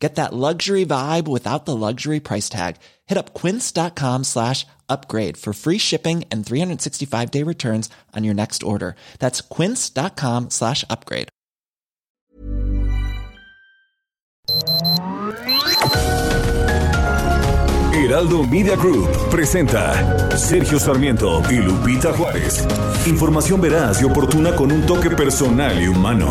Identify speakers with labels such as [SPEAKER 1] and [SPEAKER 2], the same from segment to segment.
[SPEAKER 1] Get that luxury vibe without the luxury price tag. Hit up quince.com slash upgrade for free shipping and 365 day returns on your next order. That's quince.com slash upgrade.
[SPEAKER 2] Heraldo Media Group presenta Sergio Sarmiento y Lupita Juárez. Información veraz y oportuna con un toque personal y humano.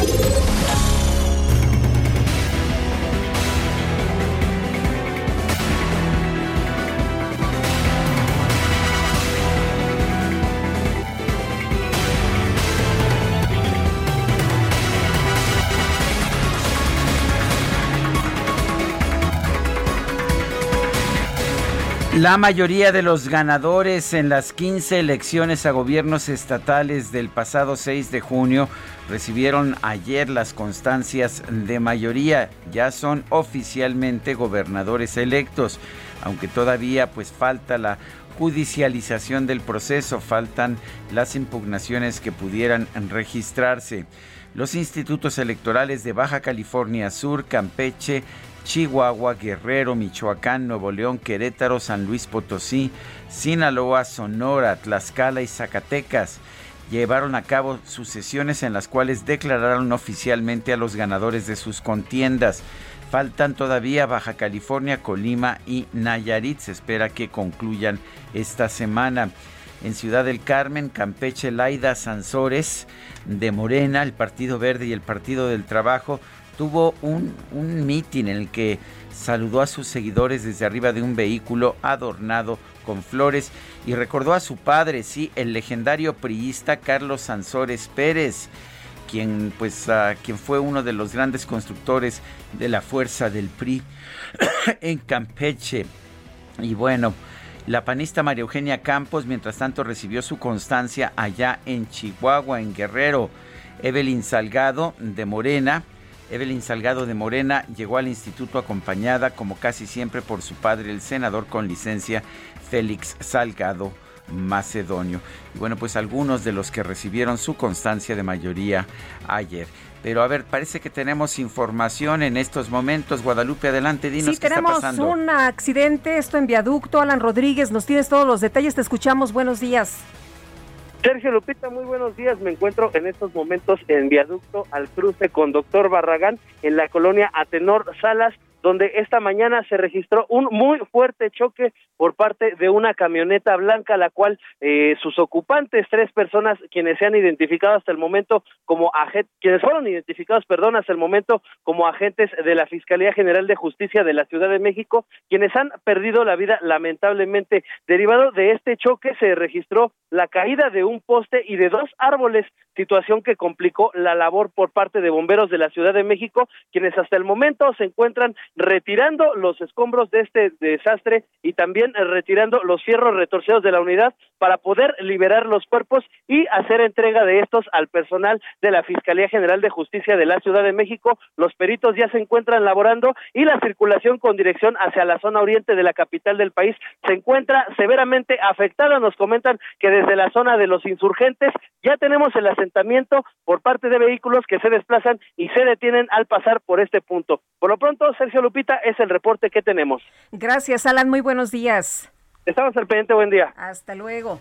[SPEAKER 3] La mayoría de los ganadores en las 15 elecciones a gobiernos estatales del pasado 6 de junio recibieron ayer las constancias de mayoría. Ya son oficialmente gobernadores electos, aunque todavía pues falta la judicialización del proceso, faltan las impugnaciones que pudieran registrarse. Los institutos electorales de Baja California Sur, Campeche, Chihuahua, Guerrero, Michoacán, Nuevo León, Querétaro, San Luis Potosí, Sinaloa, Sonora, Tlaxcala y Zacatecas llevaron a cabo sus sesiones en las cuales declararon oficialmente a los ganadores de sus contiendas. Faltan todavía Baja California, Colima y Nayarit. Se espera que concluyan esta semana. En Ciudad del Carmen, Campeche, Laida, Sansores, de Morena, el Partido Verde y el Partido del Trabajo tuvo un, un en el que saludó a sus seguidores desde arriba de un vehículo adornado con flores y recordó a su padre, sí, el legendario priista Carlos Sansores Pérez, quien pues quien fue uno de los grandes constructores de la fuerza del PRI en Campeche. Y bueno, la panista María Eugenia Campos, mientras tanto, recibió su constancia allá en Chihuahua, en Guerrero. Evelyn Salgado de Morena Evelyn Salgado de Morena llegó al instituto acompañada, como casi siempre, por su padre, el senador con licencia Félix Salgado Macedonio. Y bueno, pues algunos de los que recibieron su constancia de mayoría ayer. Pero a ver, parece que tenemos información en estos momentos. Guadalupe, adelante, dinos qué está pasando.
[SPEAKER 4] tenemos un accidente, esto en viaducto. Alan Rodríguez, nos tienes todos los detalles, te escuchamos. Buenos días.
[SPEAKER 5] Sergio Lupita, muy buenos días. Me encuentro en estos momentos en viaducto al cruce con Doctor Barragán en la colonia Atenor Salas donde esta mañana se registró un muy fuerte choque por parte de una camioneta blanca, la cual eh, sus ocupantes, tres personas quienes se han identificado hasta el momento como quienes fueron identificados, perdón, hasta el momento como agentes de la Fiscalía General de Justicia de la Ciudad de México, quienes han perdido la vida lamentablemente. Derivado de este choque se registró la caída de un poste y de dos árboles, situación que complicó la labor por parte de bomberos de la Ciudad de México, quienes hasta el momento se encuentran retirando los escombros de este desastre y también retirando los fierros retorcidos de la unidad para poder liberar los cuerpos y hacer entrega de estos al personal de la Fiscalía General de Justicia de la Ciudad de México. Los peritos ya se encuentran laborando y la circulación con dirección hacia la zona oriente de la capital del país se encuentra severamente afectada. Nos comentan que desde la zona de los insurgentes ya tenemos el asentamiento por parte de vehículos que se desplazan y se detienen al pasar por este punto. Por lo pronto, Sergio Lupita, es el reporte que tenemos.
[SPEAKER 4] Gracias, Alan. Muy buenos días.
[SPEAKER 5] Estamos al pendiente. Buen día.
[SPEAKER 4] Hasta luego.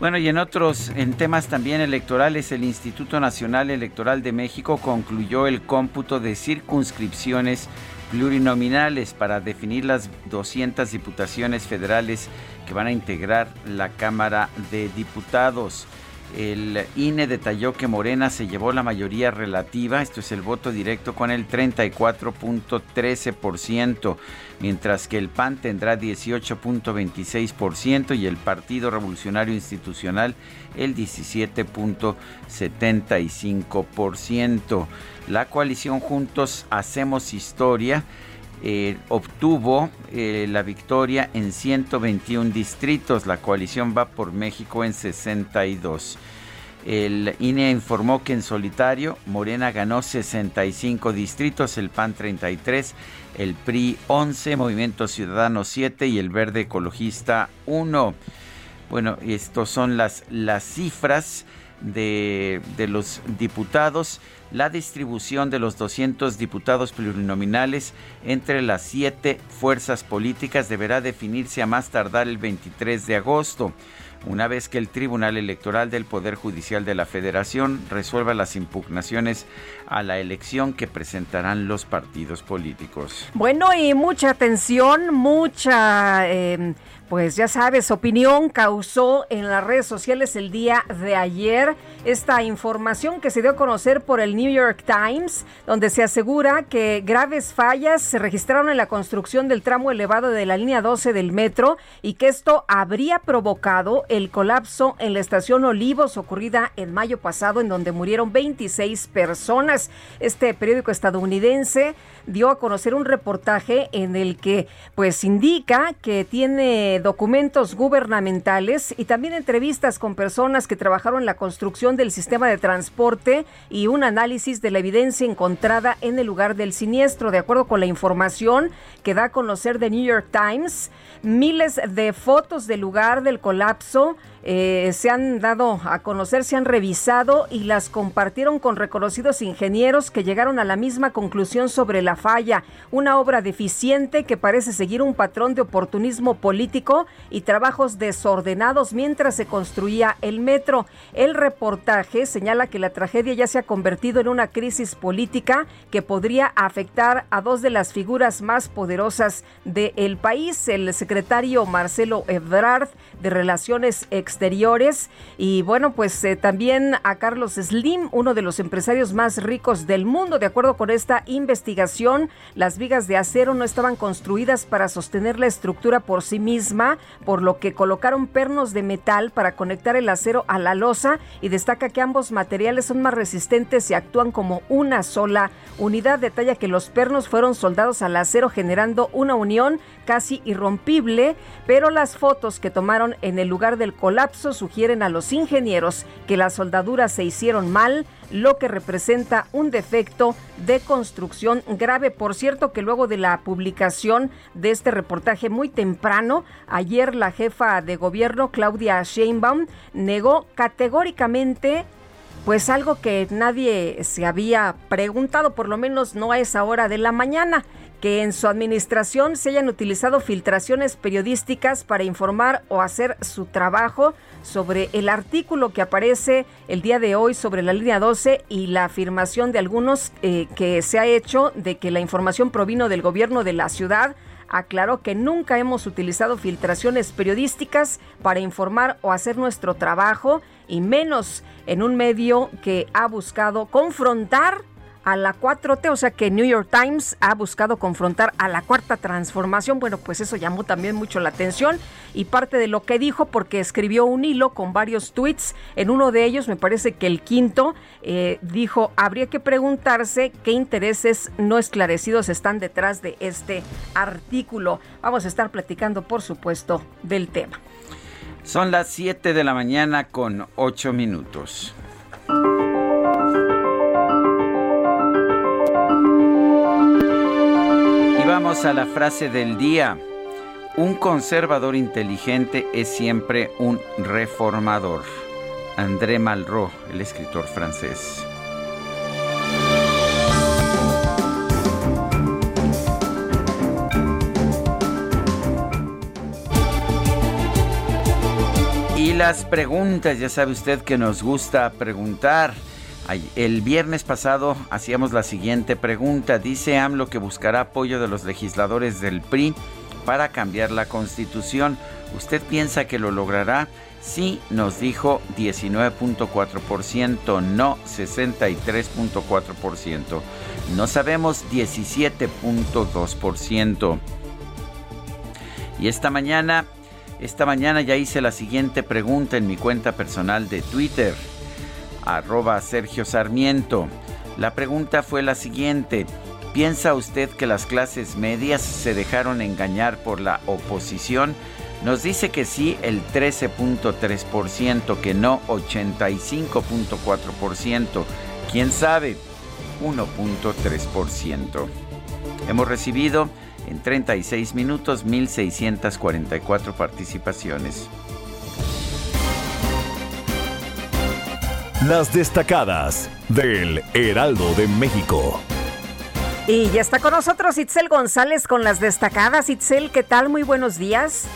[SPEAKER 3] Bueno, y en otros, en temas también electorales, el Instituto Nacional Electoral de México concluyó el cómputo de circunscripciones plurinominales para definir las 200 diputaciones federales que van a integrar la Cámara de Diputados. El INE detalló que Morena se llevó la mayoría relativa, esto es el voto directo, con el 34.13%, mientras que el PAN tendrá 18.26% y el Partido Revolucionario Institucional el 17.75%. La coalición Juntos Hacemos Historia eh, obtuvo eh, la victoria en 121 distritos. La coalición va por México en 62. El INE informó que en solitario Morena ganó 65 distritos, el PAN 33, el PRI 11, Movimiento Ciudadano 7 y el Verde Ecologista 1. Bueno, estas son las, las cifras de, los diputados la distribución de los 200 diputados plurinominales entre las siete fuerzas políticas deberá definirse a más tardar el 23 de agosto, una vez que el Tribunal Electoral del Poder Judicial de la Federación resuelva las impugnaciones a la elección que presentarán los partidos políticos.
[SPEAKER 4] Bueno, y mucha atención, mucha... Eh pues ya sabes, opinión causó en las redes sociales el día de ayer esta información que se dio a conocer por el New York Times, donde se asegura que graves fallas se registraron en la construcción del tramo elevado de la línea 12 del metro y que esto habría provocado el colapso en la estación Olivos ocurrida en mayo pasado en donde murieron 26 personas. Este periódico estadounidense dio a conocer un reportaje en el que pues indica que tiene documentos gubernamentales y también entrevistas con personas que trabajaron en la construcción del sistema de transporte y un análisis de la evidencia encontrada en el lugar del siniestro. De acuerdo con la información que da a conocer The New York Times, miles de fotos del lugar del colapso eh, se han dado a conocer, se han revisado y las compartieron con reconocidos ingenieros que llegaron a la misma conclusión sobre la falla. Una obra deficiente que parece seguir un patrón de oportunismo político y trabajos desordenados mientras se construía el metro. El reportaje señala que la tragedia ya se ha convertido en una crisis política que podría afectar a dos de las figuras más poderosas del país, el secretario Marcelo Ebrard de Relaciones Exteriores. Y bueno, pues eh, también a Carlos Slim, uno de los empresarios más ricos del mundo. De acuerdo con esta investigación, las vigas de acero no estaban construidas para sostener la estructura por sí misma, por lo que colocaron pernos de metal para conectar el acero a la losa y destaca que ambos materiales son más resistentes y actúan como una sola unidad. Detalla que los pernos fueron soldados al acero generando una unión casi irrompible, pero las fotos que tomaron en el lugar del colapso sugieren a los ingenieros que las soldaduras se hicieron mal, lo que representa un defecto de construcción grave. Por cierto, que luego de la publicación de este reportaje muy temprano, ayer la jefa de gobierno, Claudia Sheinbaum, negó categóricamente pues algo que nadie se había preguntado, por lo menos no a esa hora de la mañana que en su administración se hayan utilizado filtraciones periodísticas para informar o hacer su trabajo sobre el artículo que aparece el día de hoy sobre la línea 12 y la afirmación de algunos eh, que se ha hecho de que la información provino del gobierno de la ciudad aclaró que nunca hemos utilizado filtraciones periodísticas para informar o hacer nuestro trabajo y menos en un medio que ha buscado confrontar a la 4T, o sea que New York Times ha buscado confrontar a la cuarta transformación. Bueno, pues eso llamó también mucho la atención y parte de lo que dijo porque escribió un hilo con varios tweets. En uno de ellos, me parece que el quinto, eh, dijo, habría que preguntarse qué intereses no esclarecidos están detrás de este artículo. Vamos a estar platicando, por supuesto, del tema.
[SPEAKER 3] Son las 7 de la mañana con 8 minutos. Vamos a la frase del día. Un conservador inteligente es siempre un reformador. André Malraux, el escritor francés. Y las preguntas, ya sabe usted que nos gusta preguntar. El viernes pasado hacíamos la siguiente pregunta. Dice AMLO que buscará apoyo de los legisladores del PRI para cambiar la constitución. ¿Usted piensa que lo logrará? Sí, nos dijo 19.4%, no 63.4%. No sabemos 17.2%. Y esta mañana, esta mañana ya hice la siguiente pregunta en mi cuenta personal de Twitter arroba Sergio Sarmiento. La pregunta fue la siguiente. ¿Piensa usted que las clases medias se dejaron engañar por la oposición? Nos dice que sí el 13.3%, que no 85.4%. ¿Quién sabe? 1.3%. Hemos recibido en 36 minutos 1.644 participaciones.
[SPEAKER 2] Las destacadas del Heraldo de México.
[SPEAKER 4] Y ya está con nosotros Itzel González con las destacadas. Itzel, ¿qué tal? Muy buenos días.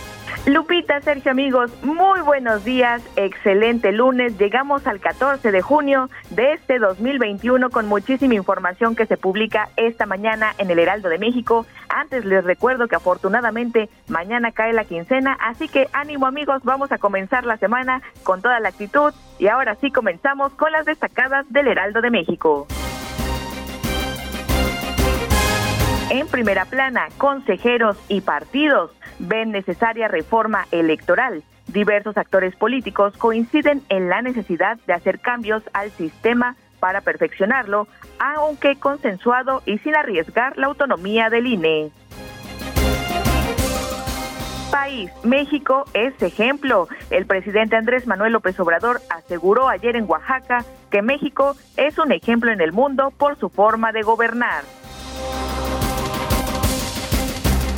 [SPEAKER 6] Lupita, Sergio, amigos, muy buenos días. Excelente lunes. Llegamos al 14 de junio de este 2021 con muchísima información que se publica esta mañana en el Heraldo de México. Antes les recuerdo que afortunadamente mañana cae la quincena, así que ánimo amigos, vamos a comenzar la semana con toda la actitud y ahora sí comenzamos con las destacadas del Heraldo de México. En primera plana, consejeros y partidos ven necesaria reforma electoral. Diversos actores políticos coinciden en la necesidad de hacer cambios al sistema para perfeccionarlo, aunque consensuado y sin arriesgar la autonomía del INE. País, México es ejemplo. El presidente Andrés Manuel López Obrador aseguró ayer en Oaxaca que México es un ejemplo en el mundo por su forma de gobernar.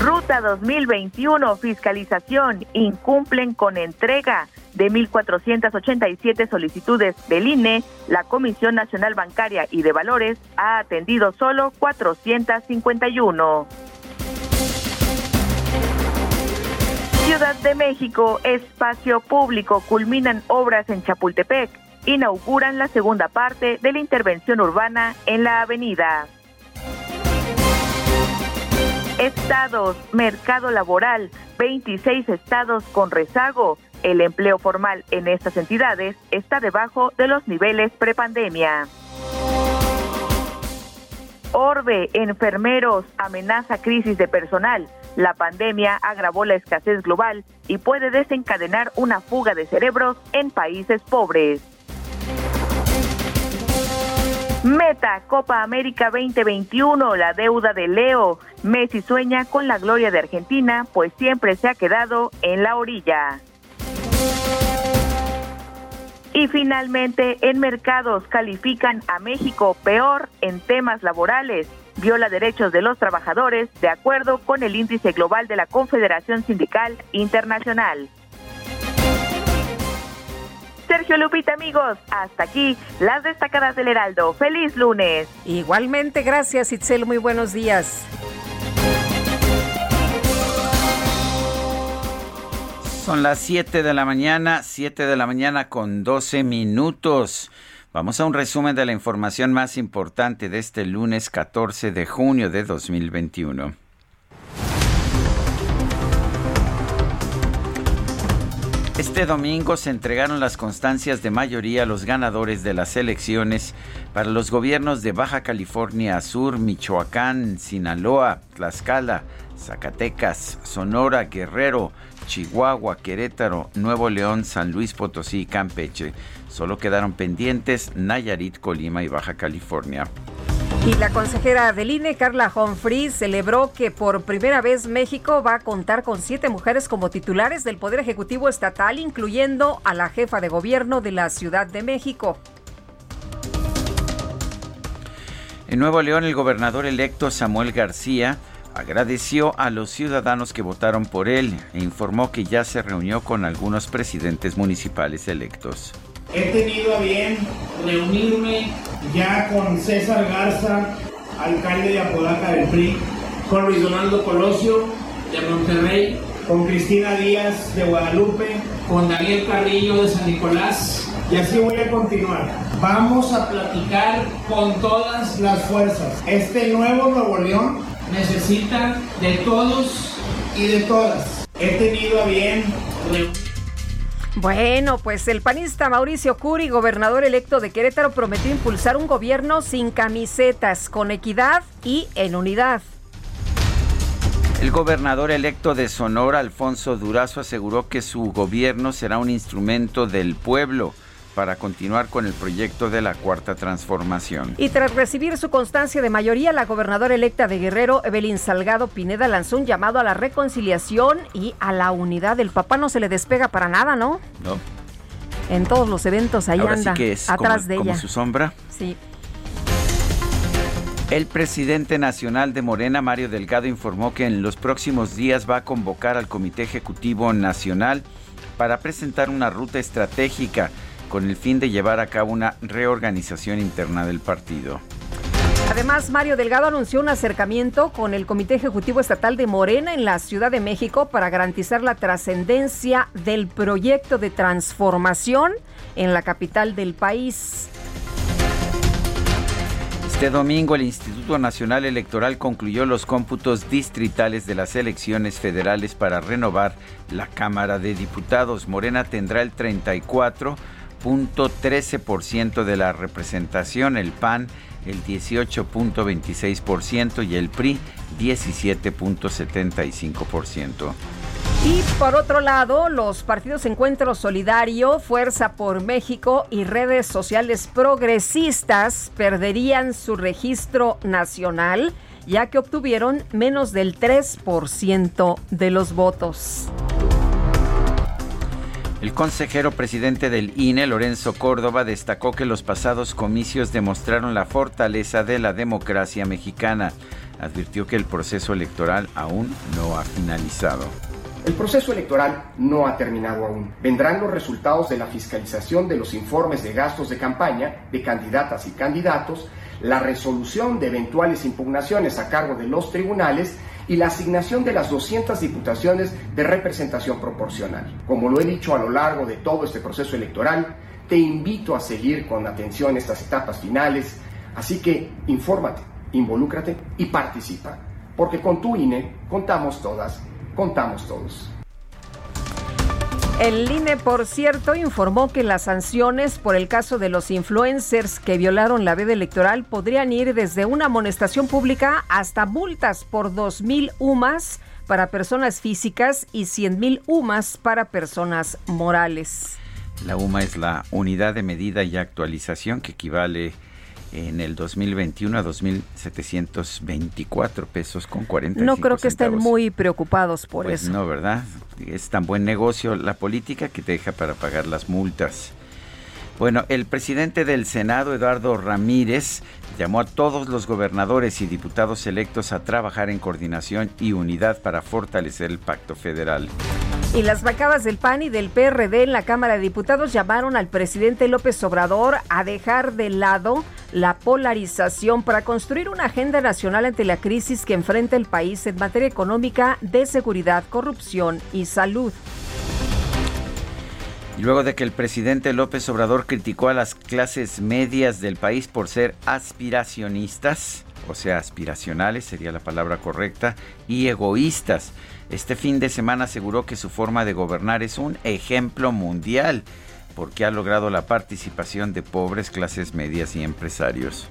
[SPEAKER 6] Ruta 2021, fiscalización, incumplen con entrega de 1.487 solicitudes del INE, la Comisión Nacional Bancaria y de Valores ha atendido solo 451. Ciudad de México, espacio público, culminan obras en Chapultepec, inauguran la segunda parte de la intervención urbana en la avenida. Estados, mercado laboral, 26 estados con rezago. El empleo formal en estas entidades está debajo de los niveles prepandemia. Orbe, enfermeros, amenaza crisis de personal. La pandemia agravó la escasez global y puede desencadenar una fuga de cerebros en países pobres. Meta Copa América 2021, la deuda de Leo. Messi sueña con la gloria de Argentina, pues siempre se ha quedado en la orilla. Y finalmente, en mercados califican a México peor en temas laborales. Viola derechos de los trabajadores de acuerdo con el índice global de la Confederación Sindical Internacional. Sergio Lupita, amigos, hasta aquí las destacadas del Heraldo. Feliz lunes.
[SPEAKER 4] Igualmente, gracias Itzel, muy buenos días.
[SPEAKER 3] Son las 7 de la mañana, 7 de la mañana con 12 minutos. Vamos a un resumen de la información más importante de este lunes 14 de junio de 2021. Este domingo se entregaron las constancias de mayoría a los ganadores de las elecciones para los gobiernos de Baja California Sur, Michoacán, Sinaloa, Tlaxcala, Zacatecas, Sonora, Guerrero, Chihuahua, Querétaro, Nuevo León, San Luis Potosí y Campeche. Solo quedaron pendientes Nayarit, Colima y Baja California.
[SPEAKER 4] Y la consejera del INE, Carla Humphrey, celebró que por primera vez México va a contar con siete mujeres como titulares del Poder Ejecutivo Estatal, incluyendo a la jefa de gobierno de la Ciudad de México.
[SPEAKER 3] En Nuevo León, el gobernador electo Samuel García agradeció a los ciudadanos que votaron por él e informó que ya se reunió con algunos presidentes municipales electos.
[SPEAKER 7] He tenido a bien reunirme ya con César Garza, alcalde de Apodaca del PRI, con Luis Donaldo Colosio de Monterrey, con Cristina Díaz de Guadalupe, con Daniel Carrillo de San Nicolás, y así voy a continuar. Vamos a platicar con todas las fuerzas. Este nuevo Nuevo León necesita de todos y de todas. He tenido a bien
[SPEAKER 4] bueno, pues el panista Mauricio Curi, gobernador electo de Querétaro, prometió impulsar un gobierno sin camisetas, con equidad y en unidad.
[SPEAKER 3] El gobernador electo de Sonora, Alfonso Durazo, aseguró que su gobierno será un instrumento del pueblo para continuar con el proyecto de la Cuarta Transformación.
[SPEAKER 4] Y tras recibir su constancia de mayoría, la gobernadora electa de Guerrero, Evelyn Salgado Pineda, lanzó un llamado a la reconciliación y a la unidad. El papá no se le despega para nada, ¿no?
[SPEAKER 3] No.
[SPEAKER 4] En todos los eventos ahí anda,
[SPEAKER 3] que es
[SPEAKER 4] atrás de
[SPEAKER 3] ella. su sombra.
[SPEAKER 4] Sí.
[SPEAKER 3] El presidente nacional de Morena, Mario Delgado, informó que en los próximos días va a convocar al Comité Ejecutivo Nacional para presentar una ruta estratégica con el fin de llevar a cabo una reorganización interna del partido.
[SPEAKER 4] Además, Mario Delgado anunció un acercamiento con el Comité Ejecutivo Estatal de Morena en la Ciudad de México para garantizar la trascendencia del proyecto de transformación en la capital del país.
[SPEAKER 3] Este domingo el Instituto Nacional Electoral concluyó los cómputos distritales de las elecciones federales para renovar la Cámara de Diputados. Morena tendrá el 34.13% de la representación, el PAN el 18.26% y el PRI 17.75%.
[SPEAKER 4] Y por otro lado, los partidos Encuentro Solidario, Fuerza por México y redes sociales progresistas perderían su registro nacional ya que obtuvieron menos del 3% de los votos.
[SPEAKER 3] El consejero presidente del INE, Lorenzo Córdoba, destacó que los pasados comicios demostraron la fortaleza de la democracia mexicana. Advirtió que el proceso electoral aún no ha finalizado.
[SPEAKER 8] El proceso electoral no ha terminado aún. Vendrán los resultados de la fiscalización de los informes de gastos de campaña de candidatas y candidatos, la resolución de eventuales impugnaciones a cargo de los tribunales y la asignación de las 200 diputaciones de representación proporcional. Como lo he dicho a lo largo de todo este proceso electoral, te invito a seguir con atención estas etapas finales, así que infórmate, involúcrate y participa, porque con tu INE contamos todas contamos todos.
[SPEAKER 4] El INE, por cierto, informó que las sanciones por el caso de los influencers que violaron la veda electoral podrían ir desde una amonestación pública hasta multas por 2.000 UMAS para personas físicas y 100.000 UMAS para personas morales.
[SPEAKER 3] La UMA es la unidad de medida y actualización que equivale en el 2021 a 2.724 pesos con 40
[SPEAKER 4] No creo que estén muy preocupados por
[SPEAKER 3] pues
[SPEAKER 4] eso.
[SPEAKER 3] No, ¿verdad? Es tan buen negocio la política que te deja para pagar las multas. Bueno, el presidente del Senado, Eduardo Ramírez, llamó a todos los gobernadores y diputados electos a trabajar en coordinación y unidad para fortalecer el pacto federal.
[SPEAKER 4] Y las bancadas del PAN y del PRD en la Cámara de Diputados llamaron al presidente López Obrador a dejar de lado la polarización para construir una agenda nacional ante la crisis que enfrenta el país en materia económica, de seguridad, corrupción y salud.
[SPEAKER 3] Luego de que el presidente López Obrador criticó a las clases medias del país por ser aspiracionistas, o sea, aspiracionales sería la palabra correcta, y egoístas, este fin de semana aseguró que su forma de gobernar es un ejemplo mundial porque ha logrado la participación de pobres, clases medias y empresarios.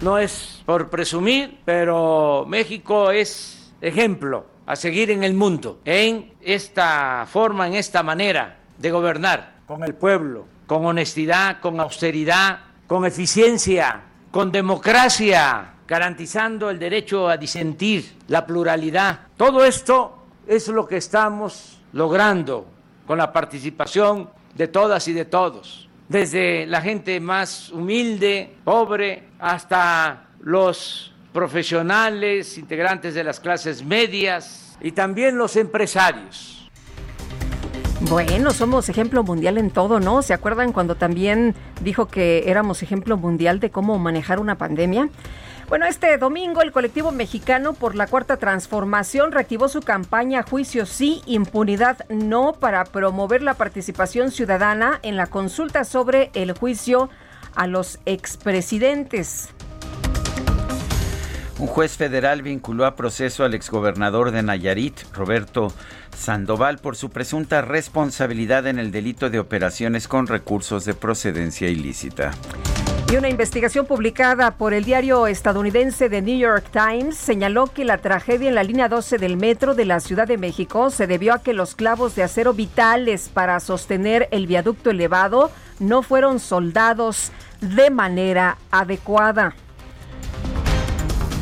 [SPEAKER 9] No es por presumir, pero México es ejemplo a seguir en el mundo en esta forma, en esta manera de gobernar con el pueblo, con honestidad, con austeridad, con eficiencia, con democracia, garantizando el derecho a disentir, la pluralidad. Todo esto es lo que estamos logrando con la participación de todas y de todos, desde la gente más humilde, pobre, hasta los profesionales, integrantes de las clases medias y también los empresarios.
[SPEAKER 4] Bueno, somos ejemplo mundial en todo, ¿no? ¿Se acuerdan cuando también dijo que éramos ejemplo mundial de cómo manejar una pandemia? Bueno, este domingo el colectivo mexicano por la cuarta transformación reactivó su campaña Juicio sí, impunidad no para promover la participación ciudadana en la consulta sobre el juicio a los expresidentes.
[SPEAKER 3] Un juez federal vinculó a proceso al exgobernador de Nayarit, Roberto Sandoval, por su presunta responsabilidad en el delito de operaciones con recursos de procedencia ilícita.
[SPEAKER 4] Y una investigación publicada por el diario estadounidense The New York Times señaló que la tragedia en la línea 12 del metro de la Ciudad de México se debió a que los clavos de acero vitales para sostener el viaducto elevado no fueron soldados de manera adecuada.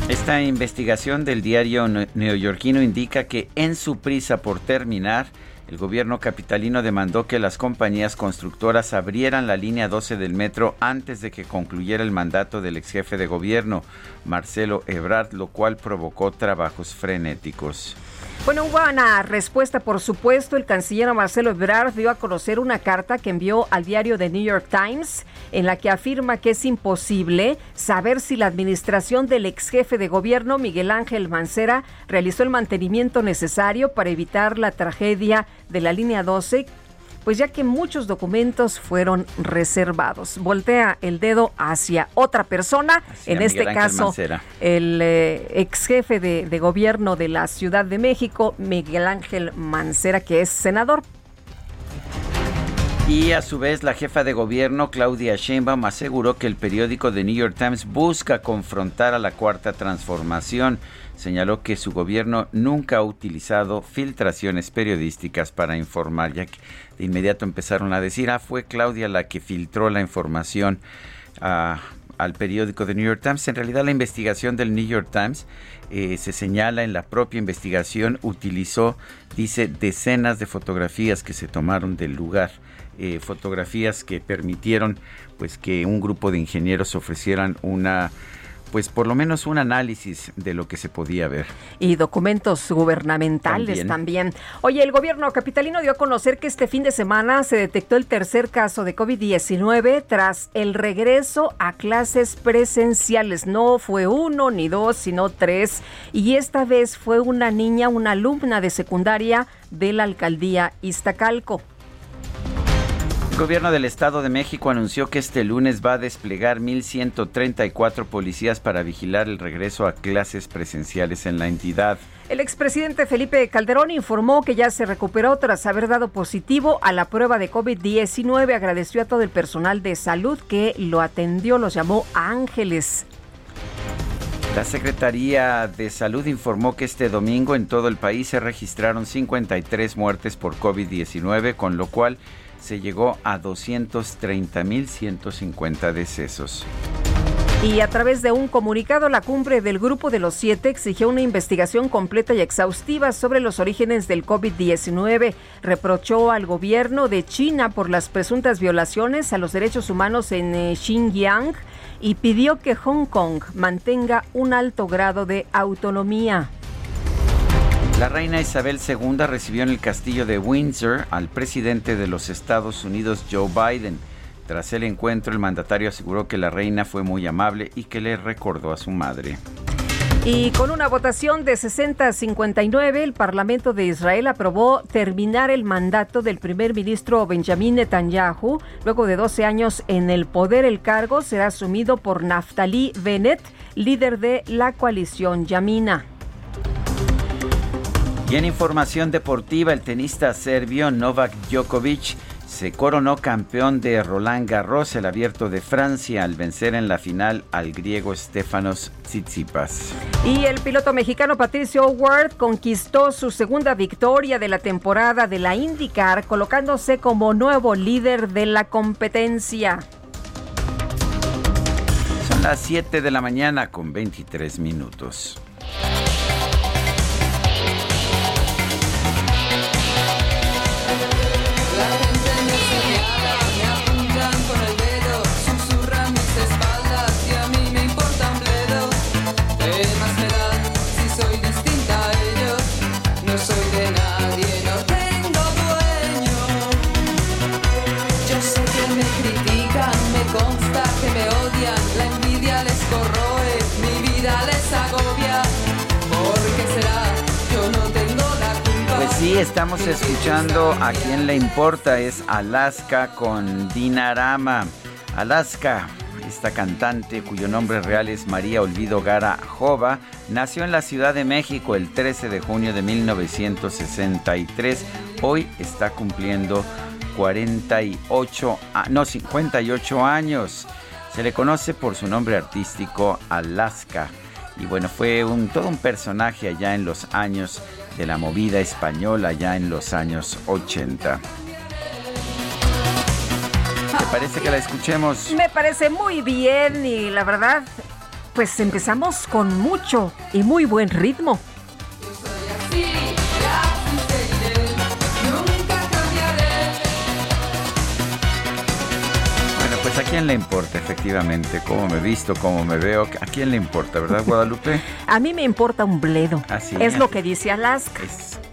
[SPEAKER 3] Esta investigación del diario neoyorquino indica que en su prisa por terminar, el gobierno capitalino demandó que las compañías constructoras abrieran la línea 12 del metro antes de que concluyera el mandato del ex jefe de gobierno, Marcelo Ebrard, lo cual provocó trabajos frenéticos.
[SPEAKER 4] Bueno, hubo una respuesta, por supuesto. El canciller Marcelo Ebrard dio a conocer una carta que envió al diario The New York Times en la que afirma que es imposible saber si la administración del ex jefe de gobierno, Miguel Ángel Mancera, realizó el mantenimiento necesario para evitar la tragedia de la línea 12 pues ya que muchos documentos fueron reservados. Voltea el dedo hacia otra persona, en este caso el eh, ex jefe de, de gobierno de la Ciudad de México, Miguel Ángel Mancera, que es senador
[SPEAKER 3] y a su vez, la jefa de gobierno, Claudia Sheinbaum, aseguró que el periódico The New York Times busca confrontar a la cuarta transformación. Señaló que su gobierno nunca ha utilizado filtraciones periodísticas para informar, ya que de inmediato empezaron a decir, ah, fue Claudia la que filtró la información al periódico The New York Times. En realidad, la investigación del New York Times eh, se señala en la propia investigación, utilizó, dice, decenas de fotografías que se tomaron del lugar eh, fotografías que permitieron pues que un grupo de ingenieros ofrecieran una pues por lo menos un análisis de lo que se podía ver.
[SPEAKER 4] Y documentos gubernamentales también. Oye, el gobierno capitalino dio a conocer que este fin de semana se detectó el tercer caso de COVID-19 tras el regreso a clases presenciales. No fue uno ni dos, sino tres. Y esta vez fue una niña, una alumna de secundaria de la alcaldía Iztacalco.
[SPEAKER 3] El gobierno del Estado de México anunció que este lunes va a desplegar 1.134 policías para vigilar el regreso a clases presenciales en la entidad.
[SPEAKER 4] El expresidente Felipe Calderón informó que ya se recuperó tras haber dado positivo a la prueba de COVID-19. Agradeció a todo el personal de salud que lo atendió, los llamó ángeles.
[SPEAKER 3] La Secretaría de Salud informó que este domingo en todo el país se registraron 53 muertes por COVID-19, con lo cual se llegó a 230.150 decesos.
[SPEAKER 4] Y a través de un comunicado, la cumbre del Grupo de los Siete exigió una investigación completa y exhaustiva sobre los orígenes del COVID-19. Reprochó al gobierno de China por las presuntas violaciones a los derechos humanos en eh, Xinjiang y pidió que Hong Kong mantenga un alto grado de autonomía.
[SPEAKER 3] La reina Isabel II recibió en el castillo de Windsor al presidente de los Estados Unidos, Joe Biden. Tras el encuentro, el mandatario aseguró que la reina fue muy amable y que le recordó a su madre.
[SPEAKER 4] Y con una votación de 60 a 59, el Parlamento de Israel aprobó terminar el mandato del primer ministro Benjamin Netanyahu. Luego de 12 años en el poder, el cargo será asumido por Naftali Bennett, líder de la coalición Yamina.
[SPEAKER 3] Y en información deportiva, el tenista serbio Novak Djokovic se coronó campeón de Roland Garros, el abierto de Francia, al vencer en la final al griego Stefanos Tsitsipas.
[SPEAKER 4] Y el piloto mexicano Patricio Ward conquistó su segunda victoria de la temporada de la IndyCar, colocándose como nuevo líder de la competencia.
[SPEAKER 3] Son las 7 de la mañana con 23 minutos. Escuchando a quien le importa, es Alaska con Dinarama. Alaska, esta cantante cuyo nombre real es María Olvido Gara Jova, nació en la Ciudad de México el 13 de junio de 1963. Hoy está cumpliendo 48, no, 58 años. Se le conoce por su nombre artístico Alaska. Y bueno, fue un, todo un personaje allá en los años de la movida española, ya en los años 80. ¿Te parece que la escuchemos?
[SPEAKER 4] Me parece muy bien y la verdad, pues empezamos con mucho y muy buen ritmo.
[SPEAKER 3] Quién le importa efectivamente cómo me visto, cómo me veo, a quién le importa, ¿verdad Guadalupe?
[SPEAKER 4] a mí me importa un bledo.
[SPEAKER 3] Así
[SPEAKER 4] es lo que dice Alaska.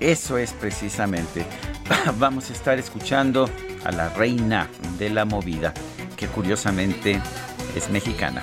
[SPEAKER 3] eso es precisamente. Vamos a estar escuchando a la reina de la movida, que curiosamente es mexicana.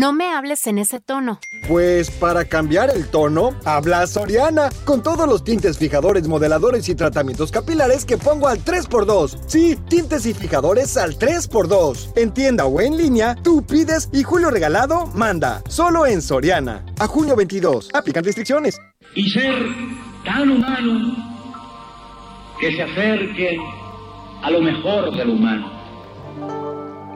[SPEAKER 10] No me hables en ese tono.
[SPEAKER 11] Pues para cambiar el tono, habla Soriana, con todos los tintes fijadores, modeladores y tratamientos capilares que pongo al 3x2. Sí, tintes y fijadores al 3x2. En tienda o en línea, tú pides y Julio Regalado manda. Solo en Soriana. A junio 22. Aplican restricciones.
[SPEAKER 12] Y ser tan humano que se acerque a lo mejor del humano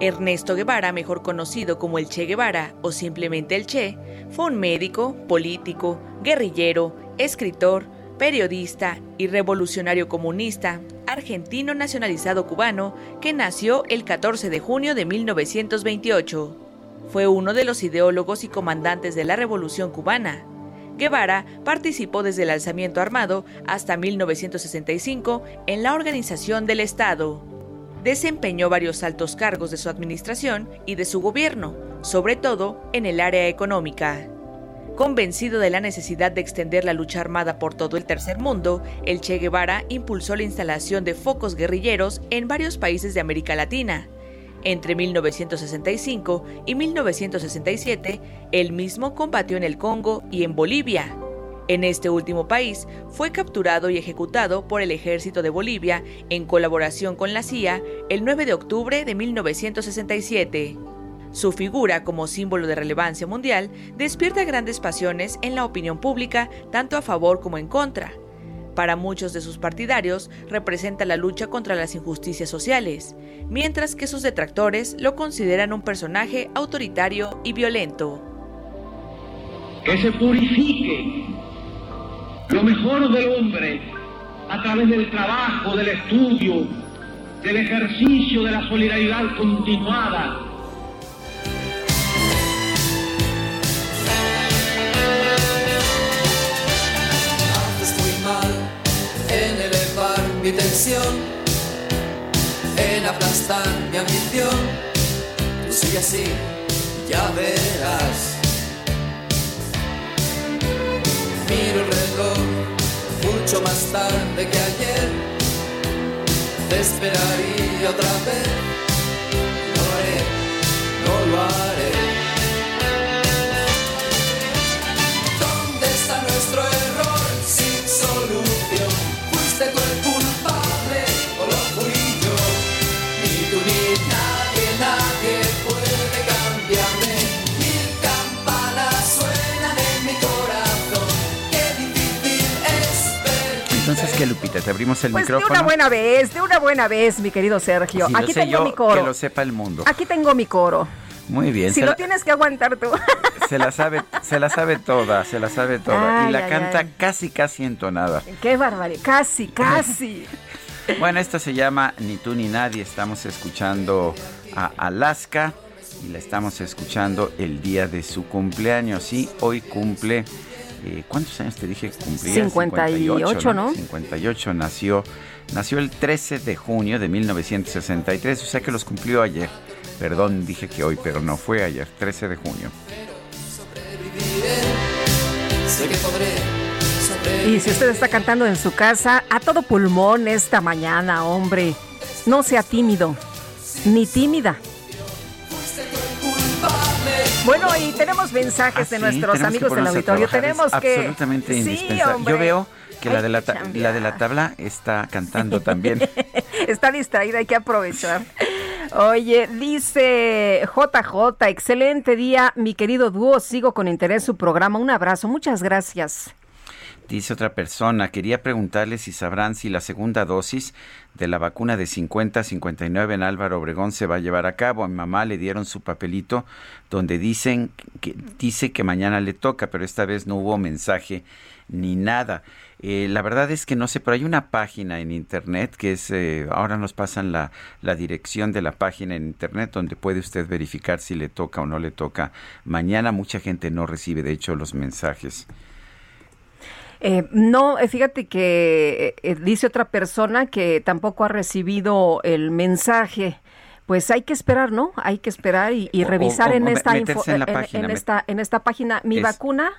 [SPEAKER 13] Ernesto Guevara, mejor conocido como el Che Guevara o simplemente el Che, fue un médico, político, guerrillero, escritor, periodista y revolucionario comunista, argentino nacionalizado cubano, que nació el 14 de junio de 1928. Fue uno de los ideólogos y comandantes de la Revolución cubana. Guevara participó desde el alzamiento armado hasta 1965 en la organización del Estado desempeñó varios altos cargos de su administración y de su gobierno, sobre todo en el área económica. Convencido de la necesidad de extender la lucha armada por todo el tercer mundo, el Che Guevara impulsó la instalación de focos guerrilleros en varios países de América Latina. Entre 1965 y 1967, él mismo combatió en el Congo y en Bolivia. En este último país fue capturado y ejecutado por el ejército de Bolivia en colaboración con la CIA el 9 de octubre de 1967. Su figura como símbolo de relevancia mundial despierta grandes pasiones en la opinión pública, tanto a favor como en contra. Para muchos de sus partidarios representa la lucha contra las injusticias sociales, mientras que sus detractores lo consideran un personaje autoritario y violento.
[SPEAKER 12] Que se purifique lo mejor del hombre a través del trabajo, del estudio, del ejercicio de la solidaridad continuada.
[SPEAKER 14] Estoy mal en elevar mi tensión, en aplastar mi ambición. Tú sigue así, ya verás. Mucho más tarde que ayer. Te esperaría otra vez. No haré, no lo haré.
[SPEAKER 3] Entonces, ¿qué, Lupita? ¿Te abrimos el
[SPEAKER 4] Pues de
[SPEAKER 3] micrófono?
[SPEAKER 4] una buena vez, de una buena vez, mi querido Sergio.
[SPEAKER 3] Si lo
[SPEAKER 4] Aquí
[SPEAKER 3] sé
[SPEAKER 4] tengo
[SPEAKER 3] yo,
[SPEAKER 4] mi coro.
[SPEAKER 3] que lo sepa el mundo.
[SPEAKER 4] Aquí tengo mi coro.
[SPEAKER 3] Muy bien.
[SPEAKER 4] Si lo
[SPEAKER 3] la,
[SPEAKER 4] tienes que aguantar tú.
[SPEAKER 3] se la sabe, se la sabe toda, se la sabe toda.
[SPEAKER 4] Ay,
[SPEAKER 3] y la
[SPEAKER 4] ay,
[SPEAKER 3] canta
[SPEAKER 4] ay.
[SPEAKER 3] casi, casi entonada.
[SPEAKER 4] Qué barbaridad. Casi, casi.
[SPEAKER 3] Bueno, esto se llama Ni tú ni nadie. Estamos escuchando a Alaska y la estamos escuchando el día de su cumpleaños. Sí, hoy cumple. Eh, ¿Cuántos años te dije que cumplía?
[SPEAKER 4] 58, ¿no?
[SPEAKER 3] 58 nació. Nació el 13 de junio de 1963, o sea que los cumplió ayer. Perdón, dije que hoy, pero no fue ayer, 13 de junio.
[SPEAKER 4] Y si usted está cantando en su casa, a todo pulmón esta mañana, hombre. No sea tímido, ni tímida. Bueno, y tenemos mensajes de
[SPEAKER 3] Ah, Sí,
[SPEAKER 4] nuestros amigos del auditorio.
[SPEAKER 3] es
[SPEAKER 4] Tenemos que.
[SPEAKER 3] Absolutamente
[SPEAKER 4] Sí,
[SPEAKER 3] indispensable.
[SPEAKER 4] hombre.
[SPEAKER 3] Yo veo que la de la, ta- la de la tabla está cantando también.
[SPEAKER 4] Está distraída, hay que aprovechar. Oye, dice JJ, excelente día, mi querido dúo. Sigo con interés su programa. Un abrazo, muchas gracias.
[SPEAKER 3] Dice otra persona, quería preguntarle si sabrán si la segunda dosis de la vacuna de 50 a 59 en Álvaro Obregón se va a llevar a cabo. A mi mamá le dieron su papelito donde dicen que dice que mañana le toca, pero esta vez no hubo mensaje ni nada. Eh, la verdad es que no sé, pero hay una página en internet que es, eh, ahora nos pasan la, la dirección de la página en internet donde puede usted verificar si le toca o no le toca. Mañana mucha gente no recibe, de hecho, los mensajes.
[SPEAKER 4] Eh, no, eh, fíjate que eh, dice otra persona que tampoco ha recibido el mensaje. Pues hay que esperar, ¿no? Hay que esperar y, revisar
[SPEAKER 3] o-
[SPEAKER 4] en esta info-
[SPEAKER 3] en la página,
[SPEAKER 4] en esta en esta página mi
[SPEAKER 3] Es-
[SPEAKER 4] vacuna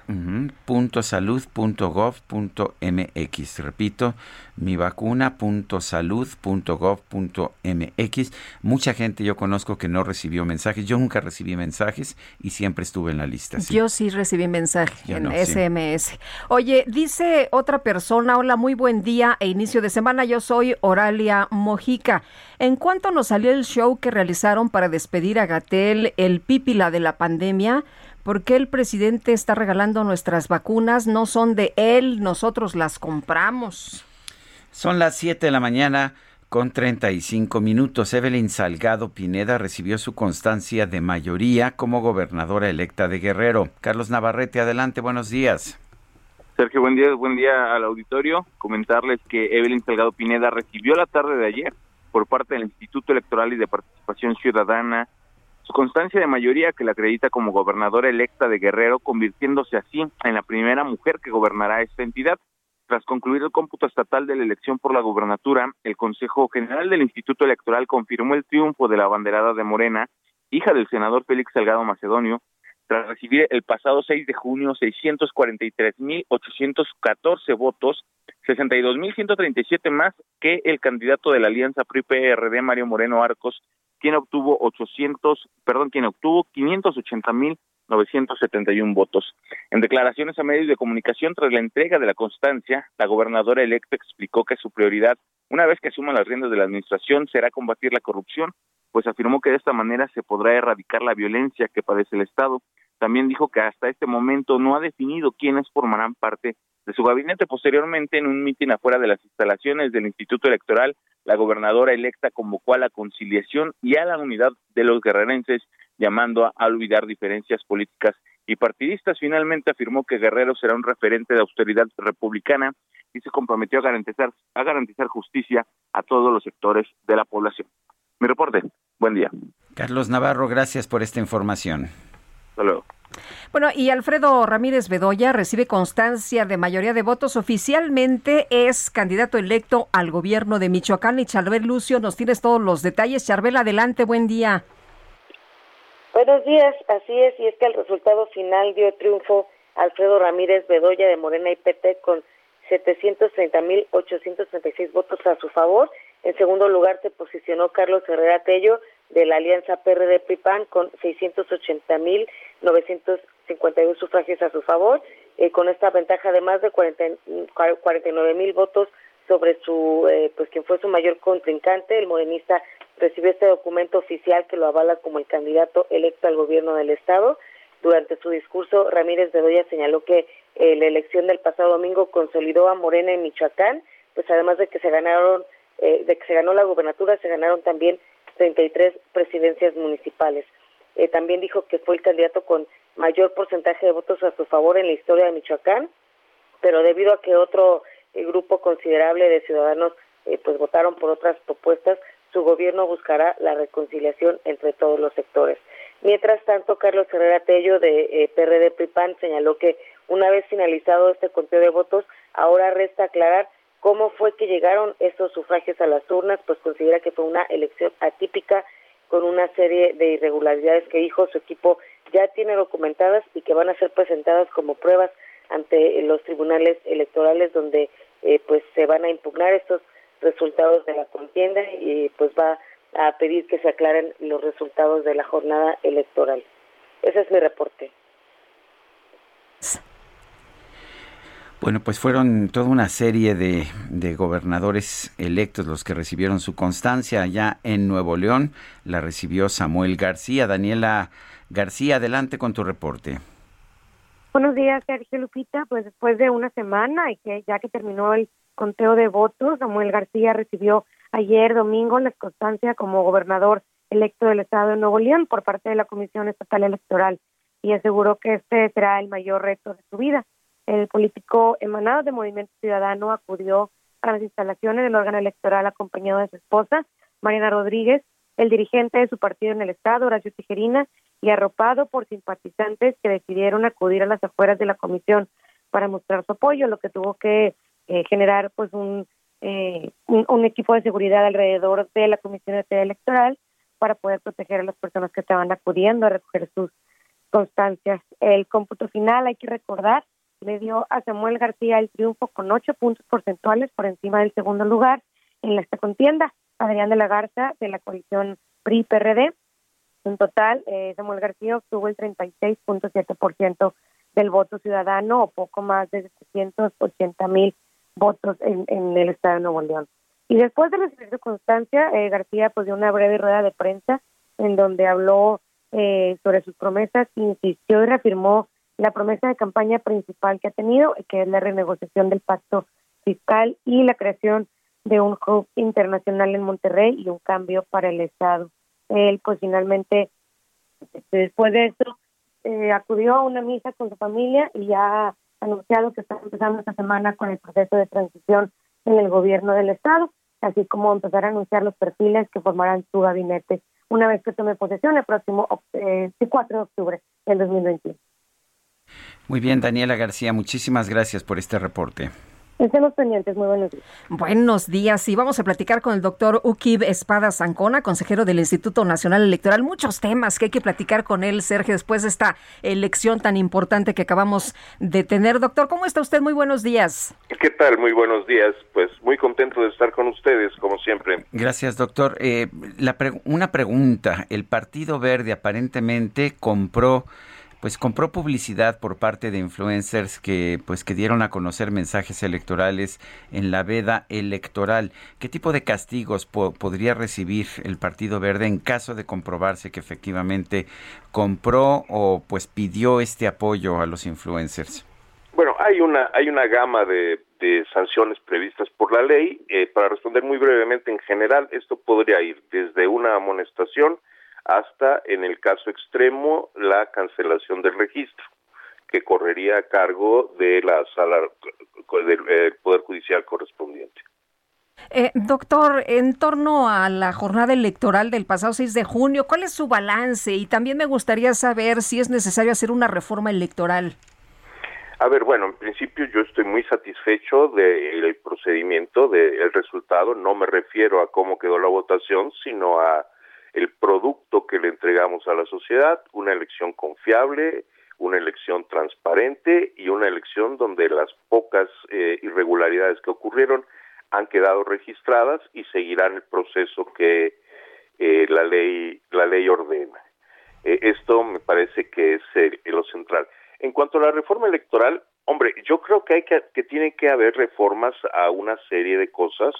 [SPEAKER 3] punto salud punto gov punto mx. Repito, mi vacuna punto salud punto gov punto mx. Mucha gente yo conozco que no recibió mensajes. Yo nunca recibí mensajes y siempre estuve en la lista. sí.
[SPEAKER 4] Yo sí recibí mensaje
[SPEAKER 3] Yo
[SPEAKER 4] en
[SPEAKER 3] no, sí.
[SPEAKER 4] SMS. Oye, dice otra persona, hola, muy buen día e inicio de semana. Yo soy Oralia Mojica. ¿En cuánto nos salió el show que realizaron para despedir a Gatel, el pípila de la pandemia? ¿Por qué el presidente está regalando nuestras vacunas? No son de él, nosotros las compramos.
[SPEAKER 3] Son las 7 de la mañana con 35 minutos. Evelyn Salgado Pineda recibió su constancia de mayoría como gobernadora electa de Guerrero. Carlos Navarrete, adelante, buenos días.
[SPEAKER 15] Sergio, buen día, buen día al auditorio. Comentarles que Evelyn Salgado Pineda recibió la tarde de ayer por parte del Instituto Electoral y de Participación Ciudadana su constancia de mayoría que la acredita como gobernadora electa de Guerrero, convirtiéndose así en la primera mujer que gobernará esta entidad. Tras concluir el cómputo estatal de la elección por la gubernatura, el Consejo General del Instituto Electoral confirmó el triunfo de la abanderada de Morena, hija del senador Félix Salgado Macedonio, tras recibir el pasado 6 de junio 643.814 votos, 62.137 más que el candidato de la alianza PRI-PRD Mario Moreno Arcos, quien obtuvo 800, perdón, quien obtuvo 580.971 votos. En declaraciones a medios de comunicación tras la entrega de la constancia, la gobernadora electa explicó que su prioridad, una vez que asuma las riendas de la administración, será combatir la corrupción, pues afirmó que de esta manera se podrá erradicar la violencia que padece el Estado. También dijo que hasta este momento no ha definido quiénes formarán parte de su gabinete. Posteriormente, en un mitin afuera de las instalaciones del Instituto Electoral, la gobernadora electa convocó a la conciliación y a la unidad de los guerrerenses, llamando a, olvidar diferencias políticas y partidistas. Finalmente afirmó que Guerrero será un referente de austeridad republicana y se comprometió a garantizar, a garantizar justicia a todos los sectores de la población. Mi reporte. Buen día.
[SPEAKER 3] Carlos Navarro, gracias por esta información.
[SPEAKER 15] Hasta luego.
[SPEAKER 4] Bueno, y Alfredo Ramírez Bedoya recibe constancia de mayoría de votos. Oficialmente es candidato electo al gobierno de Michoacán. Y Charbel Lucio, nos tienes todos los detalles. Charbel, adelante, buen día.
[SPEAKER 16] Buenos días, así es, y es que el resultado final dio triunfo a Alfredo Ramírez Bedoya de Morena y PT con 730.836 votos a su favor. En segundo lugar se posicionó Carlos Herrera Tello de la Alianza PRD PRIPAN con 680.951 sufragios a su favor, eh, con esta ventaja de más de 49.000 votos sobre su eh, pues quien fue su mayor contrincante, el morenista recibió este documento oficial que lo avala como el candidato electo al gobierno del estado. Durante su discurso, Ramírez Bedoya señaló que eh, la elección del pasado domingo consolidó a Morena en Michoacán, pues además de que se ganaron, eh, de que se ganó la gubernatura, se ganaron también 33 presidencias municipales. Eh, también dijo que fue el candidato con mayor porcentaje de votos a su favor en la historia de Michoacán, pero debido a que otro eh, grupo considerable de ciudadanos eh, pues votaron por otras propuestas, su gobierno buscará la reconciliación entre todos los sectores. Mientras tanto, Carlos Herrera Tello de eh, PRD PRIPAN señaló que una vez finalizado este conteo de votos, ahora resta aclarar cómo fue que llegaron estos sufragios a las urnas, pues considera que fue una elección atípica con una serie de irregularidades que dijo su equipo ya tiene documentadas y que van a ser presentadas como pruebas ante los tribunales electorales donde eh, pues se van a impugnar estos resultados de la contienda y pues va a pedir que se aclaren los resultados de la jornada electoral. Ese es mi reporte.
[SPEAKER 3] Bueno, pues fueron toda una serie de, de, gobernadores electos los que recibieron su constancia allá en Nuevo León. La recibió Samuel García. Daniela García, adelante con tu reporte.
[SPEAKER 17] Buenos días, Sergio Lupita. Pues después de una semana y que ya que terminó el conteo de votos, Samuel García recibió ayer domingo la constancia como gobernador electo del estado de Nuevo León por parte de la Comisión Estatal Electoral y aseguró que este será el mayor reto de su vida. El político emanado de Movimiento Ciudadano acudió a las instalaciones del órgano electoral acompañado de su esposa, Mariana Rodríguez, el dirigente de su partido en el estado, Horacio Tijerina, y arropado por simpatizantes que decidieron acudir a las afueras de la comisión para mostrar su apoyo, lo que tuvo que eh, generar pues un, eh, un, equipo de seguridad alrededor de la comisión electoral para poder proteger a las personas que estaban acudiendo a recoger sus constancias. El cómputo final, hay que recordar, le dio a Samuel García el triunfo con ocho puntos porcentuales por encima del segundo lugar en esta contienda. Adrián de la Garza de la coalición PRI-PRD. En total, eh, Samuel García obtuvo el 36.7% del voto ciudadano o poco más de 780 mil votos en, en, el estado de Nuevo León. Y después de recibir su constancia, eh, García pues dio una breve rueda de prensa en donde habló eh, sobre sus promesas, insistió y reafirmó la promesa de campaña principal que ha tenido, que es la renegociación del pacto fiscal y la creación de un hub internacional en Monterrey y un cambio para el Estado. Él, pues finalmente, este, después de eso, eh, acudió a una misa con su familia y ya ha anunciado que está empezando esta semana con el proceso de transición en el gobierno del Estado, así como empezar a anunciar los perfiles que formarán su gabinete una vez que tome posesión el próximo eh, 4 de octubre del 2021.
[SPEAKER 3] Muy bien, Daniela García, muchísimas gracias por este reporte.
[SPEAKER 17] Estemos pendientes, muy buenos días.
[SPEAKER 4] Buenos días, y vamos a platicar con el doctor Ukib Espada Zancona, consejero del Instituto Nacional Electoral. Muchos temas que hay que platicar con él, Sergio, después de esta elección tan importante que acabamos de tener. Doctor, ¿cómo está usted? Muy buenos días.
[SPEAKER 18] ¿Qué tal? Muy buenos días. Pues muy contento de estar con ustedes, como siempre.
[SPEAKER 3] Gracias, doctor. Eh, la pre una pregunta. El Partido Verde aparentemente compró pues compró publicidad por parte de influencers que pues que dieron a conocer mensajes electorales en la veda electoral. ¿Qué tipo de castigos po podría recibir el Partido Verde en caso de comprobarse que efectivamente compró o pues pidió este apoyo a los influencers?
[SPEAKER 18] Bueno, hay una hay una gama de, de sanciones previstas por la ley. Eh, para responder muy brevemente, en general, esto podría ir desde una amonestación hasta, en el caso extremo, la cancelación del registro, que correría a cargo de la sala del eh, Poder Judicial correspondiente.
[SPEAKER 4] Eh, doctor, en torno a la jornada electoral del pasado 6 de junio, ¿cuál es su balance? Y también me gustaría saber si es necesario hacer una reforma electoral.
[SPEAKER 18] A ver, bueno, en principio yo estoy muy satisfecho del procedimiento, del resultado. No me refiero a cómo quedó la votación, sino a el producto que le entregamos a la sociedad, una elección confiable, una elección transparente y una elección donde las pocas eh, irregularidades que ocurrieron han quedado registradas y seguirán el proceso que eh, la ley la ley ordena. Eh, esto me parece que es lo central. En cuanto a la reforma electoral, hombre, yo creo que hay que que tiene que haber reformas a una serie de cosas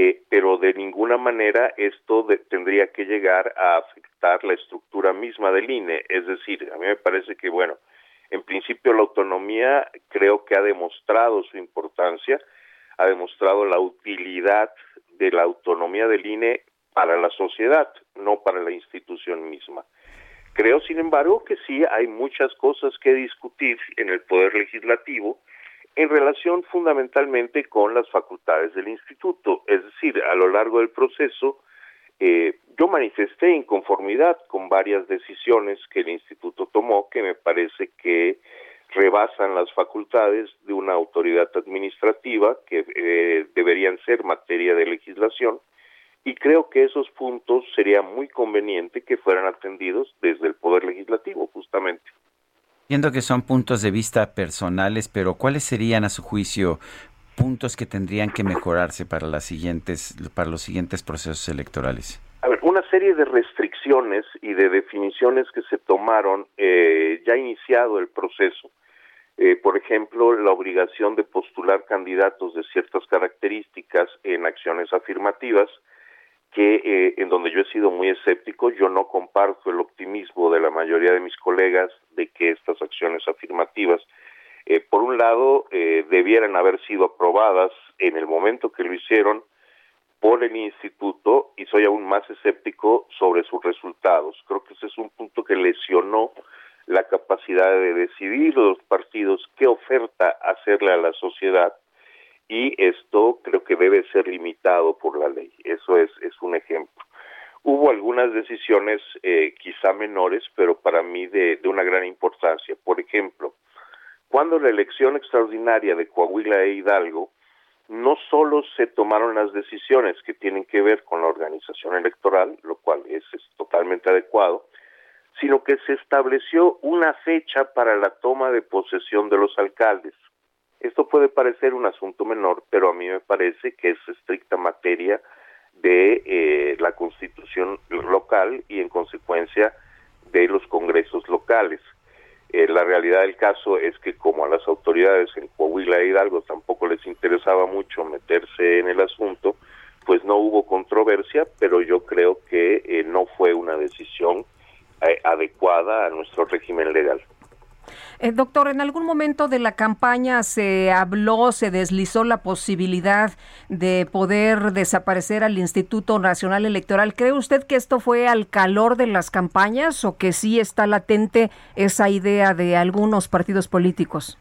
[SPEAKER 18] eh, pero de ninguna manera esto de, tendría que llegar a afectar la estructura misma del INE. Es decir, a mí me parece que, bueno, en principio la autonomía creo que ha demostrado su importancia, ha demostrado la utilidad de la autonomía del INE para la sociedad, no para la institución misma. Creo, sin embargo, que sí hay muchas cosas que discutir en el Poder Legislativo, en relación fundamentalmente con las facultades del instituto. Es decir, a lo largo del proceso, eh, yo manifesté inconformidad con varias decisiones que el instituto tomó que me parece que rebasan las facultades de una autoridad administrativa que eh, deberían ser materia de legislación y creo que esos puntos sería muy conveniente que fueran atendidos desde el Poder Legislativo, justamente.
[SPEAKER 3] Entiendo que son puntos de vista personales, pero ¿cuáles serían a su juicio puntos que tendrían que mejorarse para las siguientes para los siguientes procesos electorales?
[SPEAKER 18] A ver, una serie de restricciones y de definiciones que se tomaron eh, ya iniciado el proceso. Eh, por ejemplo, la obligación de postular candidatos de ciertas características en acciones afirmativas, que eh, en donde yo he sido muy escéptico, yo no comparto el optimismo de la mayoría de mis colegas de que estas acciones afirmativas, eh, por un lado, eh, debieran haber sido aprobadas en el momento que lo hicieron por el instituto y soy aún más escéptico sobre sus resultados. Creo que ese es un punto que lesionó la capacidad de decidir los partidos qué oferta hacerle a la sociedad y esto creo que debe ser limitado por la ley. Eso es, un ejemplo. Hubo algunas decisiones eh, quizá menores, pero para mí de, una gran importancia. Por ejemplo, cuando la elección extraordinaria de Coahuila e Hidalgo, no solo se tomaron las decisiones que tienen que ver con la organización electoral, lo cual es totalmente adecuado, sino que se estableció una fecha para la toma de posesión de los alcaldes. Esto puede parecer un asunto menor, pero a mí me parece que es estricta materia de eh, la constitución local y en consecuencia de los congresos locales. Eh, la realidad del caso es que como a las autoridades en Coahuila e Hidalgo tampoco les interesaba mucho meterse en el asunto, pues no hubo controversia, pero yo creo que eh, no fue una decisión eh, adecuada a nuestro régimen legal.
[SPEAKER 4] Eh, doctor, en algún momento de la campaña se habló, se deslizó la posibilidad de poder desaparecer al Instituto Nacional Electoral. ¿Cree usted que esto fue al calor de las campañas o que sí está latente esa idea de algunos partidos políticos?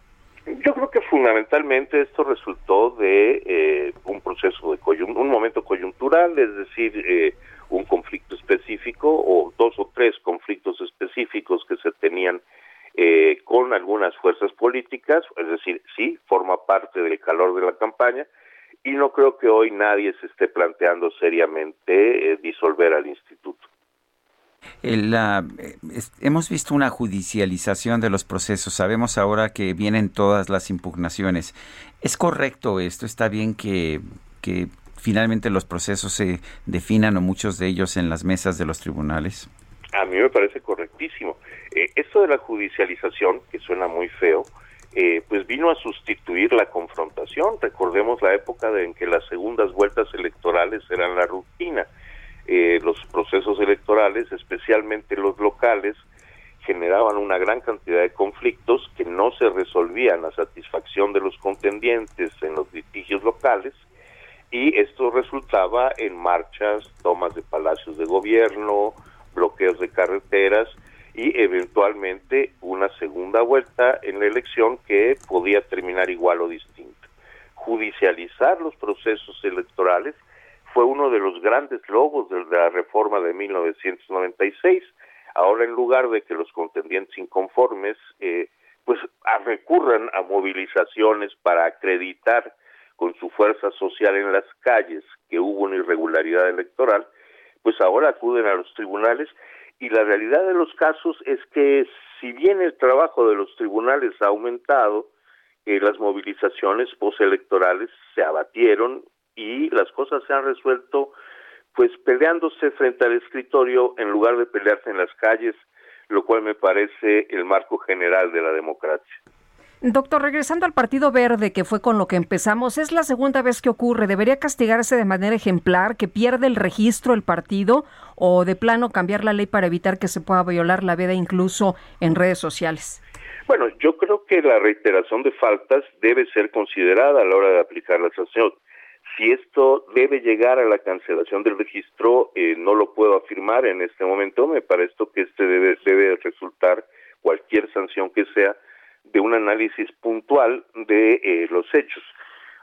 [SPEAKER 18] Yo creo que fundamentalmente esto resultó de eh, un proceso de coyun un momento coyuntural, es decir, eh, un conflicto específico o dos o tres conflictos específicos que se tenían eh, con algunas fuerzas políticas, es decir, sí, forma parte del calor de la campaña, y no creo que hoy nadie se esté planteando seriamente eh, disolver al instituto.
[SPEAKER 3] El, uh, es, hemos visto una judicialización de los procesos. Sabemos ahora que vienen todas las impugnaciones. ¿Es correcto esto? ¿Está bien que finalmente los procesos se definan o muchos de ellos en las mesas de los tribunales?
[SPEAKER 18] A mí me parece correctísimo. Eh, esto de la judicialización, que suena muy feo, eh, pues vino a sustituir la confrontación. Recordemos la época en que las segundas vueltas electorales eran la rutina. Eh, los procesos electorales, especialmente los locales, generaban una gran cantidad de conflictos que no se resolvían a satisfacción de los contendientes en los litigios locales y esto resultaba en marchas, tomas de palacios de gobierno, bloqueos de carreteras y eventualmente una segunda vuelta en la elección que podía terminar igual o distinta. Judicializar los procesos electorales fue uno de los grandes logos de la reforma de 1996. Ahora, en lugar de que los contendientes inconformes eh, pues recurran a movilizaciones para acreditar con su fuerza social en las calles que hubo una irregularidad electoral, pues ahora acuden a los tribunales y la realidad de los casos es que si bien el trabajo de los tribunales ha aumentado, eh, las movilizaciones postelectorales se abatieron y las cosas se han resuelto pues peleándose frente al escritorio en lugar de pelearse en las calles, lo cual me parece el marco general de la democracia.
[SPEAKER 4] Doctor, regresando al Partido Verde, que fue con lo que empezamos, es la segunda vez que ocurre. ¿Debería castigarse de manera ejemplar, que pierde el registro el partido o de plano cambiar la ley para evitar que se pueda violar la veda incluso en redes sociales?
[SPEAKER 18] Bueno, yo creo que la reiteración de faltas debe ser considerada a la hora de aplicar la sanción. Si esto debe llegar a la cancelación del registro, eh, no lo puedo afirmar en este momento. Me parece que este debe, debe resultar cualquier sanción que sea de un análisis puntual de eh, los hechos.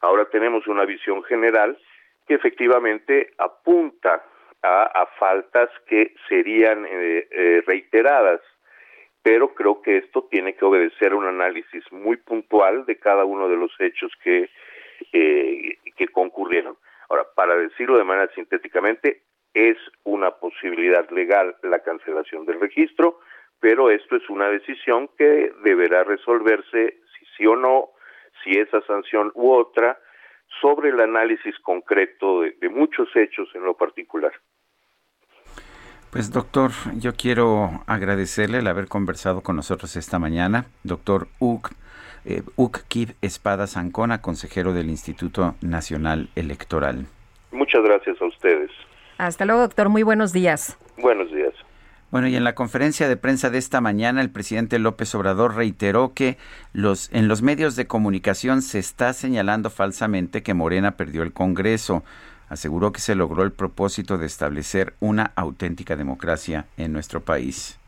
[SPEAKER 18] Ahora tenemos una visión general que efectivamente apunta a, a faltas que serían eh, eh, reiteradas, pero creo que esto tiene que obedecer a un análisis muy puntual de cada uno de los hechos que, eh, que concurrieron. Ahora, para decirlo de manera sintéticamente, es una posibilidad legal la cancelación del registro, pero esto es una decisión que deberá resolverse si sí o no, si esa sanción u otra, sobre el análisis concreto de, de muchos hechos en lo particular.
[SPEAKER 3] Pues doctor, yo quiero agradecerle el haber conversado con nosotros esta mañana. Doctor Uk, eh, Kid Espada Zancona, consejero del Instituto Nacional Electoral.
[SPEAKER 18] Muchas gracias a ustedes.
[SPEAKER 4] Hasta luego, doctor. Muy buenos días.
[SPEAKER 18] Buenos días.
[SPEAKER 3] Bueno, y en la conferencia de prensa de esta mañana, el presidente López Obrador reiteró que los, en los medios de comunicación se está señalando falsamente que Morena perdió el Congreso aseguró que se logró el propósito de establecer una auténtica democracia en nuestro país.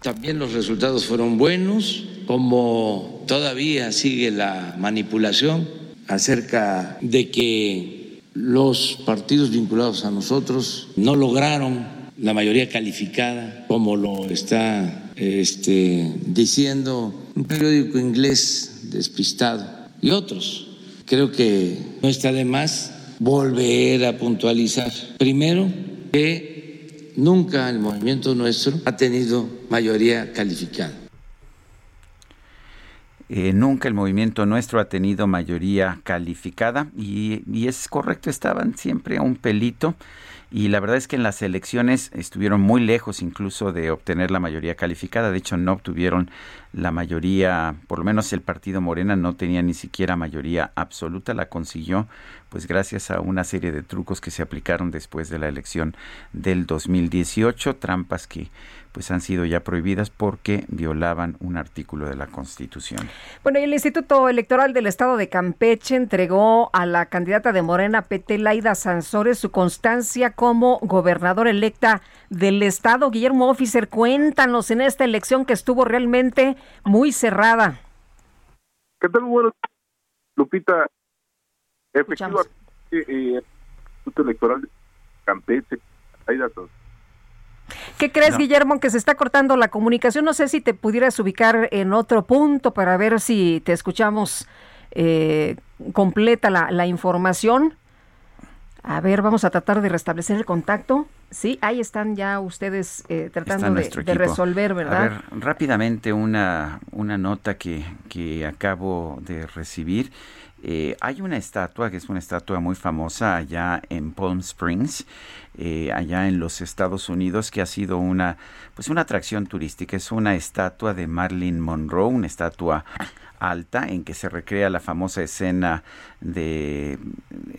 [SPEAKER 9] También los resultados fueron buenos, como todavía sigue la manipulación acerca de que los partidos vinculados a nosotros no lograron la mayoría calificada, como lo está este, diciendo un periódico inglés despistado y otros. Creo que no está de más volver a puntualizar. Primero, que nunca el movimiento nuestro ha tenido mayoría calificada.
[SPEAKER 3] Eh, nunca el movimiento nuestro ha tenido mayoría calificada y, y es correcto, estaban siempre a un pelito y la verdad es que en las elecciones estuvieron muy lejos incluso de obtener la mayoría calificada. De hecho, no obtuvieron la mayoría, por lo menos el partido Morena no tenía ni siquiera mayoría absoluta, la consiguió pues gracias a una serie de trucos que se aplicaron después de la elección del 2018, trampas que pues han sido ya prohibidas porque violaban un artículo de la Constitución.
[SPEAKER 4] Bueno, y el Instituto Electoral del Estado de Campeche entregó a la candidata de Morena PT Laida Sansores su constancia como gobernadora electa del estado. Guillermo Officer, cuéntanos en esta elección que estuvo realmente muy cerrada.
[SPEAKER 19] ¿Qué tal? Bueno, Lupita, efectivamente, eh, el Instituto Electoral de Campeche, Laida Sansores,
[SPEAKER 4] ¿Qué crees, Guillermo, que se está cortando la comunicación? No sé si te pudieras ubicar en otro punto para ver si te escuchamos eh, completa la, la, información. A ver, vamos a tratar de restablecer el contacto. Sí, ahí están ya ustedes eh, tratando de, de, resolver, ¿verdad?
[SPEAKER 3] A ver, rápidamente una, una nota que, que acabo de recibir. Eh, hay una estatua que es una estatua muy famosa allá en Palm Springs, eh, allá en los Estados Unidos, que ha sido una, pues una atracción turística. Es una estatua de Marilyn Monroe, una estatua alta en que se recrea la famosa escena de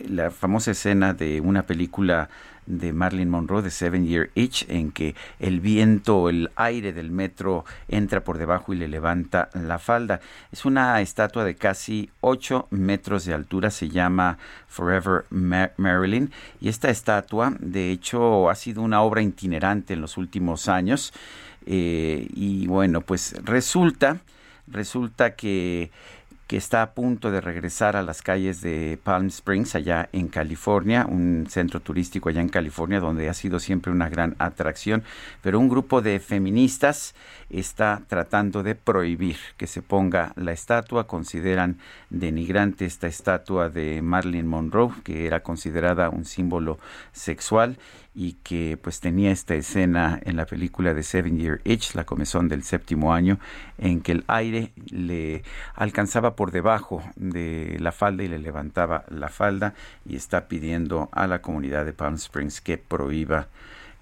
[SPEAKER 3] la famosa escena de una película de Marilyn Monroe de Seven Year Itch en que el viento, el aire del metro entra por debajo y le levanta la falda. Es una estatua de casi 8 metros de altura, se llama Forever Mar Marilyn y esta estatua de hecho ha sido una obra itinerante en los últimos años eh, y bueno pues resulta resulta que, que está a punto de regresar a las calles de Palm Springs, allá en California, un centro turístico allá en California, donde ha sido siempre una gran atracción, pero un grupo de feministas está tratando de prohibir que se ponga la estatua, consideran denigrante esta estatua de Marilyn Monroe, que era considerada un símbolo sexual y que pues tenía esta escena en la película de Seven Year Itch, la comezón del séptimo año, en que el aire le alcanzaba por debajo de la falda y le levantaba la falda y está pidiendo a la comunidad de Palm Springs que prohíba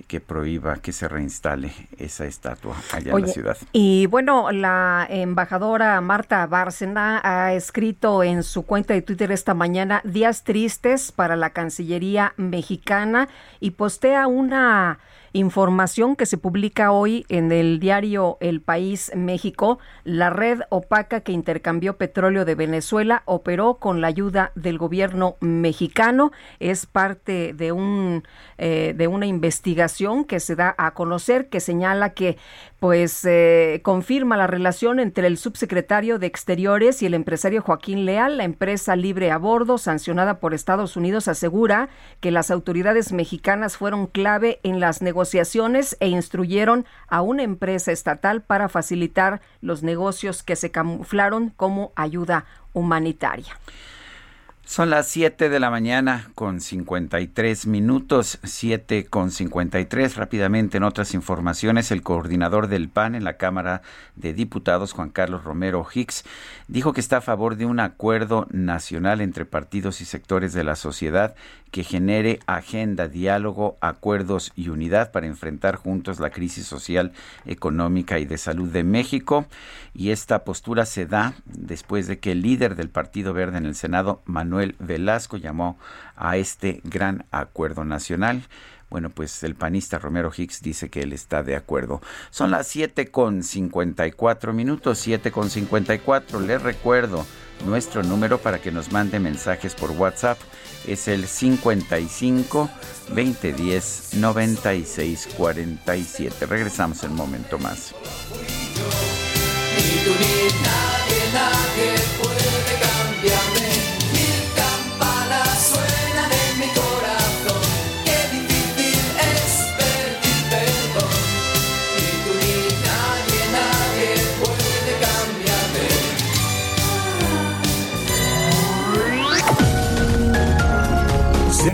[SPEAKER 3] que prohíba que se reinstale esa estatua allá
[SPEAKER 4] Oye,
[SPEAKER 3] en la ciudad.
[SPEAKER 4] Y bueno, la embajadora Marta Bárcena ha escrito en su cuenta de Twitter esta mañana días tristes para la Cancillería mexicana y postea una información que se publica hoy en el diario El País México. La red opaca que intercambió petróleo de Venezuela operó con la ayuda del gobierno mexicano. Es parte de un eh, de una investigación que se da a conocer que señala que pues eh, confirma la relación entre el subsecretario de Exteriores y el empresario Joaquín Leal. La empresa libre a bordo, sancionada por Estados Unidos, asegura que las autoridades mexicanas fueron clave en las negociaciones e instruyeron a una empresa estatal para facilitar los negocios que se camuflaron como ayuda humanitaria.
[SPEAKER 3] Son las 7 de la mañana con 53 minutos, 7 con 53. Rápidamente en otras informaciones, el coordinador del PAN en la Cámara de Diputados, Juan Carlos Romero Hicks, dijo que está a favor de un acuerdo nacional entre partidos y sectores de la sociedad que genere agenda, diálogo, acuerdos y unidad para enfrentar juntos la crisis social, económica y de salud de México. Y esta postura se da después de que el líder del Partido Verde en el Senado, Manuel Velasco, llamó a este gran acuerdo nacional. Bueno, pues el panista Romero Hicks dice que él está de acuerdo. Son las 7 con 54 minutos, 7 con 54. Les recuerdo nuestro número para que nos mande mensajes por WhatsApp. Es el 55 2010 96 47. Regresamos en un momento más.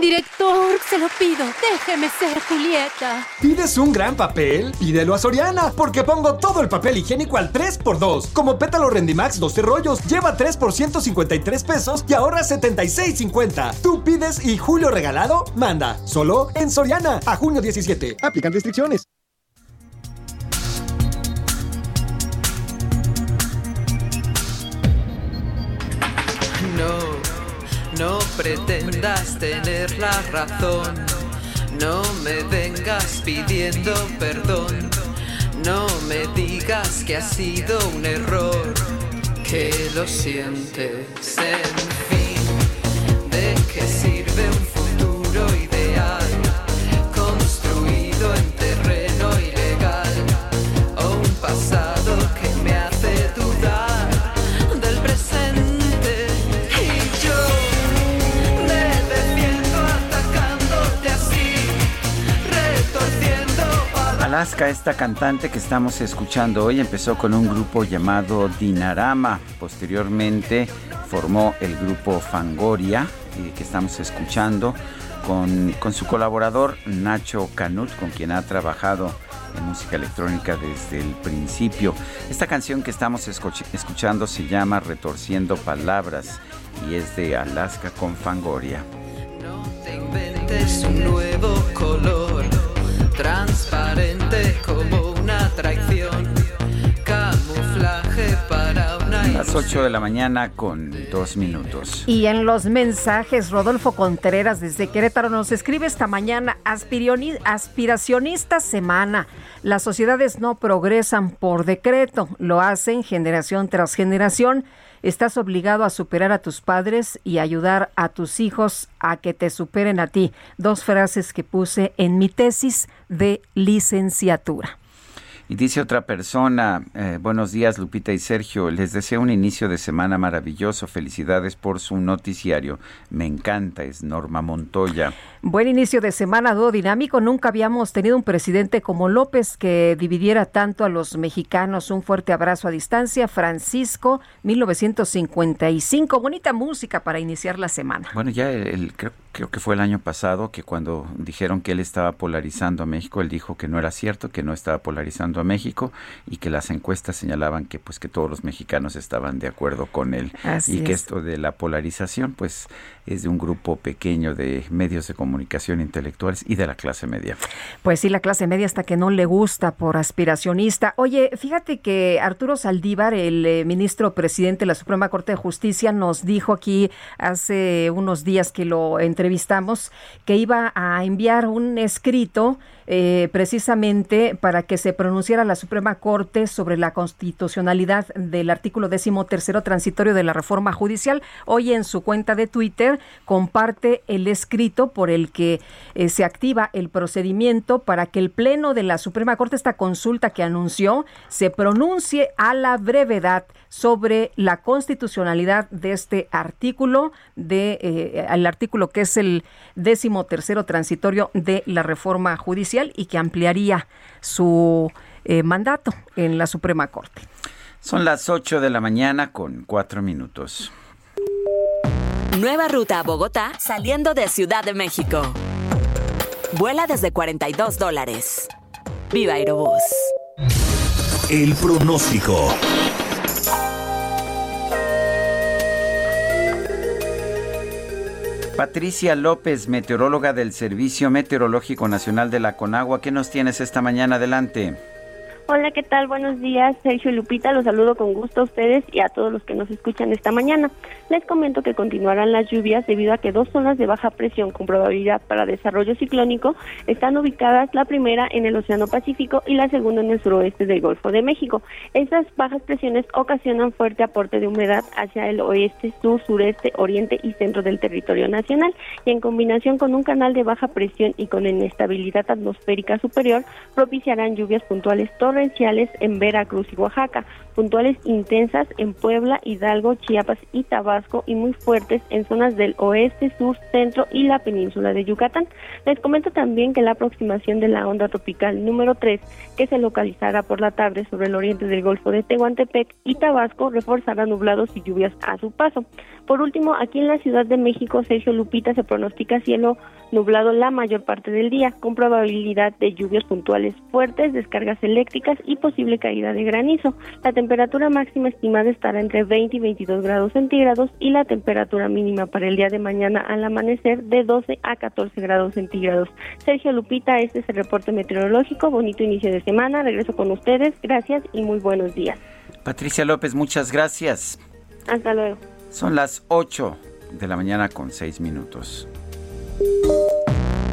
[SPEAKER 10] Director, se lo pido, déjeme ser Julieta.
[SPEAKER 20] ¿Pides un gran papel? Pídelo a Soriana, porque pongo todo el papel higiénico al 3x2. Como pétalo Rendimax 12 rollos, lleva 3 por 153 pesos y ahorra 76.50. Tú pides y Julio regalado, manda. Solo en Soriana, a junio 17. Aplican restricciones.
[SPEAKER 14] No, no pretendas tener la razón. No me vengas pidiendo perdón. No me digas que ha sido un error. Que lo sientes, en fin. ¿De qué sirve un futuro ideal?
[SPEAKER 3] Alaska, esta cantante que estamos escuchando hoy, empezó con un grupo llamado Dinarama. Posteriormente formó el grupo Fangoria, eh, que estamos escuchando, con, con su colaborador Nacho Canut, con quien ha trabajado en música electrónica desde el principio. Esta canción que estamos escuch- escuchando se llama Retorciendo Palabras y es de Alaska con Fangoria.
[SPEAKER 14] Te inventes un nuevo color, transparente como una traición, camuflaje para una
[SPEAKER 3] Las 8 de la mañana con dos minutos.
[SPEAKER 4] Y en los mensajes, Rodolfo Contreras desde Querétaro nos escribe esta mañana, "Aspirioni- aspiracionista semana. Las sociedades no progresan por decreto, lo hacen generación tras generación. Estás obligado a superar a tus padres y ayudar a tus hijos a que te superen a ti. Dos frases que puse en mi tesis de licenciatura.
[SPEAKER 3] Y dice otra persona, eh, buenos días Lupita y Sergio, les deseo un inicio de semana maravilloso, felicidades por su noticiario, me encanta, es Norma Montoya.
[SPEAKER 4] Buen inicio de semana, dúo dinámico. Nunca habíamos tenido un presidente como López que dividiera tanto a los mexicanos. Un fuerte abrazo a distancia. Francisco, 1955. Bonita música para iniciar la semana.
[SPEAKER 3] Bueno, ya el, el- creo, creo que fue el año pasado que cuando dijeron que él estaba polarizando a México, él dijo que no era cierto, que no estaba polarizando a México y que las encuestas señalaban que pues que todos los mexicanos estaban de acuerdo con él
[SPEAKER 4] Así
[SPEAKER 3] y que
[SPEAKER 4] es.
[SPEAKER 3] esto de la polarización pues es de un grupo pequeño de medios de comunicación intelectuales y de la clase media.
[SPEAKER 4] Pues sí, la clase media hasta que no le gusta por aspiracionista. Oye, fíjate que Arturo Saldívar, el eh, ministro presidente de la Suprema Corte de Justicia, nos dijo aquí hace unos días que lo entrevistamos que iba a enviar un escrito eh, precisamente para que se pronunciara la Suprema Corte sobre la constitucionalidad del artículo décimo tercero transitorio de la reforma judicial. Hoy en su cuenta de Twitter comparte el escrito por el que eh, se activa el procedimiento para que el Pleno de la Suprema Corte, esta consulta que anunció, se pronuncie a la brevedad sobre la constitucionalidad de este artículo, de eh, el artículo que es el décimo tercero transitorio de la reforma judicial y que ampliaría su eh, mandato en la Suprema Corte.
[SPEAKER 3] Son las 8 de la mañana con cuatro minutos.
[SPEAKER 21] Nueva ruta a Bogotá saliendo de Ciudad de México. Vuela desde 42 dólares. Viva Aerobús.
[SPEAKER 2] El pronóstico.
[SPEAKER 3] Patricia López, meteoróloga del Servicio Meteorológico Nacional de la Conagua, ¿qué nos tienes esta mañana adelante?
[SPEAKER 22] Hola, ¿qué tal? Buenos días, Sergio y Lupita. Los saludo con gusto a ustedes y a todos los que nos escuchan esta mañana. Les comento que continuarán las lluvias debido a que dos zonas de baja presión con probabilidad para desarrollo ciclónico están ubicadas, la primera en el Océano Pacífico y la segunda en el suroeste del Golfo de México. Estas bajas presiones ocasionan fuerte aporte de humedad hacia el oeste, sur, sureste, oriente y centro del territorio nacional y en combinación con un canal de baja presión y con inestabilidad atmosférica superior propiciarán lluvias puntuales torrenciales en Veracruz y Oaxaca, puntuales intensas en Puebla, Hidalgo, Chiapas y Tabasco y muy fuertes en zonas del oeste, sur, centro y la península de Yucatán. Les comento también que la aproximación de la onda tropical número 3, que se localizará por la tarde sobre el oriente del Golfo de Tehuantepec y Tabasco, reforzará nublados y lluvias a su paso. Por último, aquí en la Ciudad de México, Sergio Lupita se pronostica cielo nublado la mayor parte del día, con probabilidad de lluvias puntuales fuertes, descargas eléctricas y posible caída de granizo. La temperatura máxima estimada estará entre 20 y 22 grados centígrados y la temperatura mínima para el día de mañana al amanecer de 12 a 14 grados centígrados. Sergio Lupita, este es el reporte meteorológico. Bonito inicio de semana. Regreso con ustedes. Gracias y muy buenos días.
[SPEAKER 3] Patricia López, muchas gracias.
[SPEAKER 22] Hasta luego.
[SPEAKER 3] Son las 8 de la mañana con 6 minutos.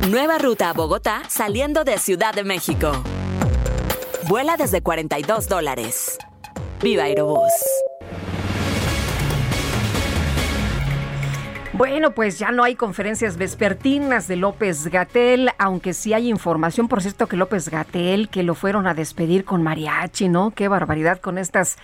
[SPEAKER 21] Nueva ruta a Bogotá saliendo de Ciudad de México. Vuela desde 42 dólares. Viva Aerobús.
[SPEAKER 4] Bueno, pues ya no hay conferencias vespertinas de López Gatel, aunque sí hay información, por cierto, que López Gatel, que lo fueron a despedir con mariachi, ¿no? Qué barbaridad con estas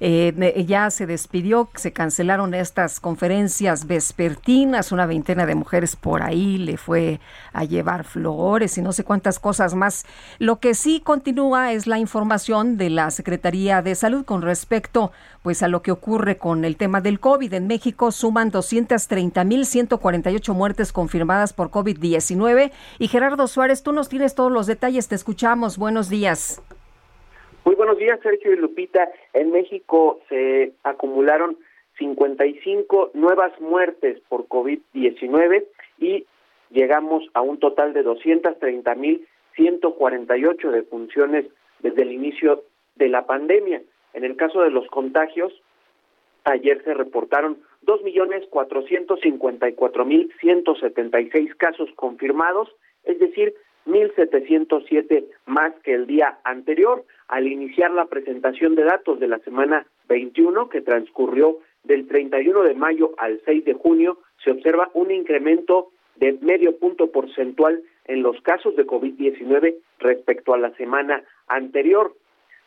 [SPEAKER 4] eh, ya se despidió, se cancelaron estas conferencias vespertinas, una veintena de mujeres por ahí le fue a llevar flores y no sé cuántas cosas más. Lo que sí continúa es la información de la Secretaría de Salud con respecto pues a lo que ocurre con el tema del COVID. En México suman 230.148 muertes confirmadas por COVID-19 y Gerardo Suárez, tú nos tienes todos los detalles, te escuchamos. Buenos días.
[SPEAKER 23] Muy buenos días, Sergio y Lupita. En México se acumularon 55 nuevas muertes por COVID-19 y llegamos a un total de 230.148 defunciones desde el inicio de la pandemia. En el caso de los contagios, ayer se reportaron 2.454.176 casos confirmados, es decir, 1.707 más que el día anterior, al iniciar la presentación de datos de la semana 21, que transcurrió del 31 de mayo al 6 de junio, se observa un incremento de medio punto porcentual en los casos de COVID-19 respecto a la semana anterior.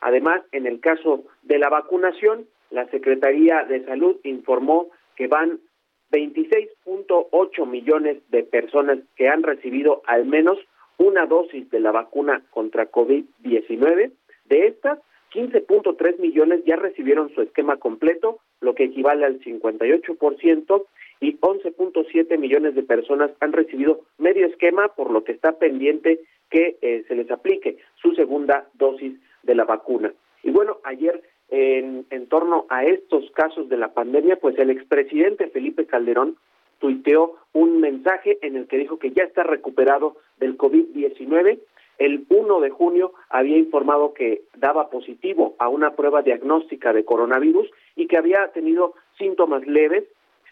[SPEAKER 23] Además, en el caso de la vacunación, la Secretaría de Salud informó que van 26.8 millones de personas que han recibido al menos una dosis de la vacuna contra COVID-19. De estas, 15.3 millones ya recibieron su esquema completo, lo que equivale al 58%, y 11.7 millones de personas han recibido medio esquema, por lo que está pendiente que eh, se les aplique su segunda dosis de la vacuna. Y bueno, ayer en, en torno a estos casos de la pandemia, pues el expresidente Felipe Calderón tuiteó un mensaje en el que dijo que ya está recuperado del COVID-19. El 1 de junio había informado que daba positivo a una prueba diagnóstica de coronavirus y que había tenido síntomas leves.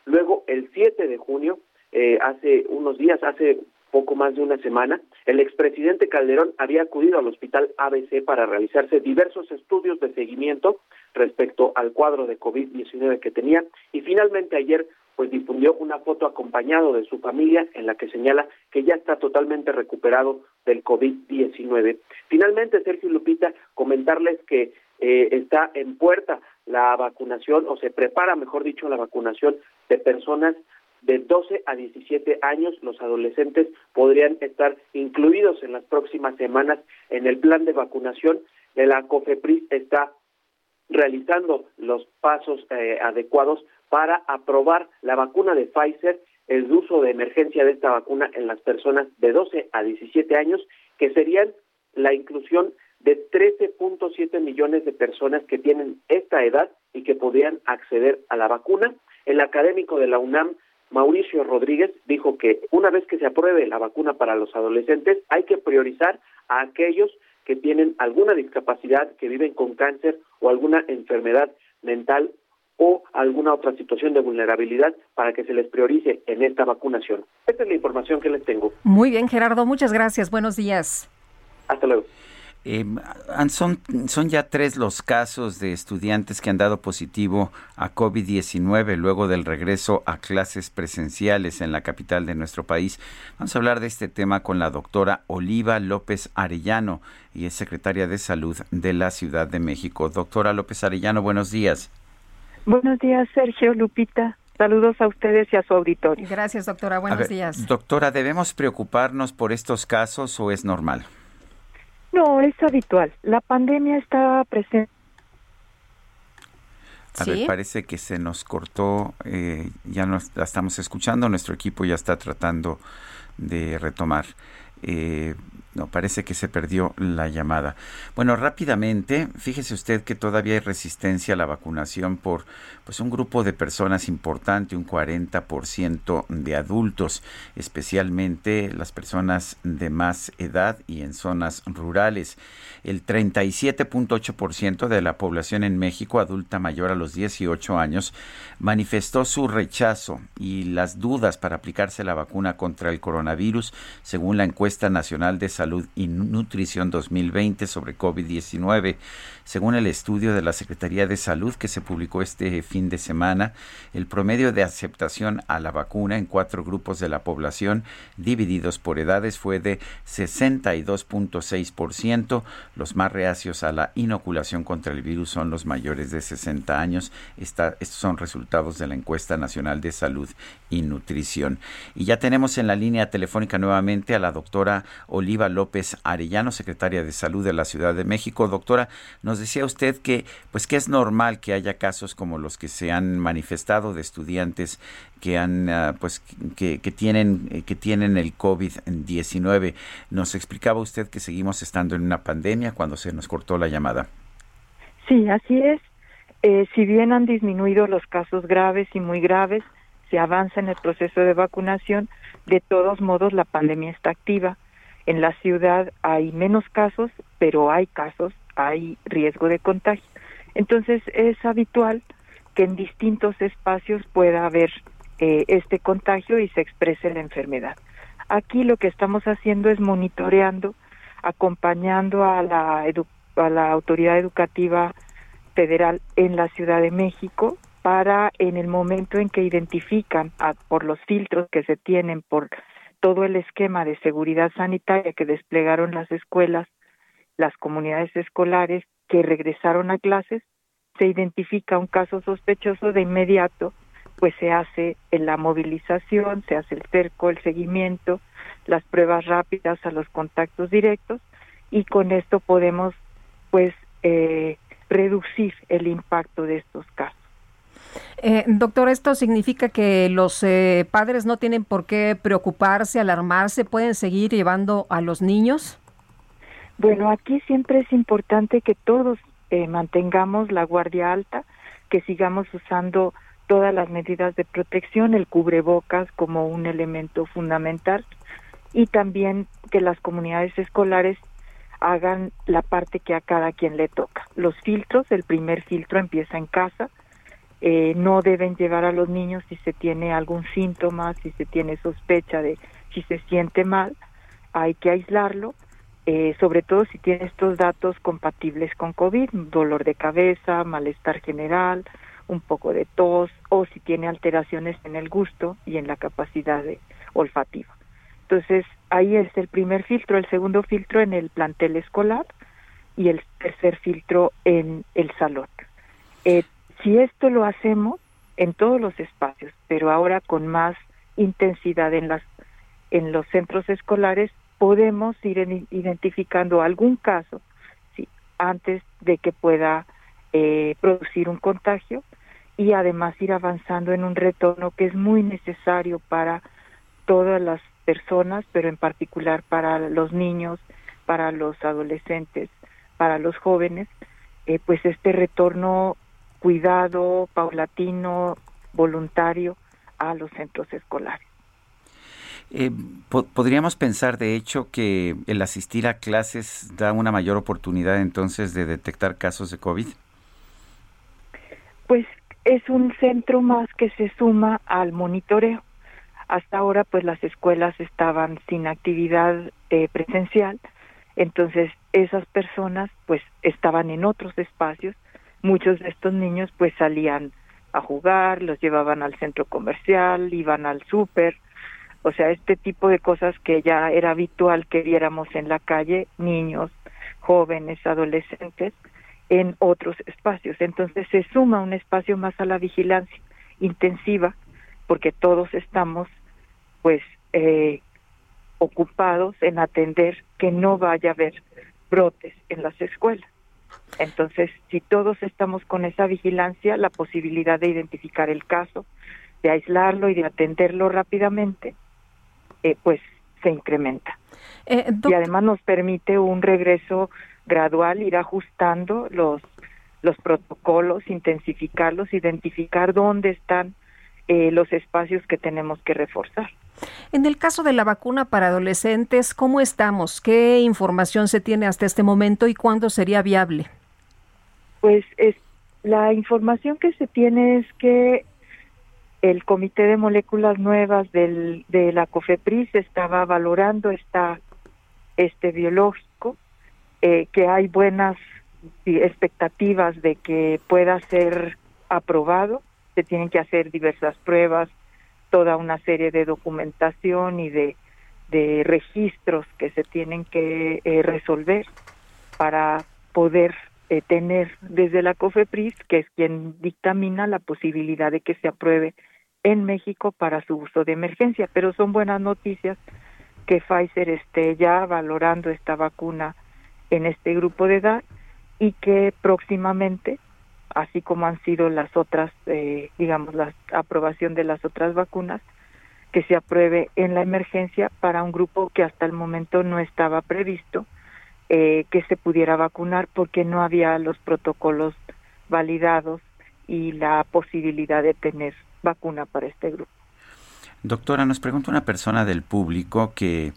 [SPEAKER 23] Luego, el 7 de junio, eh, hace unos días, hace poco más de una semana, el expresidente Calderón había acudido al hospital ABC para realizarse diversos estudios de seguimiento respecto al cuadro de COVID-19 que tenía y finalmente ayer pues difundió una foto acompañado de su familia en la que señala que ya está totalmente recuperado del COVID-19. Finalmente, Sergio Lupita, comentarles que eh, está en puerta la vacunación, o se prepara, mejor dicho, la vacunación de personas de 12 a 17 años. Los adolescentes podrían estar incluidos en las próximas semanas en el plan de vacunación. La COFEPRIS está realizando los pasos eh, adecuados para aprobar la vacuna de Pfizer, el uso de emergencia de esta vacuna en las personas de 12 a 17 años, que serían la inclusión de 13.7 millones de personas que tienen esta edad y que podrían acceder a la vacuna. El académico de la UNAM, Mauricio Rodríguez, dijo que una vez que se apruebe la vacuna para los adolescentes, hay que priorizar a aquellos que tienen alguna discapacidad, que viven con cáncer o alguna enfermedad mental o alguna otra situación de vulnerabilidad para que se les priorice en esta vacunación. Esta es la información que les tengo.
[SPEAKER 4] Muy bien, Gerardo, muchas gracias. Buenos días.
[SPEAKER 23] Hasta luego.
[SPEAKER 3] Eh, son, son ya tres los casos de estudiantes que han dado positivo a COVID-19 luego del regreso a clases presenciales en la capital de nuestro país. Vamos a hablar de este tema con la doctora Oliva López Arellano y es secretaria de Salud de la Ciudad de México. Doctora López Arellano, buenos días.
[SPEAKER 24] Buenos días, Sergio Lupita. Saludos a ustedes y a su auditorio.
[SPEAKER 4] Gracias, doctora. Buenos días.
[SPEAKER 3] Doctora, ¿debemos preocuparnos por estos casos o es normal?
[SPEAKER 24] No, es habitual. La pandemia está presente.
[SPEAKER 3] A ver, parece que se nos cortó, eh, ya nos la estamos escuchando, nuestro equipo ya está tratando de retomar. Eh, no, parece que se perdió la llamada. Bueno, rápidamente, fíjese usted que todavía hay resistencia a la vacunación por pues un grupo de personas importante, un 40% de adultos, especialmente las personas de más edad y en zonas rurales. El 37.8% de la población en México adulta mayor a los 18 años manifestó su rechazo y las dudas para aplicarse la vacuna contra el coronavirus, según la encuesta nacional de salud y nutrición 2020 sobre COVID-19. Según el estudio de la Secretaría de Salud que se publicó este fin de semana, el promedio de aceptación a la vacuna en cuatro grupos de la población divididos por edades fue de 62.6%. Los más reacios a la inoculación contra el virus son los mayores de 60 años. estos son resultados de la encuesta nacional de salud y nutrición. Y ya tenemos en la línea telefónica nuevamente a la doctora Oliva López Arellano, secretaria de Salud de la Ciudad de México. Doctora, nos decía usted que pues que es normal que haya casos como los que se han manifestado de estudiantes que han ah, pues que, que, tienen eh, que tienen el COVID-19. Nos explicaba usted que seguimos estando en una pandemia cuando se nos cortó la llamada.
[SPEAKER 24] Sí, así es. Eh, si bien han disminuido los casos graves y muy graves, se avanza en el proceso de vacunación, de todos modos la pandemia está activa. En la ciudad hay menos casos, pero hay casos hay riesgo de contagio. Entonces es habitual que en distintos espacios pueda haber eh, este contagio y se exprese la enfermedad. Aquí lo que estamos haciendo es monitoreando, acompañando a la, a la autoridad educativa federal en la Ciudad de México para en el momento en que identifican por los filtros que se tienen por todo el esquema de seguridad sanitaria que desplegaron las escuelas las comunidades escolares que regresaron a clases, se identifica un caso sospechoso de inmediato, pues se hace la movilización, se hace el cerco, el seguimiento, las pruebas rápidas a los contactos directos y con esto podemos pues eh, reducir el impacto de estos casos.
[SPEAKER 4] Eh, doctor, ¿esto significa que los eh, padres no tienen por qué preocuparse, alarmarse, pueden seguir llevando a los niños?
[SPEAKER 24] Bueno, aquí siempre es importante que todos eh, mantengamos la guardia alta, que sigamos usando todas las medidas de protección, el cubrebocas como un elemento fundamental y también que las comunidades escolares hagan la parte que a cada quien le toca. Los filtros, el primer filtro empieza en casa, eh, no deben llevar a los niños si se tiene algún síntoma, si se tiene sospecha de si se siente mal, hay que aislarlo, eh, sobre todo si tiene estos datos compatibles con COVID, dolor de cabeza, malestar general, un poco de tos o si tiene alteraciones en el gusto y en la capacidad olfativa. Entonces, ahí es el primer filtro, el segundo filtro en el plantel escolar y el tercer filtro en el salón. Eh, si esto lo hacemos en todos los espacios, pero ahora con más intensidad en las en los centros escolares, podemos ir identificando algún caso antes de que pueda eh, producir un contagio y además ir avanzando en un retorno que es muy necesario para todas las personas, pero en particular para los niños, para los adolescentes, para los jóvenes, eh, pues este retorno cuidado, paulatino, voluntario a los centros escolares.
[SPEAKER 3] Eh, ¿Podríamos pensar, de hecho, que el asistir a clases da una mayor oportunidad entonces de detectar casos de COVID?
[SPEAKER 24] Pues es un centro más que se suma al monitoreo. Hasta ahora, pues las escuelas estaban sin actividad eh, presencial, entonces esas personas, pues estaban en otros espacios. Muchos de estos niños, pues salían a jugar, los llevaban al centro comercial, iban al súper, o sea, este tipo de cosas que ya era habitual que viéramos en la calle, niños, jóvenes, adolescentes, en otros espacios. Entonces se suma un espacio más a la vigilancia intensiva, porque todos estamos, pues, eh, ocupados en atender que no vaya a haber brotes en las escuelas. Entonces, si todos estamos con esa vigilancia, la posibilidad de identificar el caso, de aislarlo y de atenderlo rápidamente, eh, pues se incrementa.
[SPEAKER 4] Eh,
[SPEAKER 24] y además nos permite un regreso gradual, ir ajustando los, los protocolos, intensificarlos, identificar dónde están eh, los espacios que tenemos que reforzar.
[SPEAKER 4] En el caso de la vacuna para adolescentes, ¿cómo estamos? ¿Qué información se tiene hasta este momento y cuándo sería viable?
[SPEAKER 24] Pues es, la información que se tiene es que el Comité de Moléculas Nuevas del, de la COFEPRIS estaba valorando esta, este biológico, eh, que hay buenas expectativas de que pueda ser aprobado. Se tienen que hacer diversas pruebas, toda una serie de documentación y de, registros que se tienen que eh, resolver para poder eh, tener desde la COFEPRIS, que es quien dictamina la posibilidad de que se apruebe en México para su uso de emergencia, pero son buenas noticias que Pfizer esté ya valorando esta vacuna en este grupo de edad y que próximamente, así como han sido las otras, eh, digamos, la aprobación de las otras vacunas, que se apruebe en la emergencia para un grupo que hasta el momento no estaba previsto eh, que se pudiera vacunar porque no había los protocolos validados y la posibilidad de tener vacuna para este grupo.
[SPEAKER 3] Doctora, nos pregunta una persona del público que,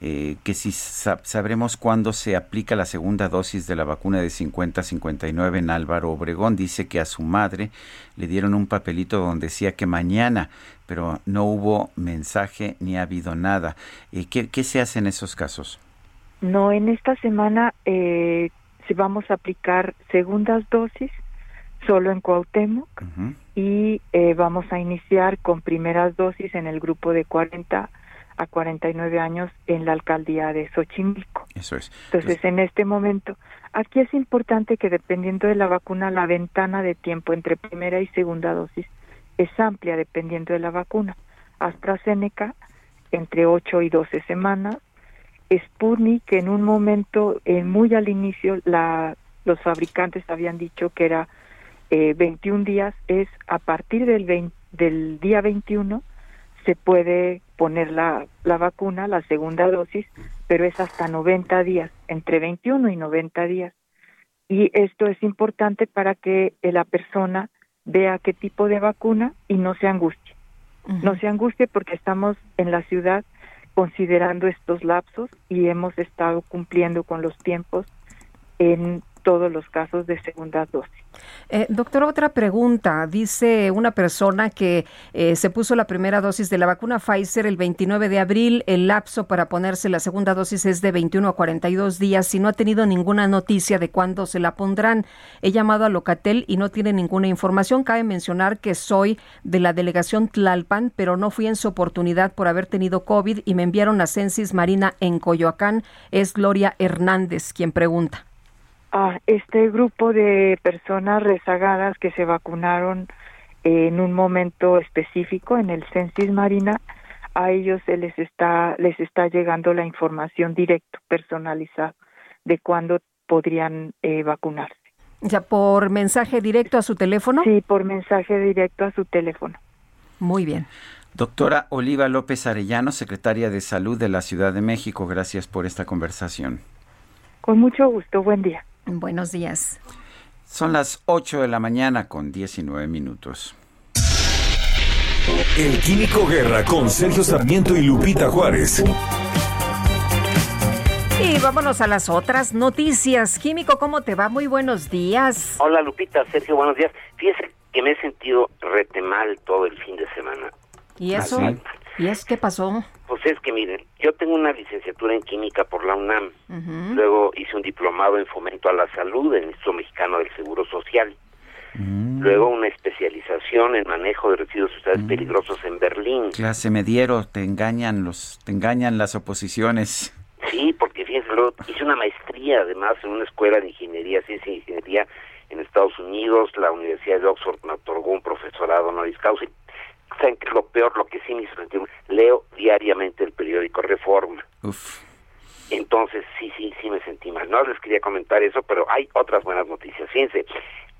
[SPEAKER 3] eh, que si sabremos cuándo se aplica la segunda dosis de la vacuna de 50-59 en Álvaro Obregón. Dice que a su madre le dieron un papelito donde decía que mañana, pero no hubo mensaje ni ha habido nada. Eh, ¿qué, ¿Qué se hace en esos casos?
[SPEAKER 24] No, en esta semana eh, vamos a aplicar segundas dosis solo en Cuauhtémoc y eh, vamos a iniciar con primeras dosis en el grupo de 40 a 49 años en la alcaldía de Xochimilco.
[SPEAKER 3] Eso es.
[SPEAKER 24] Entonces, en este momento, aquí es importante que dependiendo de la vacuna, la ventana de tiempo entre primera y segunda dosis es amplia dependiendo de la vacuna. AstraZeneca entre 8 y 12 semanas, Sputnik que en un momento eh, muy al inicio la, los fabricantes habían dicho que era eh, 21 días es a partir del, del día 21 se puede poner la, la vacuna, la segunda dosis, pero es hasta 90 días, entre 21 y 90 días. Y esto es importante para que la persona vea qué tipo de vacuna y no se angustie. No se angustie porque estamos en la ciudad considerando estos lapsos y hemos estado cumpliendo con los tiempos en todos los casos de segunda dosis.
[SPEAKER 4] Eh, otra pregunta. Dice una persona que eh, se puso la primera dosis de la vacuna Pfizer el 29 de abril. El lapso para ponerse la segunda dosis es de 21 a 42 días y no ha tenido ninguna noticia de cuándo se la pondrán. He llamado a Locatel y no tiene ninguna información. Cabe mencionar que soy de la delegación Tlalpan, pero no fui en su oportunidad por haber tenido COVID y me enviaron a Censis Marina en Coyoacán. Es Gloria Hernández quien pregunta
[SPEAKER 24] a este grupo de personas rezagadas que se vacunaron en un momento específico en el Censis Marina, a ellos se les está les está llegando la información directa, personalizada de cuándo podrían eh, vacunarse.
[SPEAKER 4] ¿Ya por mensaje directo a su teléfono?
[SPEAKER 24] Sí, por mensaje directo a su teléfono.
[SPEAKER 4] Muy bien.
[SPEAKER 3] Doctora Oliva López Arellano, secretaria de Salud de la Ciudad de México, gracias por esta conversación.
[SPEAKER 24] Con mucho gusto, buen día.
[SPEAKER 4] Buenos días.
[SPEAKER 3] Son las 8 de la mañana con 19 minutos.
[SPEAKER 2] El Químico Guerra con Sergio Sarmiento y Lupita Juárez.
[SPEAKER 4] Y vámonos a las otras noticias. Químico, ¿cómo te va? Muy buenos días.
[SPEAKER 25] Hola Lupita, Sergio, buenos días. Fíjese que me he sentido rete mal todo el fin de semana.
[SPEAKER 4] ¿Y eso? ¿Y es qué pasó?
[SPEAKER 25] Pues es que miren, yo tengo una licenciatura en química por la UNAM, luego hice un diplomado en fomento a la salud en el Instituto Mexicano del Seguro Social,
[SPEAKER 3] Mm.
[SPEAKER 25] luego una especialización en manejo de residuos sociales peligrosos en Berlín.
[SPEAKER 3] Clase mediero, te engañan los, te engañan las oposiciones.
[SPEAKER 25] Sí, porque fíjense, luego hice una maestría además en una escuela de ingeniería, ciencia y ingeniería en Estados Unidos, la Universidad de Oxford me otorgó un profesorado honoris causa. y ¿Saben qué es lo peor? Lo que sí me hizo sentir, leo diariamente el periódico Reforma.
[SPEAKER 3] Uf.
[SPEAKER 25] Entonces, sí, sí, sí me sentí mal. No les quería comentar eso, pero hay otras buenas noticias. Fíjense,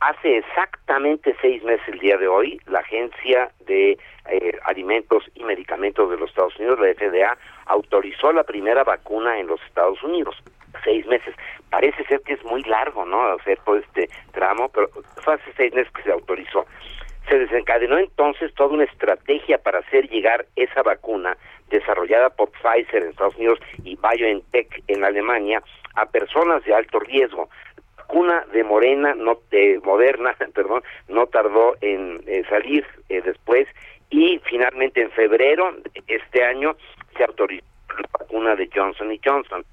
[SPEAKER 25] hace exactamente seis meses el día de hoy, la Agencia de eh, Alimentos y Medicamentos de los Estados Unidos, la FDA, autorizó la primera vacuna en los Estados Unidos. Seis meses. Parece ser que es muy largo, ¿no? Hacer todo este tramo, pero fue hace seis meses que se autorizó. Se desencadenó entonces toda una estrategia para hacer llegar esa vacuna desarrollada por Pfizer en Estados Unidos y BioNTech en Alemania a personas de alto riesgo. Vacuna de Morena, no de Moderna, perdón, no tardó en eh, salir eh, después y finalmente en febrero de este año se autorizó la vacuna de Johnson y Johnson.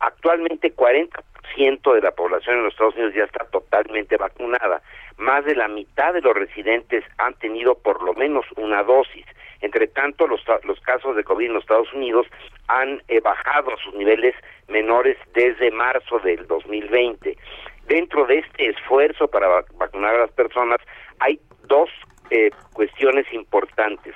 [SPEAKER 25] Actualmente 40% de la población en los Estados Unidos ya está totalmente vacunada. Más de la mitad de los residentes han tenido por lo menos una dosis. Entre tanto, los, los casos de COVID en los Estados Unidos han eh, bajado a sus niveles menores desde marzo del 2020. Dentro de este esfuerzo para vac- vacunar a las personas hay dos eh, cuestiones importantes.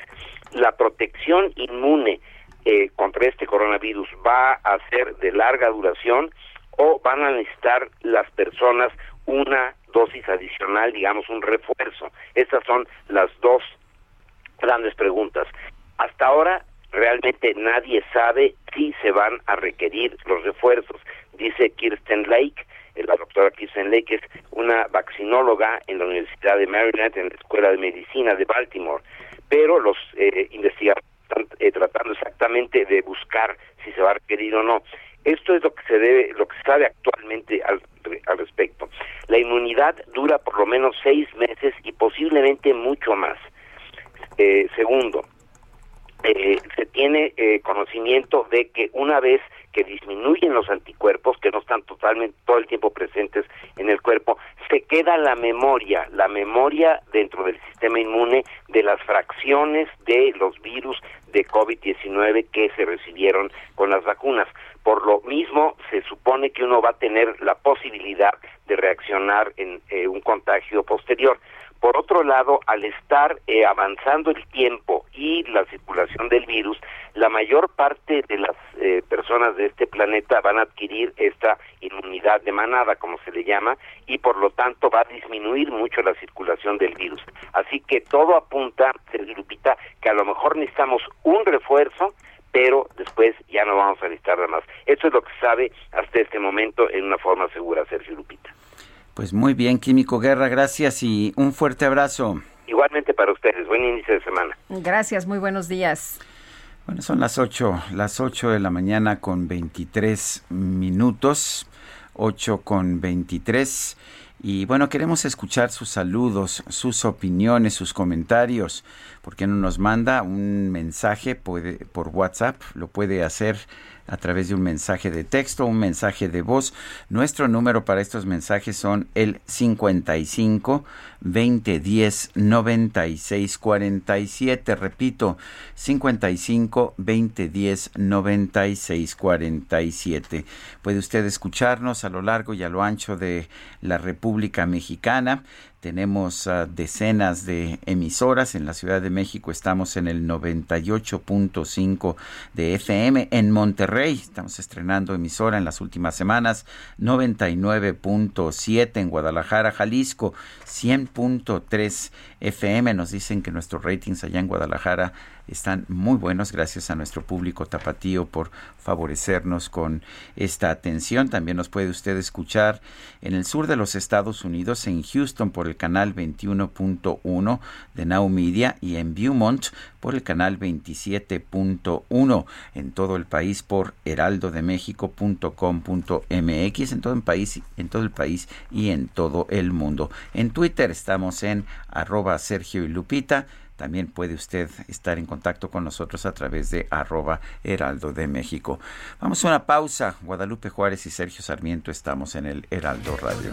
[SPEAKER 25] La protección inmune eh, contra este coronavirus va a ser de larga duración o van a necesitar las personas una dosis adicional, digamos un refuerzo. Estas son las dos grandes preguntas. Hasta ahora realmente nadie sabe si se van a requerir los refuerzos. Dice Kirsten Lake, eh, la doctora Kirsten Lake es una vaccinóloga en la Universidad de Maryland, en la Escuela de Medicina de Baltimore, pero los eh, investigadores están eh, tratando exactamente de buscar si se va a requerir o no. Esto es lo que se debe, lo que se sabe actualmente al, al respecto. La inmunidad dura por lo menos seis meses y posiblemente mucho más. Eh, segundo, eh, se tiene eh, conocimiento de que una vez que disminuyen los anticuerpos, que no están totalmente todo el tiempo presentes en el cuerpo, se queda la memoria, la memoria dentro del sistema inmune de las fracciones de los virus de COVID-19 que se recibieron con las vacunas. Por lo mismo, se supone que uno va a tener la posibilidad de reaccionar en eh, un contagio posterior. Por otro lado, al estar eh, avanzando el tiempo y la circulación del virus, la mayor parte de las eh, personas de este planeta van a adquirir esta inmunidad de manada, como se le llama, y por lo tanto va a disminuir mucho la circulación del virus. Así que todo apunta, Sergio Lupita, que a lo mejor necesitamos un refuerzo, pero después ya no vamos a necesitar nada más. Esto es lo que sabe hasta este momento en una forma segura, Sergio Lupita.
[SPEAKER 3] Pues muy bien, Químico Guerra, gracias y un fuerte abrazo.
[SPEAKER 25] Igualmente para ustedes, buen inicio de semana.
[SPEAKER 4] Gracias, muy buenos días.
[SPEAKER 3] Bueno, son las 8, las 8 de la mañana con 23 minutos, 8 con 23. Y bueno, queremos escuchar sus saludos, sus opiniones, sus comentarios. ¿Por qué no nos manda un mensaje puede, por WhatsApp? Lo puede hacer a través de un mensaje de texto, un mensaje de voz. Nuestro número para estos mensajes son el 55 2010 96 47. Repito, 55 2010 96 47. Puede usted escucharnos a lo largo y a lo ancho de la República Mexicana. Tenemos uh, decenas de emisoras. En la Ciudad de México estamos en el 98.5 de FM. En Monterrey estamos estrenando emisora en las últimas semanas. 99.7 en Guadalajara, Jalisco. 100.3 FM. Nos dicen que nuestros ratings allá en Guadalajara están muy buenos gracias a nuestro público tapatío por favorecernos con esta atención. También nos puede usted escuchar en el sur de los Estados Unidos, en Houston por el canal 21.1 de Now Media y en Beaumont por el canal 27.1 en todo el país por heraldodemexico.com.mx en todo el país en todo el país y en todo el mundo. En Twitter estamos en arroba Sergio y Lupita también puede usted estar en contacto con nosotros a través de arroba Heraldo de México. Vamos a una pausa. Guadalupe Juárez y Sergio Sarmiento estamos en el Heraldo Radio.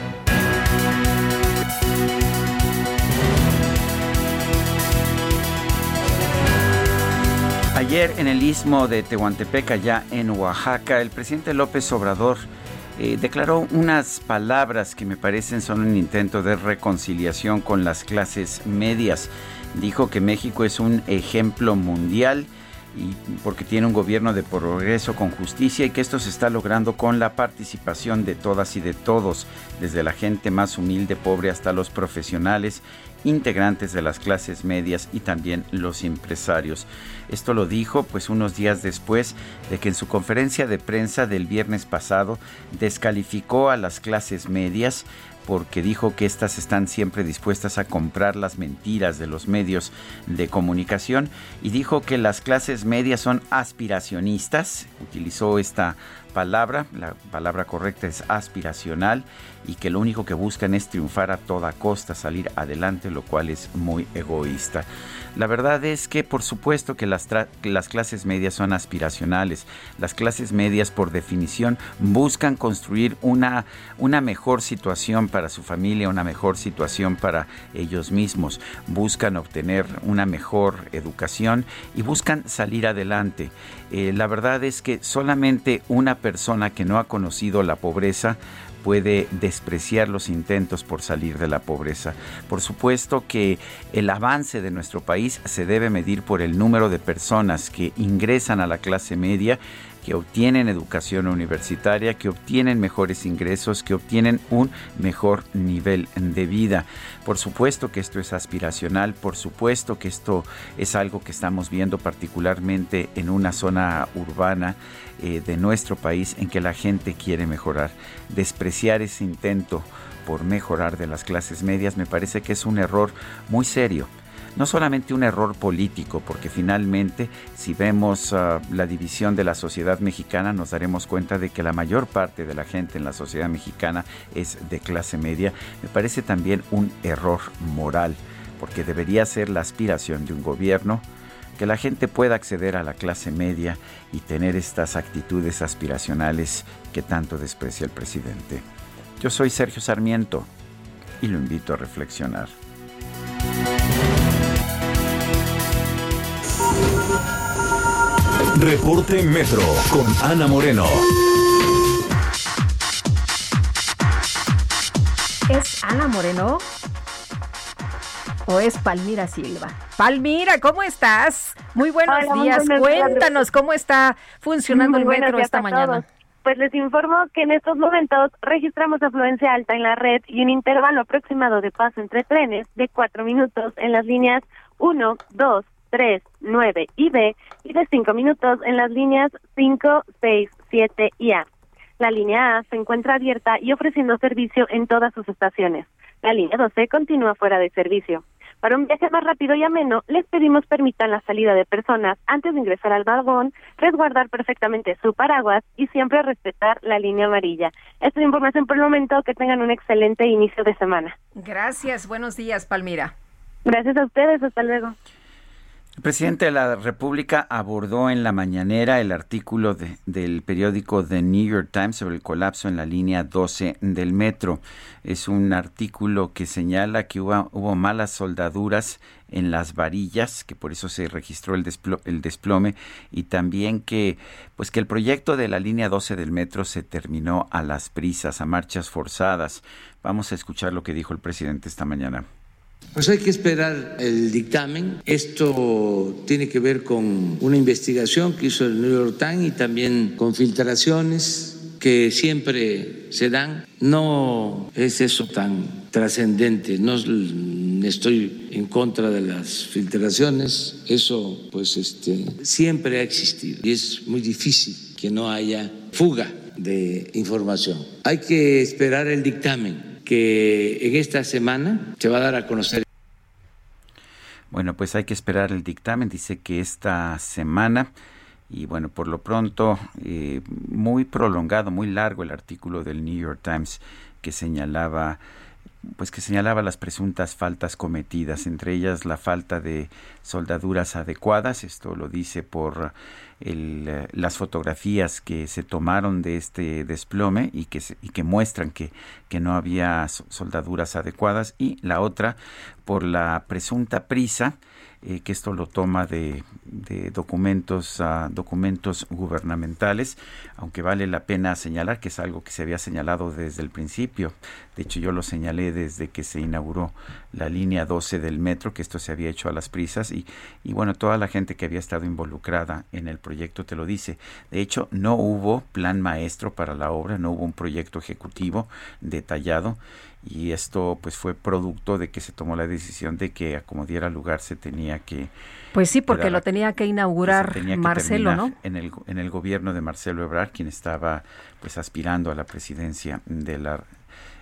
[SPEAKER 3] Ayer en el istmo de Tehuantepec, allá en Oaxaca, el presidente López Obrador eh, declaró unas palabras que me parecen son un intento de reconciliación con las clases medias. Dijo que México es un ejemplo mundial y porque tiene un gobierno de progreso con justicia y que esto se está logrando con la participación de todas y de todos, desde la gente más humilde, pobre hasta los profesionales integrantes de las clases medias y también los empresarios. Esto lo dijo pues unos días después de que en su conferencia de prensa del viernes pasado descalificó a las clases medias porque dijo que éstas están siempre dispuestas a comprar las mentiras de los medios de comunicación y dijo que las clases medias son aspiracionistas, utilizó esta palabra, la palabra correcta es aspiracional y que lo único que buscan es triunfar a toda costa, salir adelante, lo cual es muy egoísta. La verdad es que por supuesto que las, las clases medias son aspiracionales. Las clases medias por definición buscan construir una, mejor situación para su familia, una mejor situación para ellos mismos. Buscan obtener una mejor educación y buscan salir adelante. Eh, la verdad es que solamente una persona que no ha conocido la pobreza puede despreciar los intentos por salir de la pobreza. Por supuesto que el avance de nuestro país se debe medir por el número de personas que ingresan a la clase media que obtienen educación universitaria, que obtienen mejores ingresos, que obtienen un mejor nivel de vida. Por supuesto que esto es aspiracional, por supuesto que esto es algo que estamos viendo particularmente en una zona urbana eh, de nuestro país en que la gente quiere mejorar. Despreciar ese intento por mejorar de las clases medias me parece que es un error muy serio no solamente un error político, porque finalmente si vemos ah, la división de la sociedad mexicana nos daremos cuenta de que la mayor parte de la gente en la sociedad mexicana es de clase media, me parece también un error moral, porque debería ser la aspiración de un gobierno que la gente pueda acceder a la clase media y tener estas actitudes aspiracionales que tanto desprecia el presidente. Yo soy Sergio Sarmiento y lo invito a reflexionar.
[SPEAKER 2] Reporte Metro con Ana Moreno.
[SPEAKER 4] ¿Es Ana Moreno? ¿O es Palmira Silva? Palmira, ¿cómo estás? Muy buenos
[SPEAKER 22] Hola, muy
[SPEAKER 4] días. Cuéntanos cómo está funcionando
[SPEAKER 22] Muy
[SPEAKER 4] el metro esta mañana.
[SPEAKER 22] Pues les informo que en estos momentos registramos afluencia alta en la red y un intervalo aproximado de paso entre trenes de cuatro minutos en las líneas 1, 2, 3, 9 y B y de cinco minutos en las líneas 5, 6, 7 y A. La línea A se encuentra abierta y ofreciendo servicio en todas sus estaciones. La línea 12 continúa fuera de servicio. Para un viaje más rápido y ameno, les pedimos permitan la salida de personas antes de ingresar al vagón, resguardar perfectamente su paraguas y siempre respetar la línea amarilla. Esta es información por el momento. Que tengan un excelente inicio de semana.
[SPEAKER 4] Gracias, buenos días, Palmira.
[SPEAKER 22] Gracias a ustedes. Hasta luego.
[SPEAKER 3] El presidente de la República abordó en la mañanera el artículo de- del periódico The New York Times sobre el colapso en la línea 12 del metro. Es un artículo que señala que hubo, malas soldaduras en las varillas, que por eso se registró el, desplo- el desplome, y también que, pues que el proyecto de la línea 12 del metro se terminó a las prisas, a marchas forzadas. Vamos a escuchar lo que dijo el presidente esta mañana.
[SPEAKER 26] Pues hay que esperar el dictamen. Esto tiene que ver con una investigación que hizo el New York Times y también con filtraciones que siempre se dan. No es eso tan trascendente. No estoy en contra de las filtraciones. Eso, pues, este, siempre ha existido y es muy difícil que no haya fuga de información. Hay que esperar el dictamen que en esta semana se va a dar a conocer.
[SPEAKER 3] Bueno, pues hay que esperar el dictamen. Dice que esta semana, y bueno, por lo pronto, eh, muy prolongado, muy largo el artículo del New York Times que señalaba pues que señalaba las presuntas faltas cometidas, entre ellas la falta de soldaduras adecuadas, esto lo dice por el, las fotografías que se tomaron de este desplome y que, y que muestran que, que no había so- soldaduras adecuadas, y la otra por la presunta prisa, eh, que esto lo toma de, documentos, ah, documentos gubernamentales, aunque vale la pena señalar que es algo que se había señalado desde el principio. De hecho, yo lo señalé desde que se inauguró la línea 12 del metro, que esto se había hecho a las prisas y, y bueno, toda la gente que había estado involucrada en el proyecto te lo dice. De hecho, no hubo plan maestro para la obra, no hubo un proyecto ejecutivo detallado y esto pues fue producto de que se tomó la decisión de que a como diera lugar se tenía que
[SPEAKER 4] Pues sí, porque lo tenía que inaugurar
[SPEAKER 3] tenía que
[SPEAKER 4] Marcelo, ¿no?
[SPEAKER 3] En el, en el gobierno de Marcelo Ebrard, quien estaba pues aspirando a la presidencia de la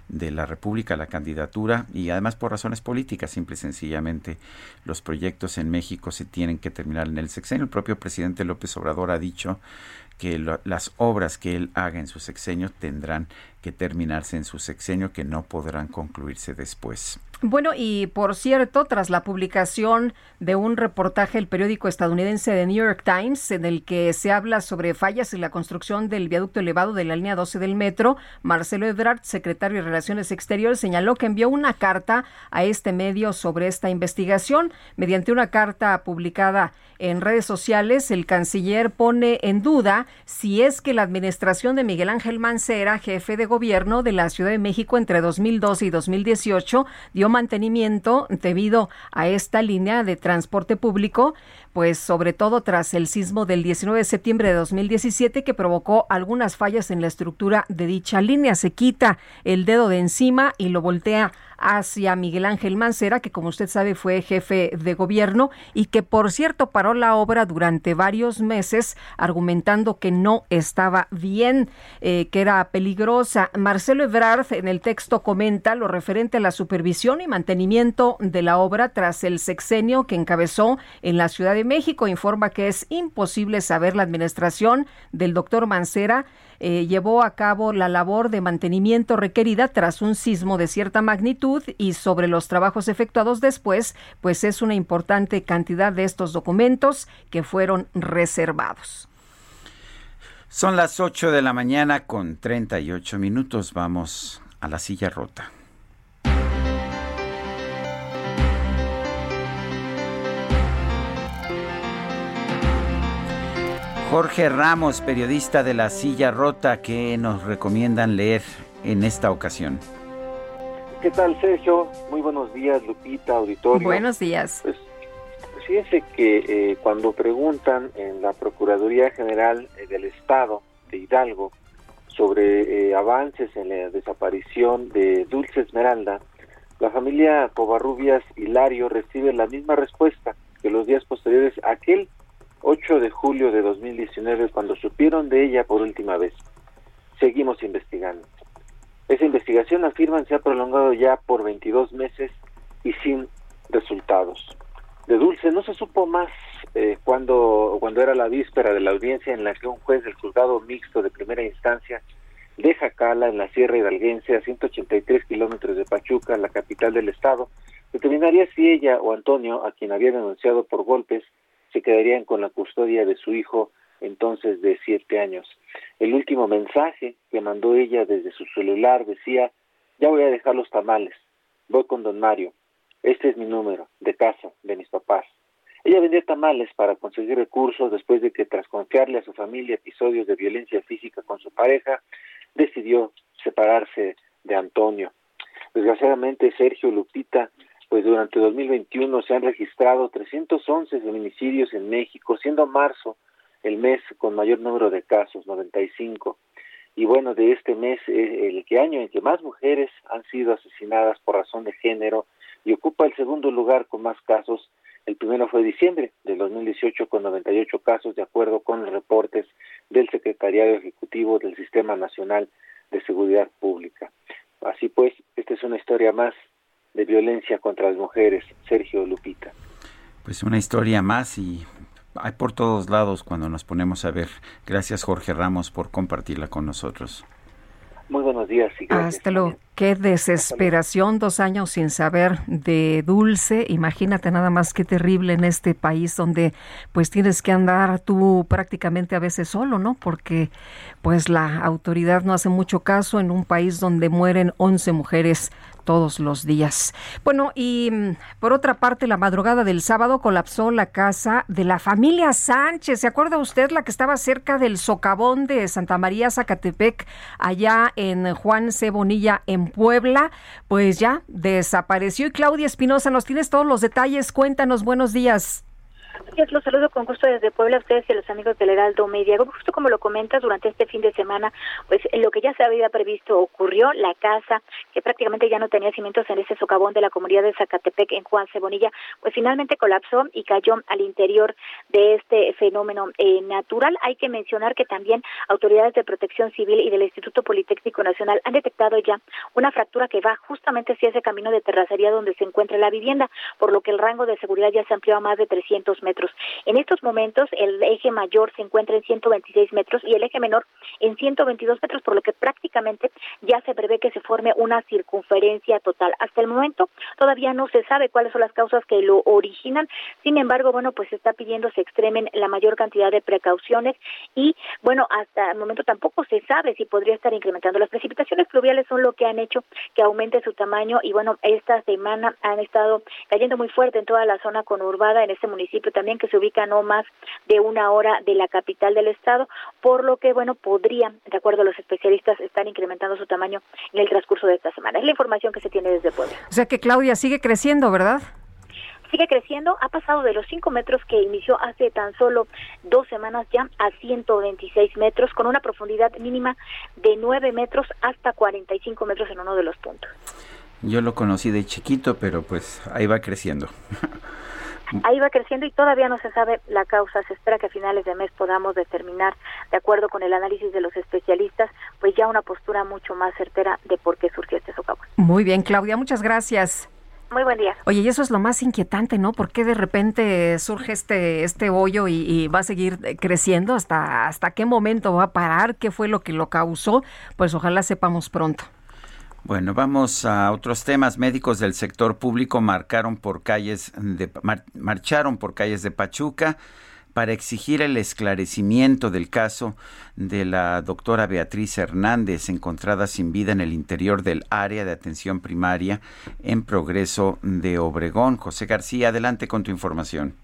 [SPEAKER 3] de la República, la candidatura, y además por razones políticas, simple y sencillamente los proyectos en México se tienen que terminar en el sexenio. El propio presidente López Obrador ha dicho que lo- las obras que él haga en su sexenio tendrán que terminarse en su sexenio, que no podrán concluirse después.
[SPEAKER 4] Bueno, y por cierto, tras la publicación de un reportaje del periódico estadounidense The New York Times, en el que se habla sobre fallas en la construcción del viaducto elevado de la línea 12 del metro, Marcelo Ebrard, secretario de Relaciones Exteriores, señaló que envió una carta a este medio sobre esta investigación. Mediante una carta publicada en redes sociales, el canciller pone en duda si es que la administración de Miguel Ángel Mancera, jefe de gobierno de la Ciudad de México entre 2012 y 2018, dio mantenimiento debido a esta línea de transporte público, pues sobre todo tras el sismo del 19 de septiembre de 2017 que provocó algunas fallas en la estructura de dicha línea. Se quita el dedo de encima y lo voltea hacia Miguel Ángel Mancera, que como usted sabe fue jefe de gobierno y que por cierto paró la obra durante varios meses argumentando que no estaba bien, eh, que era peligrosa. Marcelo Ebrard en el texto comenta lo referente a la supervisión y mantenimiento de la obra tras el sexenio que encabezó en la Ciudad de México. Informa que es imposible saber la administración del doctor Mancera eh, llevó a cabo la labor de mantenimiento requerida tras un sismo de cierta magnitud y sobre los trabajos efectuados después, pues es una importante cantidad de estos documentos que fueron reservados.
[SPEAKER 3] Son las 8 de la mañana con 38 minutos. Vamos a la silla rota. Jorge Ramos, periodista de La Silla Rota, que nos recomiendan leer en esta ocasión.
[SPEAKER 23] ¿Qué tal, Sergio? Muy buenos días, Lupita, auditorio.
[SPEAKER 4] Buenos días.
[SPEAKER 23] Pues, fíjense que eh, cuando preguntan en la Procuraduría General eh, del Estado de Hidalgo sobre eh, avances en la desaparición de Dulce Esmeralda, la familia Covarrubias Hilario recibe la misma respuesta que los días posteriores a aquel 8 de julio de 2019 cuando supieron de ella por última vez. Seguimos investigando. Esa investigación, afirman, se ha prolongado ya por 22 meses y sin resultados. De Dulce no se supo más eh, cuando, cuando era la víspera de la audiencia en la que un juez del juzgado mixto de primera instancia de Jacala, en la Sierra Hidalguense, a 183 kilómetros de Pachuca, la capital del estado, determinaría si ella o Antonio, a quien había denunciado por golpes, se quedarían con la custodia de su hijo entonces de siete años. El último mensaje que mandó ella desde su celular decía, ya voy a dejar los tamales, voy con don Mario, este es mi número de casa de mis papás. Ella vendía tamales para conseguir recursos después de que tras confiarle a su familia episodios de violencia física con su pareja, decidió separarse de Antonio. Desgraciadamente Sergio Lupita pues durante 2021 se han registrado 311 feminicidios en México, siendo marzo el mes con mayor número de casos, 95. Y bueno, de este mes, eh, el que año en que más mujeres han sido asesinadas por razón de género y ocupa el segundo lugar con más casos. El primero fue diciembre del 2018 con 98 casos, de acuerdo con los reportes del Secretariado Ejecutivo del Sistema Nacional de Seguridad Pública. Así pues, esta es una historia más de violencia contra las mujeres, Sergio Lupita.
[SPEAKER 3] Pues una historia más y hay por todos lados cuando nos ponemos a ver. Gracias Jorge Ramos por compartirla con nosotros.
[SPEAKER 23] Muy buenos días. Y
[SPEAKER 4] Hasta luego. Qué desesperación, dos años sin saber de Dulce. Imagínate nada más qué terrible en este país donde pues tienes que andar tú prácticamente a veces solo, ¿no? Porque pues la autoridad no hace mucho caso en un país donde mueren 11 mujeres todos los días. Bueno, y mm, por otra parte, la madrugada del sábado colapsó la casa de la familia Sánchez. ¿Se acuerda usted la que estaba cerca del socavón de Santa María Zacatepec, allá en Juan C. Bonilla, en Puebla? Pues ya desapareció. Y Claudia Espinosa, nos tienes todos los detalles. Cuéntanos, buenos días.
[SPEAKER 27] Gracias, los saludo con gusto desde Puebla a ustedes y a los amigos del Heraldo Media. Justo como lo comentas, durante este fin de semana, pues lo que ya se había previsto ocurrió. La casa, que prácticamente ya no tenía cimientos en ese socavón de la comunidad de Zacatepec en Juan Cebonilla, pues finalmente colapsó y cayó al interior de este fenómeno eh, natural. Hay que mencionar que también autoridades de protección civil y del Instituto Politécnico Nacional han detectado ya una fractura que va justamente hacia ese camino de terracería donde se encuentra la vivienda, por lo que el rango de seguridad ya se amplió a más de 300 metros. En estos momentos el eje mayor se encuentra en 126 metros y el eje menor en 122 metros, por lo que prácticamente ya se prevé que se forme una circunferencia total. Hasta el momento todavía no se sabe cuáles son las causas que lo originan. Sin embargo, bueno, pues se está pidiendo se extremen la mayor cantidad de precauciones y bueno, hasta el momento tampoco se sabe si podría estar incrementando. Las precipitaciones pluviales son lo que han hecho que aumente su tamaño y bueno, esta semana han estado cayendo muy fuerte en toda la zona conurbada en este municipio también que se ubica no más de una hora de la capital del estado, por lo que, bueno, podría, de acuerdo a los especialistas, estar incrementando su tamaño en el transcurso de esta semana. Es la información que se tiene desde Puebla.
[SPEAKER 4] O sea que Claudia sigue creciendo, ¿verdad?
[SPEAKER 27] sigue creciendo, ha pasado de los 5 metros que inició hace tan solo dos semanas ya a 126 metros, con una profundidad mínima de 9 metros hasta 45 metros en uno de los puntos.
[SPEAKER 3] Yo lo conocí de chiquito, pero pues ahí va creciendo.
[SPEAKER 27] Ahí va creciendo y todavía no se sabe la causa. Se espera que a finales de mes podamos determinar, de acuerdo con el análisis de los especialistas, pues ya una postura mucho más certera de por qué surgió este socavón.
[SPEAKER 4] Muy bien, Claudia, muchas gracias.
[SPEAKER 27] Muy buen día.
[SPEAKER 4] Oye, y eso es lo más inquietante, ¿no? ¿Por qué de repente surge este, este hoyo y, y, va a seguir creciendo? ¿Hasta, ¿Hasta qué momento va a parar? ¿Qué fue lo que lo causó? Pues ojalá sepamos pronto.
[SPEAKER 3] Bueno, vamos a otros temas. Médicos del sector público marcaron por calles de, mar, marcharon por calles de Pachuca para exigir el esclarecimiento del caso de la doctora Beatriz Hernández, encontrada sin vida en el interior del área de atención primaria en progreso de Obregón. José García, adelante con tu información.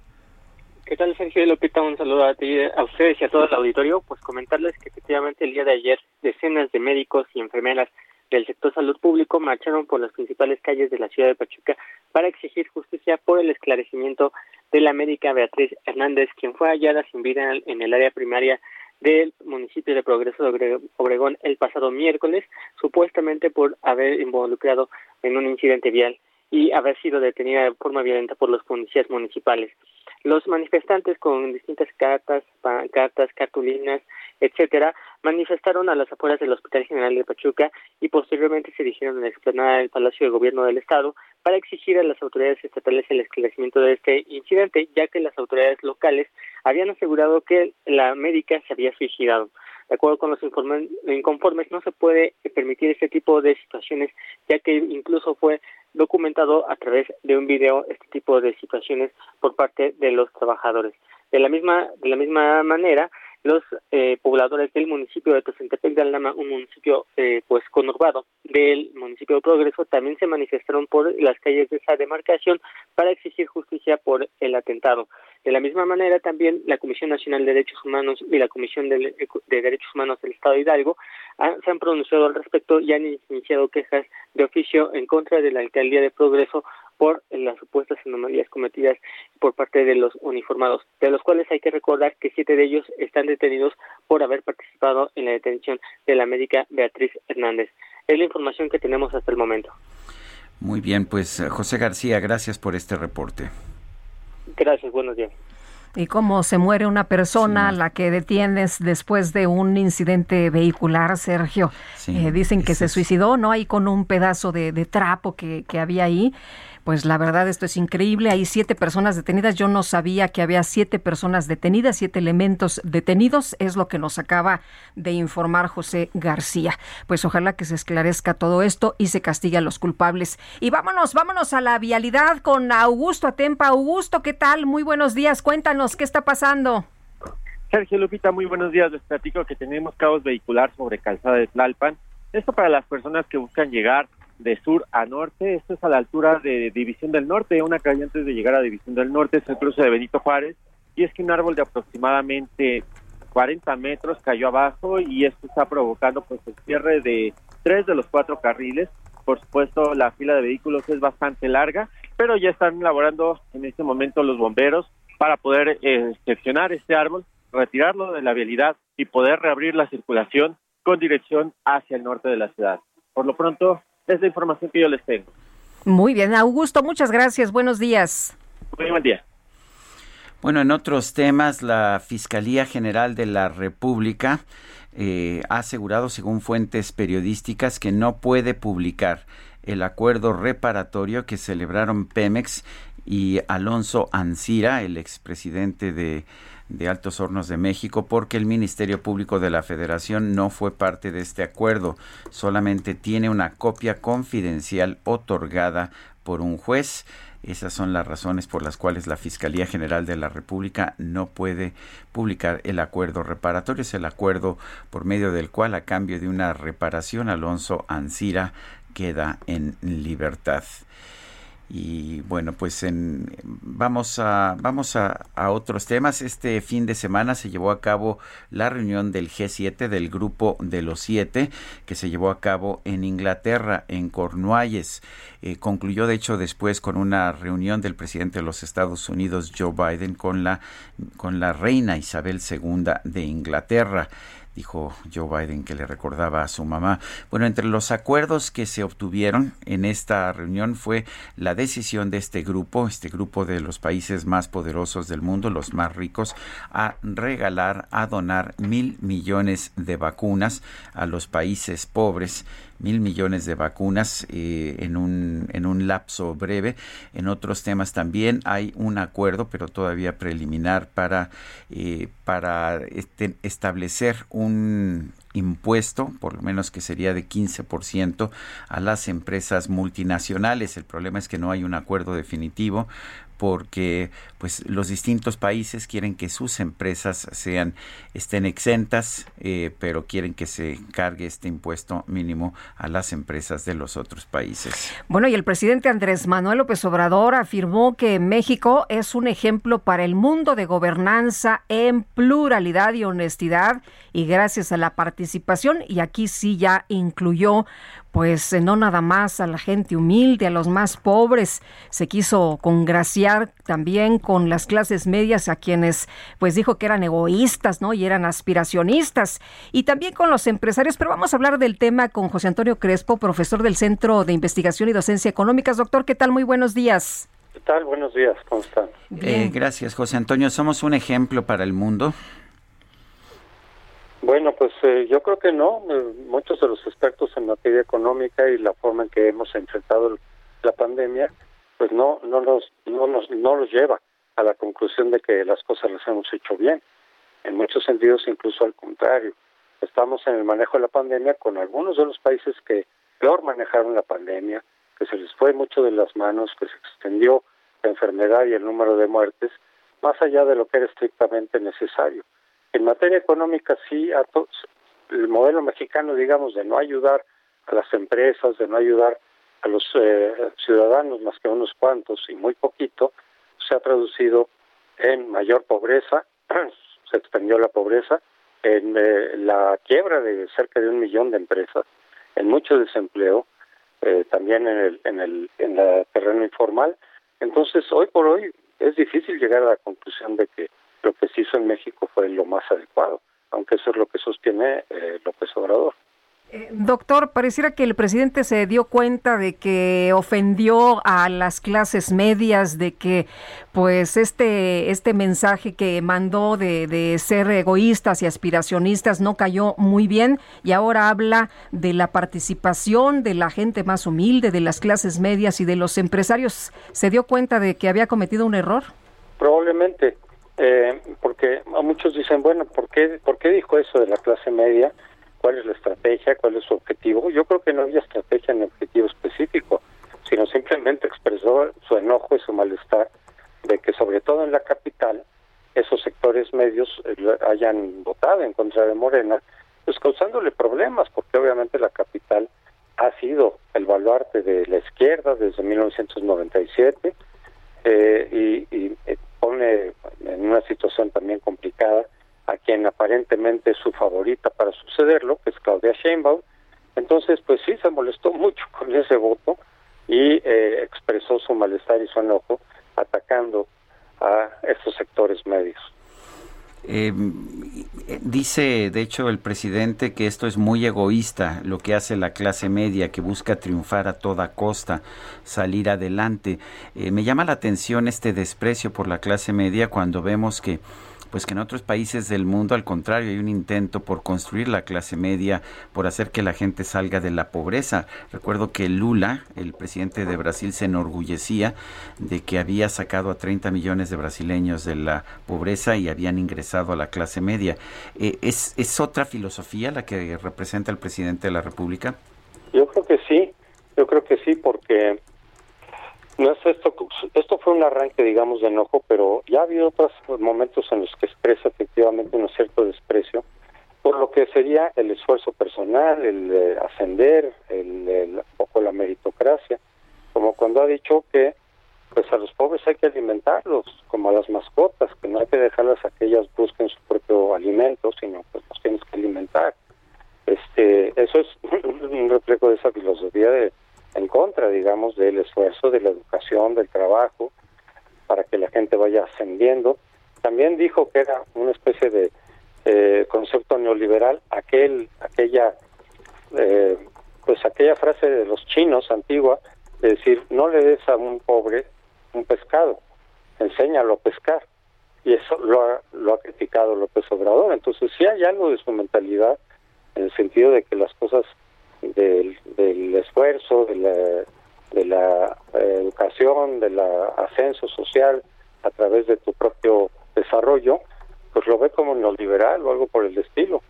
[SPEAKER 28] ¿Qué tal, Sergio Lopita? Un saludo a ti, a ustedes y a todo el auditorio. Pues comentarles que efectivamente el día de ayer decenas de médicos y enfermeras del sector salud público marcharon por las principales calles de la ciudad de Pachuca para exigir justicia por el esclarecimiento de la médica Beatriz Hernández, quien fue hallada sin vida en el área primaria del municipio de Progreso de Obregón el pasado miércoles, supuestamente por haber involucrado en un incidente vial y haber sido detenida de forma violenta por los policías municipales. Los manifestantes con distintas cartas, pancartas, cartulinas, etcétera, manifestaron a las afueras del Hospital General de Pachuca y posteriormente se dirigieron a la explanada del Palacio de Gobierno del Estado para exigir a las autoridades estatales el esclarecimiento de este incidente, ya que las autoridades locales habían asegurado que la médica se había suicidado. De acuerdo con los inconformes, no se puede permitir este tipo de situaciones, ya que incluso fue documentado a través de un video este tipo de situaciones por parte de los trabajadores. De la misma, de la misma manera, los eh, pobladores del municipio de Tocentepec de un municipio eh, pues conurbado del municipio de Progreso, también se manifestaron por las calles de esa demarcación para exigir justicia por el atentado. De la misma manera, también la Comisión Nacional de Derechos Humanos y la Comisión de, de Derechos Humanos del Estado Hidalgo han, se han pronunciado al respecto y han iniciado quejas de oficio en contra de la alcaldía de Progreso por las supuestas anomalías cometidas por parte de los uniformados, de los cuales hay que recordar que siete de ellos están detenidos por haber participado en la detención de la médica Beatriz Hernández. Es la información que tenemos hasta el momento.
[SPEAKER 3] Muy bien, pues José García, gracias por este reporte.
[SPEAKER 28] Gracias, buenos días.
[SPEAKER 4] Y cómo se muere una persona, sí. la que detienes después de un incidente vehicular, Sergio. Sí, eh, dicen que se suicidó, ¿no? Ahí con un pedazo de, de trapo que, que había ahí pues la verdad esto es increíble. Hay siete personas detenidas. Yo no sabía que había siete personas detenidas, siete elementos detenidos. Es lo que nos acaba de informar José García. Pues ojalá que se esclarezca todo esto y se castigue a los culpables. Y vámonos, vámonos a la vialidad con Augusto Atempa. Augusto, ¿qué tal? Muy buenos días. Cuéntanos, ¿qué está pasando?
[SPEAKER 29] Sergio Lupita, muy buenos días. Les platico que tenemos caos vehicular sobre Calzada de Tlalpan. Esto para las personas que buscan llegar de sur a norte, esto es a la altura de División del Norte, una calle antes de llegar a División del Norte, es el cruce de Benito Juárez, y es que un árbol de aproximadamente 40 metros cayó abajo y esto está provocando pues el cierre de tres de los cuatro carriles, por supuesto la fila de vehículos es bastante larga, pero ya están elaborando en este momento los bomberos para poder eh, seccionar este árbol, retirarlo de la vialidad y poder reabrir la circulación con dirección hacia el norte de la ciudad. Por lo pronto, es la información que yo les tengo.
[SPEAKER 4] Muy bien, Augusto, muchas gracias. Buenos días.
[SPEAKER 29] Muy buen día.
[SPEAKER 3] Bueno, en otros temas, la Fiscalía General de la República eh, ha asegurado, según fuentes periodísticas, que no puede publicar el acuerdo reparatorio que celebraron Pemex y Alonso Ancira, el expresidente de de Altos Hornos de México porque el Ministerio Público de la Federación no fue parte de este acuerdo, solamente tiene una copia confidencial otorgada por un juez. Esas son las razones por las cuales la Fiscalía General de la República no puede publicar el acuerdo reparatorio. Es el acuerdo por medio del cual, a cambio de una reparación, Alonso Ancira queda en libertad. Y bueno, pues en, vamos, a, vamos a, otros temas. Este fin de semana se llevó a cabo la reunión del G7, del grupo de los siete, que se llevó a cabo en Inglaterra, en Cornualles. Eh, concluyó, de hecho, después con una reunión del presidente de los Estados Unidos, Joe Biden, con la, con la reina Isabel II de Inglaterra. Dijo Joe Biden que le recordaba a su mamá. Bueno, entre los acuerdos que se obtuvieron en esta reunión fue la decisión de este grupo, este grupo de los países más poderosos del mundo, los más ricos, a regalar, a donar mil millones de vacunas a los países pobres mil millones de vacunas eh, en, un, en un lapso breve. En otros temas también hay un acuerdo, pero todavía preliminar, para, eh, para este, establecer un impuesto, por lo menos que sería de 15% a las empresas multinacionales. El problema es que no hay un acuerdo definitivo porque pues los distintos países quieren que sus empresas sean estén exentas eh, pero quieren que se cargue este impuesto mínimo a las empresas de los otros países.
[SPEAKER 4] Bueno y el presidente Andrés Manuel López Obrador afirmó que México es un ejemplo para el mundo de gobernanza en pluralidad y honestidad y gracias a la participación y aquí sí ya incluyó pues eh, no nada más a la gente humilde, a los más pobres, se quiso congraciar también con las clases medias a quienes pues dijo que eran egoístas, ¿no? Y eran aspiracionistas y también con los empresarios, pero vamos a hablar del tema con José Antonio Crespo, profesor del Centro de Investigación y Docencia Económicas. Doctor, ¿qué tal? Muy buenos días.
[SPEAKER 30] ¿Qué tal? Buenos días, ¿cómo están?
[SPEAKER 3] Eh, gracias, José Antonio. ¿Somos un ejemplo para el mundo?
[SPEAKER 30] Bueno, pues eh, yo creo que no. Eh, muchos de los expertos en materia económica y la forma en que hemos enfrentado la pandemia, pues no, no nos, no nos, no los lleva a la conclusión de que las cosas las hemos hecho bien. En muchos sentidos, incluso al contrario. Estamos en el manejo de la pandemia con algunos de los países que peor manejaron la pandemia, que se les fue mucho de las manos, que se extendió la enfermedad y el número de muertes, más allá de lo que era estrictamente necesario. En materia económica, sí, a el modelo mexicano, digamos, de no ayudar a las empresas, de no ayudar a los eh, ciudadanos más que unos cuantos y muy poquito, se ha traducido en mayor pobreza, se extendió la pobreza, en eh, la quiebra de cerca de un millón de empresas, en mucho desempleo, eh, también en el, en el en el terreno informal. Entonces, hoy por hoy es difícil llegar a la conclusión de que lo que se hizo en México fue lo más adecuado, aunque eso es lo que sostiene eh, López Obrador.
[SPEAKER 4] Eh, doctor, pareciera que el presidente se dio cuenta de que ofendió a las clases medias, de que pues este, este mensaje que mandó de, de ser egoístas y aspiracionistas no cayó muy bien y ahora habla de la participación de la gente más humilde, de las clases medias y de los empresarios. ¿Se dio cuenta de que había cometido un error?
[SPEAKER 30] Probablemente, eh, porque muchos dicen, bueno, ¿por qué, ¿por qué dijo eso de la clase media? ¿Cuál es la estrategia? ¿Cuál es su objetivo? Yo creo que no había estrategia ni objetivo específico, sino simplemente expresó su enojo y su malestar de que sobre todo en la capital esos sectores medios eh, hayan votado en contra de Morena, pues causándole problemas, porque obviamente la capital ha sido el baluarte de la izquierda desde 1997 eh, y, y eh, pone en una situación también complicada a quien aparentemente es su favorita para sucederlo, que es Claudia Sheinbaum. Entonces, pues sí, se molestó mucho con ese voto y eh, expresó su malestar y su enojo atacando a estos sectores medios.
[SPEAKER 3] Eh, dice, de hecho, el presidente que esto es muy egoísta, lo que hace la clase media, que busca triunfar a toda costa, salir adelante. Eh, me llama la atención este desprecio por la clase media cuando vemos que pues que en otros países del mundo al contrario hay un intento por construir la clase media, por hacer que la gente salga de la pobreza. Recuerdo que Lula, el presidente de Brasil, se enorgullecía de que había sacado a 30 millones de brasileños de la pobreza y habían ingresado a la clase media. Eh, ¿es, ¿Es otra filosofía la que representa el presidente de la República?
[SPEAKER 30] Yo creo que sí, yo creo que sí, porque no es esto, esto fue un arranque, digamos, de enojo, pero ya ha habido otros momentos en los que expresa efectivamente un cierto desprecio por lo que sería el esfuerzo personal, el ascender, el, el, poco la meritocracia, como cuando ha dicho que pues a los pobres hay que alimentarlos, como a las mascotas, que no hay que dejarlas a que ellas busquen su propio alimento, sino pues los tienes que alimentar. Este, eso es un reflejo de esa filosofía de en contra, digamos, del esfuerzo, de la educación, del trabajo, para que la gente vaya ascendiendo. También dijo que era una especie de eh, concepto neoliberal, aquel, aquella, eh, pues aquella frase de los chinos antigua, de decir, no le des a un pobre un pescado, enséñalo a pescar. Y eso lo ha, lo ha criticado López Obrador. Entonces, sí hay algo de su mentalidad en el sentido de que las cosas del, del esfuerzo, de la, de la eh, educación, del ascenso social a través de tu propio desarrollo, pues lo ve como neoliberal o algo por el estilo.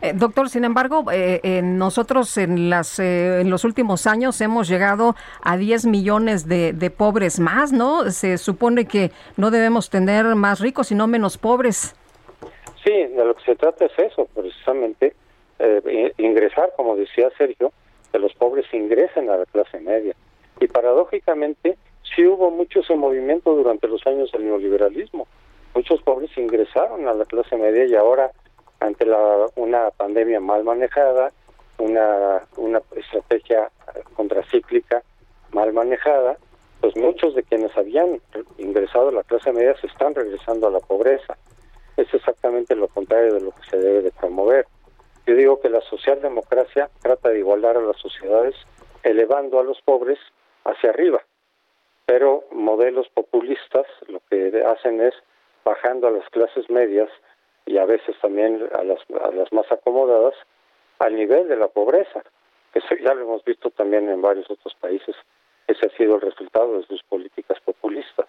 [SPEAKER 4] Eh, doctor, sin embargo, eh, nosotros en, las, eh, en los últimos años hemos llegado a 10 millones de, de, pobres más, ¿no? Se supone que no debemos tener más ricos, sino menos pobres.
[SPEAKER 30] Sí, de lo que se trata es eso, precisamente, ingresar, como decía Sergio, que los pobres ingresen a la clase media. Y paradójicamente, sí hubo mucho ese movimiento durante los años del neoliberalismo. Muchos pobres ingresaron a la clase media y ahora ante la, una pandemia mal manejada, una, una estrategia contracíclica mal manejada, pues muchos de quienes habían ingresado a la clase media se están regresando a la pobreza. Es exactamente lo contrario de lo que se debe de promover. Yo digo que la socialdemocracia trata de igualar a las sociedades elevando a los pobres hacia arriba, pero modelos populistas lo que hacen es bajando a las clases medias y a veces también a las, a las más acomodadas al nivel de la pobreza. Eso ya lo hemos visto también en varios otros países. Ese ha sido el resultado de sus políticas populistas.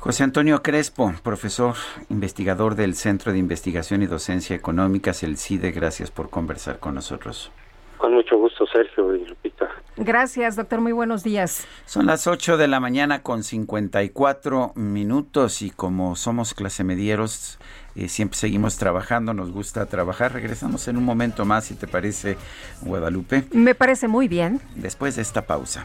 [SPEAKER 3] José Antonio Crespo, profesor investigador del Centro de Investigación y Docencia Económicas, el CIDE, gracias por conversar con nosotros.
[SPEAKER 30] Con mucho gusto, Sergio y Lupita.
[SPEAKER 4] Gracias, doctor. Muy buenos días.
[SPEAKER 3] Son las 8 de la mañana con 54 minutos y como somos clase medieros, eh, siempre seguimos trabajando, nos gusta trabajar. Regresamos en un momento más, si te parece, Guadalupe.
[SPEAKER 4] Me parece muy bien.
[SPEAKER 3] Después de esta pausa.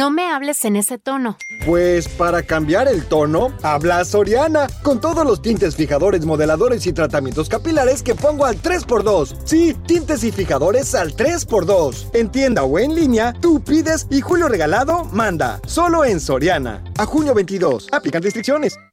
[SPEAKER 10] No me hables en ese tono.
[SPEAKER 31] Pues para cambiar el tono, habla Soriana, con todos los tintes fijadores, modeladores y tratamientos capilares que pongo al 3x2. Sí, tintes y fijadores al 3x2. En tienda o en línea, tú pides y Julio Regalado manda. Solo en Soriana. A junio 22. Aplican restricciones.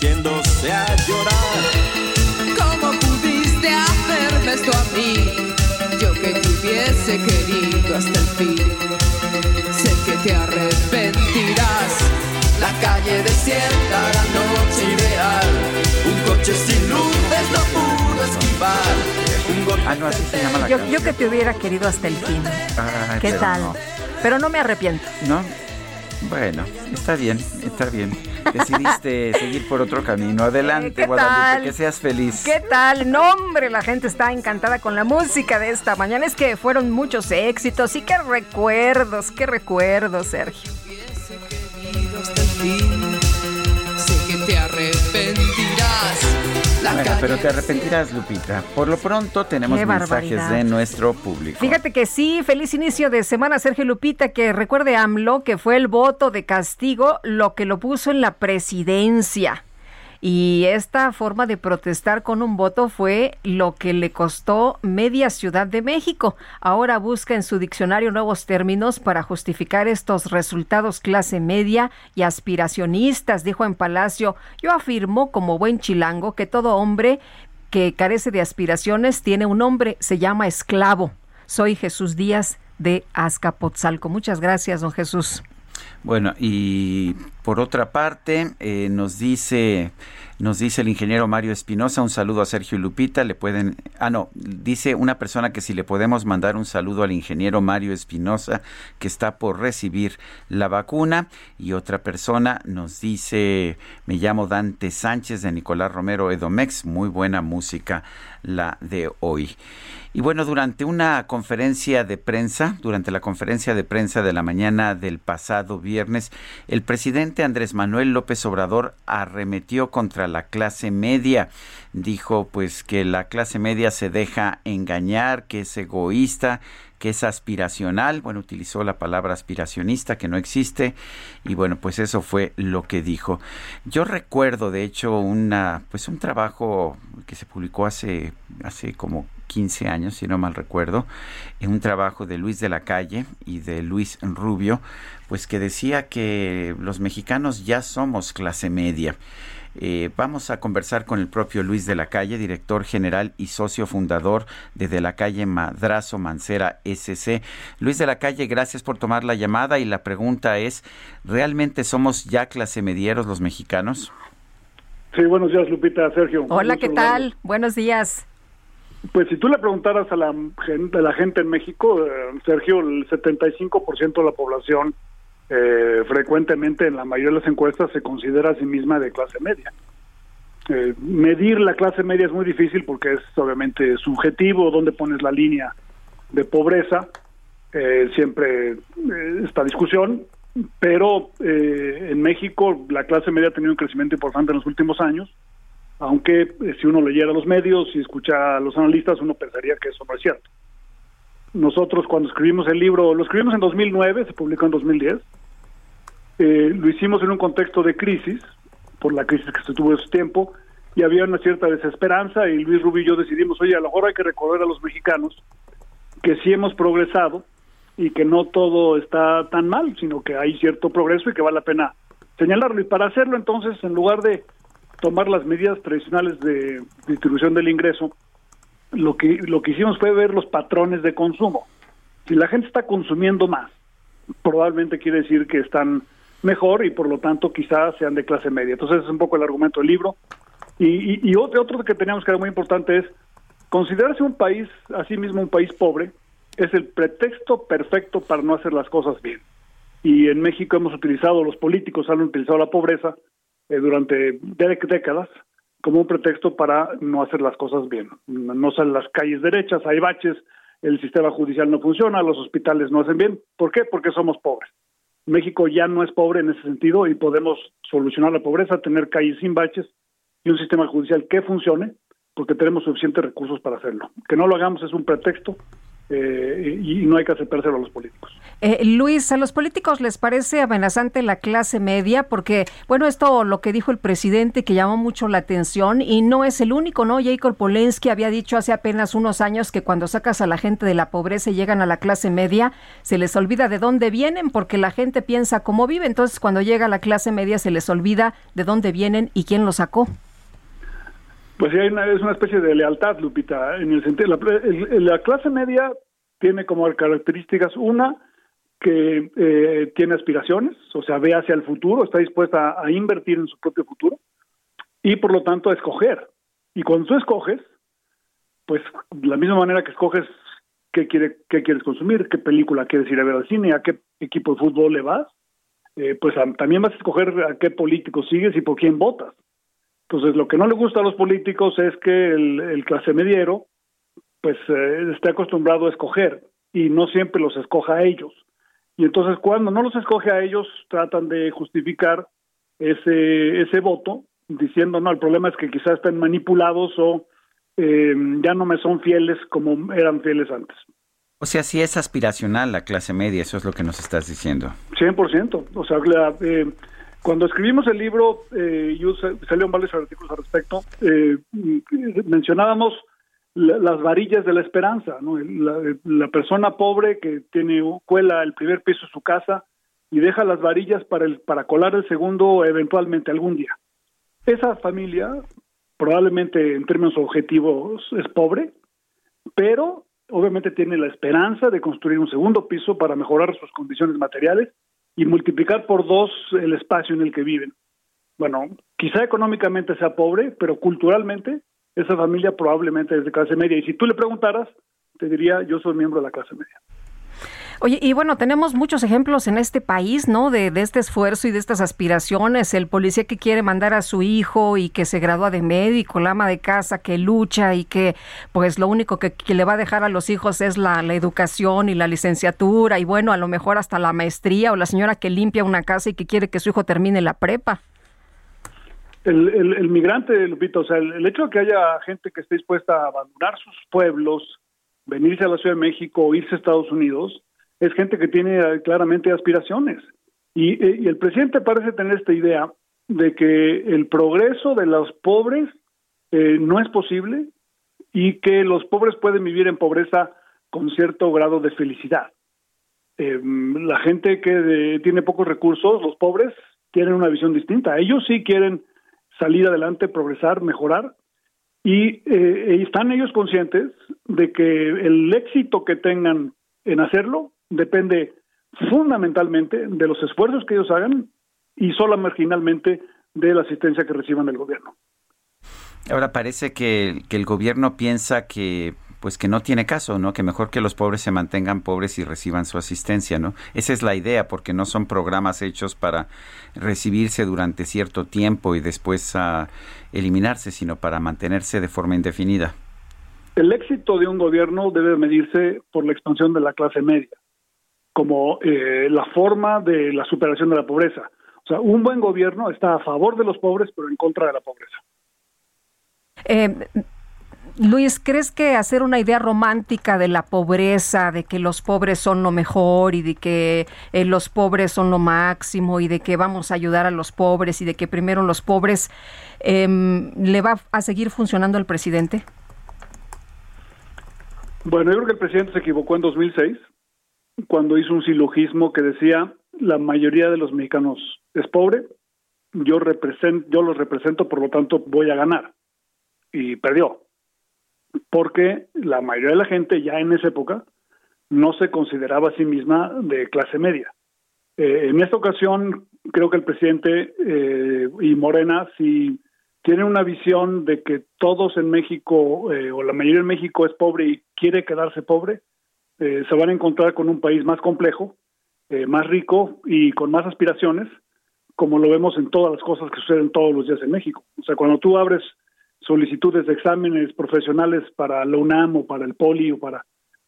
[SPEAKER 32] Resistiéndose a llorar.
[SPEAKER 14] ¿Cómo pudiste hacerme esto a mí? Yo que te hubiese querido hasta el fin. Sé que te arrepentirás. La calle desierta, la noche ideal. Un coche sin luces no pudo esquivar. Un golpe
[SPEAKER 3] Ah, no, así se llama la
[SPEAKER 4] Yo, yo que te hubiera querido hasta el fin.
[SPEAKER 3] Ay,
[SPEAKER 4] ¿Qué
[SPEAKER 3] pero
[SPEAKER 4] tal?
[SPEAKER 3] no.
[SPEAKER 4] Pero no me arrepiento.
[SPEAKER 3] ¿No? Bueno, está bien, está bien. Decidiste seguir por otro camino. Adelante,
[SPEAKER 4] ¿Qué
[SPEAKER 3] Guadalupe,
[SPEAKER 4] tal?
[SPEAKER 3] que seas feliz.
[SPEAKER 4] ¿Qué tal? No, hombre, la gente está encantada con la música de esta mañana. Es que fueron muchos éxitos y qué recuerdos, qué recuerdos, Sergio.
[SPEAKER 14] Sé que te arrepentirás.
[SPEAKER 3] Bueno, pero te arrepentirás, Lupita. Por lo pronto tenemos
[SPEAKER 4] Qué
[SPEAKER 3] mensajes
[SPEAKER 4] barbaridad.
[SPEAKER 3] de nuestro público.
[SPEAKER 4] Fíjate que sí, feliz inicio de semana, Sergio Lupita, que recuerde AMLO que fue el voto de castigo lo que lo puso en la presidencia. Y esta forma de protestar con un voto fue lo que le costó media Ciudad de México. Ahora busca en su diccionario nuevos términos para justificar estos resultados clase media y aspiracionistas, dijo en Palacio. Yo afirmo como buen chilango que todo hombre que carece de aspiraciones tiene un nombre, se llama esclavo. Soy Jesús Díaz de Azcapotzalco. Muchas gracias, don Jesús.
[SPEAKER 3] Bueno, y por otra parte, eh, nos dice nos dice el ingeniero Mario Espinosa, un saludo a Sergio Lupita, le pueden, ah no, dice una persona que si le podemos mandar un saludo al ingeniero Mario Espinosa que está por recibir la vacuna y otra persona nos dice, me llamo Dante Sánchez de Nicolás Romero Edomex, muy buena música la de hoy. Y bueno, durante una conferencia de prensa, durante la conferencia de prensa de la mañana del pasado viernes, el presidente Andrés Manuel López Obrador arremetió contra la clase media. Dijo pues que la clase media se deja engañar, que es egoísta, que es aspiracional, bueno, utilizó la palabra aspiracionista, que no existe, y bueno, pues eso fue lo que dijo. Yo recuerdo, de hecho, una, pues un trabajo que se publicó hace, hace como 15 años, si no mal recuerdo, en un trabajo de Luis de la Calle y de Luis Rubio, pues que decía que los mexicanos ya somos clase media. Eh, vamos a conversar con el propio Luis de la Calle, director general y socio fundador de De la Calle Madrazo Mancera SC. Luis de la Calle, gracias por tomar la llamada y la pregunta es, ¿realmente somos ya clase medieros los mexicanos?
[SPEAKER 33] Sí, buenos días Lupita, Sergio.
[SPEAKER 4] Hola, ¿qué tal? Buenos días.
[SPEAKER 33] Pues si tú le preguntaras a la gente, a la gente en México, eh, Sergio, el 75% de la población eh, frecuentemente en la mayoría de las encuestas se considera a sí misma de clase media. Eh, medir la clase media es muy difícil porque es obviamente subjetivo, dónde pones la línea de pobreza, eh, siempre esta discusión, pero en México la clase media ha tenido un crecimiento importante en los últimos años, aunque si uno leyera los medios y escucha a los analistas, uno pensaría que eso no es cierto. Nosotros cuando escribimos el libro, lo escribimos en 2009, se publicó en 2010, eh, lo hicimos en un contexto de crisis, por la crisis que se tuvo en ese tiempo, y había una cierta desesperanza y Luis Rubio y yo decidimos, oye, a lo mejor hay que recordar a los mexicanos que sí hemos progresado y que no todo está tan mal, sino que hay cierto progreso y que vale la pena señalarlo. Y para hacerlo entonces, en lugar de tomar las medidas tradicionales de distribución del ingreso, lo que, lo que hicimos fue ver los patrones de consumo. Si la gente está consumiendo más, probablemente quiere decir que están mejor y por lo tanto quizás sean de clase media. Entonces es un poco el argumento del libro. Y, y, otro, otro que teníamos que era muy importante es considerarse un país, así mismo un país pobre, es el pretexto perfecto para no hacer las cosas bien. Y en México hemos utilizado, los políticos han utilizado la pobreza eh, durante décadas como un pretexto para no hacer las cosas bien. No salen las calles derechas, hay baches, el sistema judicial no funciona, los hospitales no hacen bien. ¿Por qué? Porque somos pobres. México ya no es pobre en ese sentido y podemos solucionar la pobreza, tener calles sin baches y un sistema judicial que funcione, porque tenemos suficientes recursos para hacerlo. Que no lo hagamos es un pretexto eh, y no hay que aceptárselo a los políticos.
[SPEAKER 4] Eh, Luis, ¿a los políticos les parece amenazante la clase media? Porque, bueno, esto lo que dijo el presidente que llamó mucho la atención y no es el único, ¿no? Jacob Polensky había dicho hace apenas unos años que cuando sacas a la gente de la pobreza y llegan a la clase media, se les olvida de dónde vienen porque la gente piensa cómo vive. Entonces, cuando llega a la clase media, se les olvida de dónde vienen y quién los sacó.
[SPEAKER 33] Pues sí, hay una, es una especie de lealtad, Lupita, en el sentido, la, la clase media tiene como características una que eh, tiene aspiraciones, o sea, ve hacia el futuro, está dispuesta a, invertir en su propio futuro y por lo tanto a escoger. Y cuando tú escoges, pues de la misma manera que escoges qué, quiere, qué quieres consumir, qué película quieres ir a ver al cine, a qué equipo de fútbol le vas, eh, pues también vas a escoger a qué político sigues y por quién votas. Entonces, lo que no le gusta a los políticos es que el, clase mediero, pues, eh, esté acostumbrado a escoger y no siempre los escoja a ellos. Y entonces, cuando no los escoge a ellos, tratan de justificar ese, ese voto, diciendo, no, el problema es que quizás estén manipulados o eh, ya no me son fieles como eran fieles antes.
[SPEAKER 3] O sea, si es aspiracional la clase media, eso es lo que nos estás diciendo.
[SPEAKER 33] 100%. O sea, la, eh, Cuando escribimos el libro, eh, yo sa- salieron varios artículos al respecto, eh, mencionábamos la- las varillas de la esperanza, ¿no? La persona pobre que tiene cuela el primer piso de su casa y deja las varillas para el para colar el segundo eventualmente algún día. Esa familia probablemente en términos objetivos es pobre, pero obviamente tiene la esperanza de construir un segundo piso para mejorar sus condiciones materiales y multiplicar por dos el espacio en el que viven. Bueno, quizá económicamente sea pobre, pero culturalmente esa familia probablemente es de clase media. Y si tú le preguntaras, te diría, yo soy miembro de la clase media.
[SPEAKER 4] Oye, y bueno, tenemos muchos ejemplos en este país, ¿no? De, de este esfuerzo y de estas aspiraciones. El policía que quiere mandar a su hijo y que se gradúa de médico, la ama de casa que lucha y que pues lo único que, que le va a dejar a los hijos es la, educación y la licenciatura y bueno, a lo mejor hasta la maestría o la señora que limpia una casa y que quiere que su hijo termine la prepa.
[SPEAKER 33] El migrante, Lupito, o sea, el, el hecho de que haya gente que esté dispuesta a abandonar sus pueblos, venirse a la Ciudad de México o irse a Estados Unidos, es gente que tiene eh, claramente aspiraciones. Y, eh, y el presidente parece tener esta idea de que el progreso de los pobres eh, no es posible y que los pobres pueden vivir en pobreza con cierto grado de felicidad. Eh, la gente que tiene pocos recursos, los pobres, tienen una visión distinta. Ellos sí quieren salir adelante, progresar, mejorar, y eh, están ellos conscientes de que el éxito que tengan en hacerlo depende fundamentalmente de los esfuerzos que ellos hagan y solo marginalmente de la asistencia que reciban del gobierno.
[SPEAKER 3] Ahora parece que, que el gobierno piensa que pues que no tiene caso, ¿no? Que mejor que los pobres se mantengan pobres y reciban su asistencia, ¿no? Esa es la idea, porque no son programas hechos para recibirse durante cierto tiempo y después ah, eliminarse, sino para mantenerse de forma indefinida.
[SPEAKER 33] El éxito de un gobierno debe medirse por la expansión de la clase media, como eh, la forma de la superación de la pobreza. O sea, un buen gobierno está a favor de los pobres, pero en contra de la pobreza.
[SPEAKER 4] Eh, Luis, ¿crees que hacer una idea romántica de la pobreza, de que los pobres son lo mejor y de que eh, los pobres son lo máximo y de que vamos a ayudar a los pobres y de que primero los pobres, em, le va a seguir funcionando al presidente?
[SPEAKER 33] Bueno, yo creo que el presidente se equivocó en 2006 cuando hizo un silogismo que decía la mayoría de los mexicanos es pobre, yo represento, yo los represento, por lo tanto voy a ganar y perdió porque la mayoría de la gente ya en esa época no se consideraba a sí misma de clase media. Eh, en esta ocasión creo que el presidente eh, y Morena si tienen una visión de que todos en México eh, o la mayoría en México es pobre y quiere quedarse pobre, eh, se van a encontrar con un país más complejo, eh, más rico y con más aspiraciones, como lo vemos en todas las cosas que suceden todos los días en México. O sea, cuando tú abres solicitudes de exámenes profesionales para la UNAM o para el POLI o para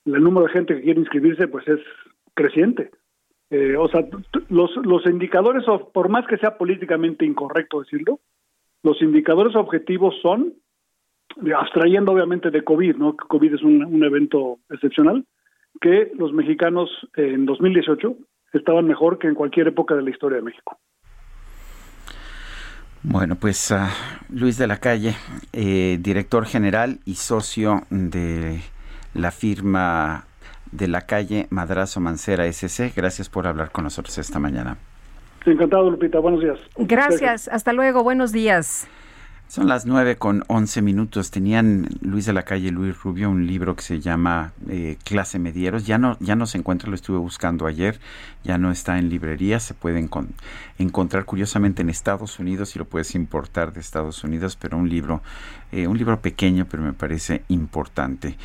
[SPEAKER 33] el número de gente que quiere inscribirse, pues es creciente. Eh, o sea, los, los indicadores, por más que sea políticamente incorrecto decirlo, los indicadores objetivos son, abstrayendo obviamente de COVID, ¿no? COVID es un evento excepcional, que los mexicanos en 2018 estaban mejor que en cualquier época de la historia de México.
[SPEAKER 3] Bueno, pues ah, Luis de la Calle, eh, director general y socio de la firma de la calle Madrazo Mancera SC. Gracias por hablar con nosotros esta mañana.
[SPEAKER 33] Encantado, Lupita. Buenos días.
[SPEAKER 4] Gracias, hasta luego, buenos días.
[SPEAKER 3] Son las nueve con once minutos. Tenían Luis de la Calle Luis Rubio un libro que se llama eh, Clase Medieros. Ya no, ya no se encuentra, lo estuve buscando ayer. Ya no está en librería. Se puede encon- encontrar curiosamente en Estados Unidos y lo puedes importar de Estados Unidos. Pero un libro, eh, un libro pequeño, pero me parece importante.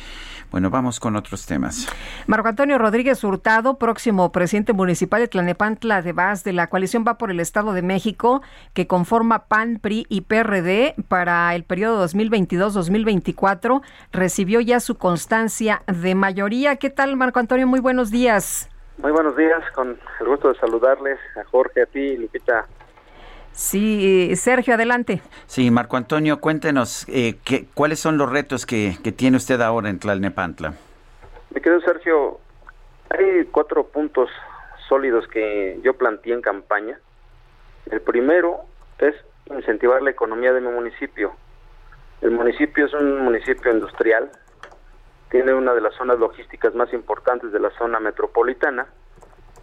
[SPEAKER 3] Bueno, vamos con otros temas.
[SPEAKER 4] Marco Antonio Rodríguez Hurtado, próximo presidente municipal de Tlanepantla de Vaz de la coalición Va por el Estado de México, que conforma PAN, PRI y PRD para el periodo 2022-2024, recibió ya su constancia de mayoría. ¿Qué tal, Marco Antonio? Muy buenos días.
[SPEAKER 34] Muy buenos días, con el gusto de saludarles a Jorge, a ti, Lupita.
[SPEAKER 4] Sí, Sergio, adelante.
[SPEAKER 3] Sí, Marco Antonio, cuéntenos eh, qué, cuáles son los retos que, que tiene usted ahora en Tlalnepantla.
[SPEAKER 34] Me quedo Sergio, hay cuatro puntos sólidos que yo planteé en campaña El primero es incentivar la economía de mi municipio. El municipio es un municipio industrial, tiene una de las zonas logísticas más importantes de la zona metropolitana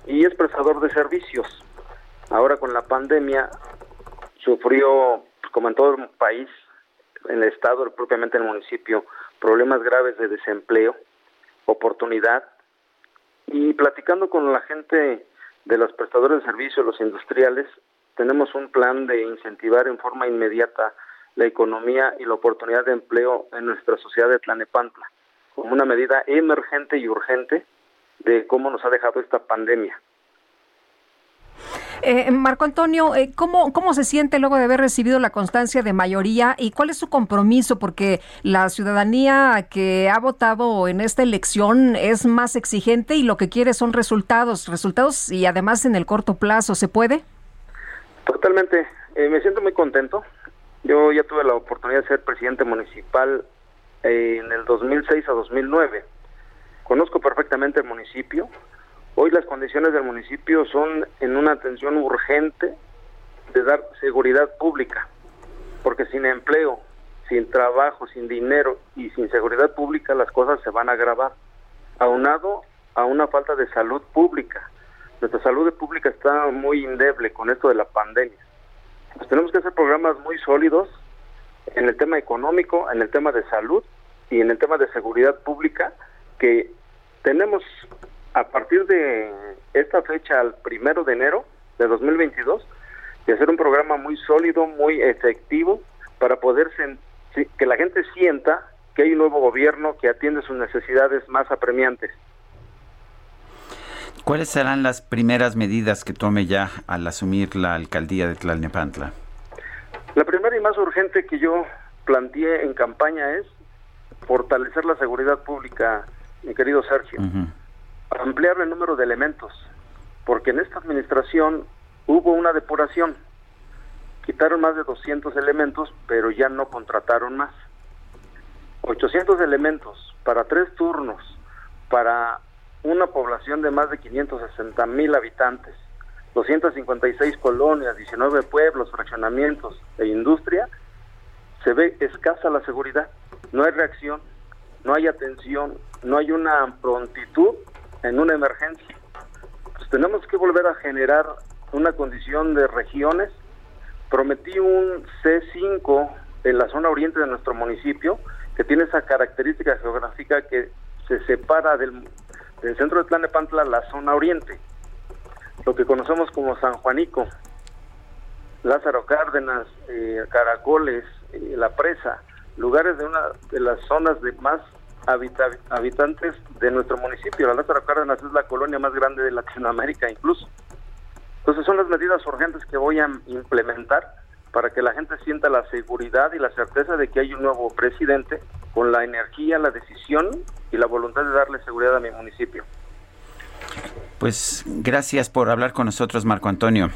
[SPEAKER 34] y es prestador de servicios. Ahora con la pandemia sufrió, como en todo el país, en el estado, propiamente en el municipio, problemas graves de desempleo, oportunidad. Y platicando con la gente de los prestadores de servicios, los industriales, tenemos un plan de incentivar en forma inmediata la economía y la oportunidad de empleo en nuestra sociedad de Tlanepantla, como una medida emergente y urgente de cómo nos ha dejado esta pandemia.
[SPEAKER 4] Eh, Marco Antonio, eh, ¿cómo, ¿cómo se siente luego de haber recibido la constancia de mayoría y cuál es su compromiso? Porque la ciudadanía que ha votado en esta elección es más exigente y lo que quiere son resultados, resultados y además en el corto plazo. ¿Se puede?
[SPEAKER 34] Totalmente. Eh, me siento muy contento. Yo ya tuve la oportunidad de ser presidente municipal eh, en el 2006 a 2009. Conozco perfectamente el municipio. Hoy las condiciones del municipio son en una atención urgente de dar seguridad pública, porque sin empleo, sin trabajo, sin dinero y sin seguridad pública las cosas se van a agravar, aunado a una falta de salud pública. Nuestra salud pública está muy indeble con esto de la pandemia. Pues tenemos que hacer programas muy sólidos en el tema económico, en el tema de salud y en el tema de seguridad pública que tenemos a partir de esta fecha al primero de enero de 2022 de hacer un programa muy sólido, muy efectivo para poder que la gente sienta que hay un nuevo gobierno que atiende sus necesidades más apremiantes.
[SPEAKER 3] ¿Cuáles serán las primeras medidas que tome ya al asumir la alcaldía de Tlalnepantla?
[SPEAKER 34] La primera y más urgente que yo planteé en campaña es fortalecer la seguridad pública, mi querido Sergio. Ampliar el número de elementos, porque en esta administración hubo una depuración. Quitaron más de 200 elementos, pero ya no contrataron más. 800 elementos para tres turnos, para una población de más de 560 mil habitantes, 256 colonias, 19 pueblos, fraccionamientos e industria, se ve escasa la seguridad, no hay reacción, no hay atención, no hay una prontitud en una emergencia. Pues tenemos que volver a generar una condición de regiones. Prometí un C5 en la zona oriente de nuestro municipio, que tiene esa característica geográfica que se separa del, del centro de Tlanepantla la zona oriente, lo que conocemos como San Juanico, Lázaro Cárdenas, eh, Caracoles, eh, La Presa, lugares de una de las zonas de más habitantes de nuestro municipio. La Lázaro Cárdenas es la colonia más grande de Latinoamérica incluso. Entonces son las medidas urgentes que voy a implementar para que la gente sienta la seguridad y la certeza de que hay un nuevo presidente con la energía, la decisión y la voluntad de darle seguridad a mi municipio.
[SPEAKER 3] Pues gracias por hablar con nosotros, Marco Antonio.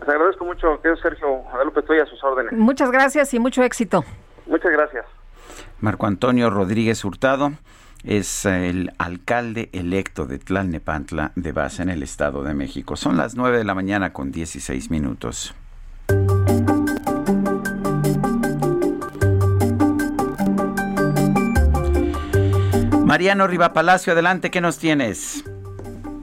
[SPEAKER 34] Les agradezco mucho, querido Sergio Guadalupe, estoy a sus órdenes.
[SPEAKER 4] Muchas gracias y mucho éxito.
[SPEAKER 34] Muchas gracias.
[SPEAKER 3] Marco Antonio Rodríguez Hurtado es el alcalde electo de Tlalnepantla de base en el Estado de México. Son las 9 de la mañana con 16 minutos. Mariano Riva Palacio, adelante, ¿qué nos tienes?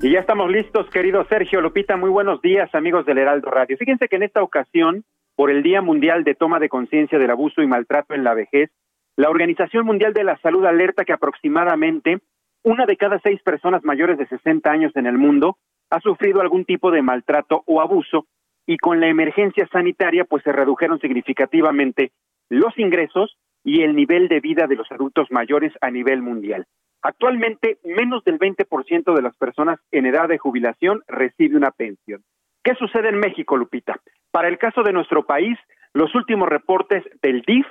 [SPEAKER 35] Y ya estamos listos, querido Sergio Lupita. Muy buenos días, amigos del Heraldo Radio. Fíjense que en esta ocasión, por el Día Mundial de Toma de Conciencia del Abuso y Maltrato en la Vejez, la Organización Mundial de la Salud alerta que aproximadamente una de cada seis personas mayores de 60 años en el mundo ha sufrido algún tipo de maltrato o abuso y con la emergencia sanitaria pues se redujeron significativamente los ingresos y el nivel de vida de los adultos mayores a nivel mundial. Actualmente, menos del 20% de las personas en edad de jubilación recibe una pensión. ¿Qué sucede en México, Lupita? Para el caso de nuestro país, los últimos reportes del DIF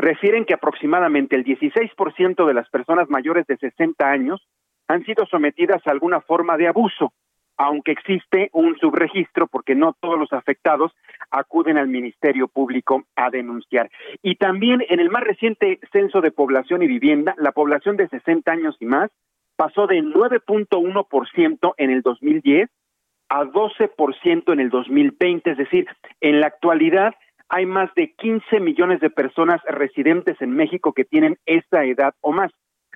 [SPEAKER 35] refieren que aproximadamente el 16% de las personas mayores de 60 años han sido sometidas a alguna forma de abuso, aunque existe un subregistro porque no todos los afectados acuden al Ministerio Público a denunciar. Y también en el más reciente censo de población y vivienda, la población de 60 años y más pasó de 9.1% en el 2010 a 12% en el 2020, es decir, en la actualidad hay más de 15 millones de personas residentes en México que tienen esa edad o más.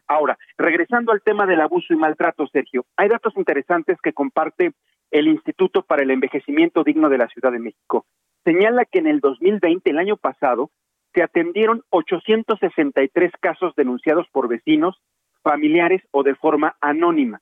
[SPEAKER 35] Ahora, regresando al tema del abuso y maltrato, Sergio, hay datos interesantes que comparte el Instituto para el Envejecimiento Digno de la Ciudad de México. Señala que en el 2020, el año pasado, se atendieron 863 casos denunciados por vecinos, familiares o de forma anónima.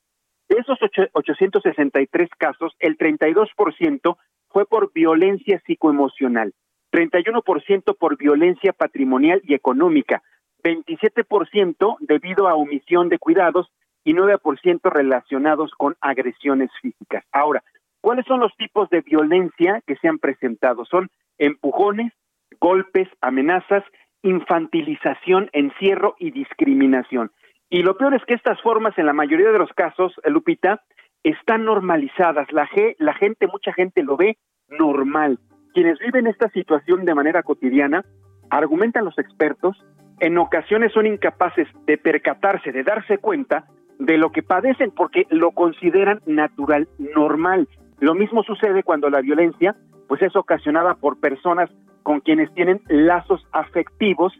[SPEAKER 35] De esos 863 casos, el 32% fue por violencia psicoemocional, 31% por violencia patrimonial y económica, 27% debido a omisión de cuidados y 9% relacionados con agresiones físicas. Ahora, ¿cuáles son los tipos de violencia que se han presentado? Son empujones, golpes, amenazas, infantilización, encierro y discriminación. Y lo peor es que estas formas, en la mayoría de los casos, Lupita, están normalizadas. La, la gente, mucha gente lo ve normal. Quienes viven esta situación de manera cotidiana, argumentan los expertos, en ocasiones son incapaces de percatarse, de darse cuenta de lo que padecen porque lo consideran natural, normal. Lo mismo sucede cuando la violencia pues es ocasionada por personas con quienes tienen lazos afectivos,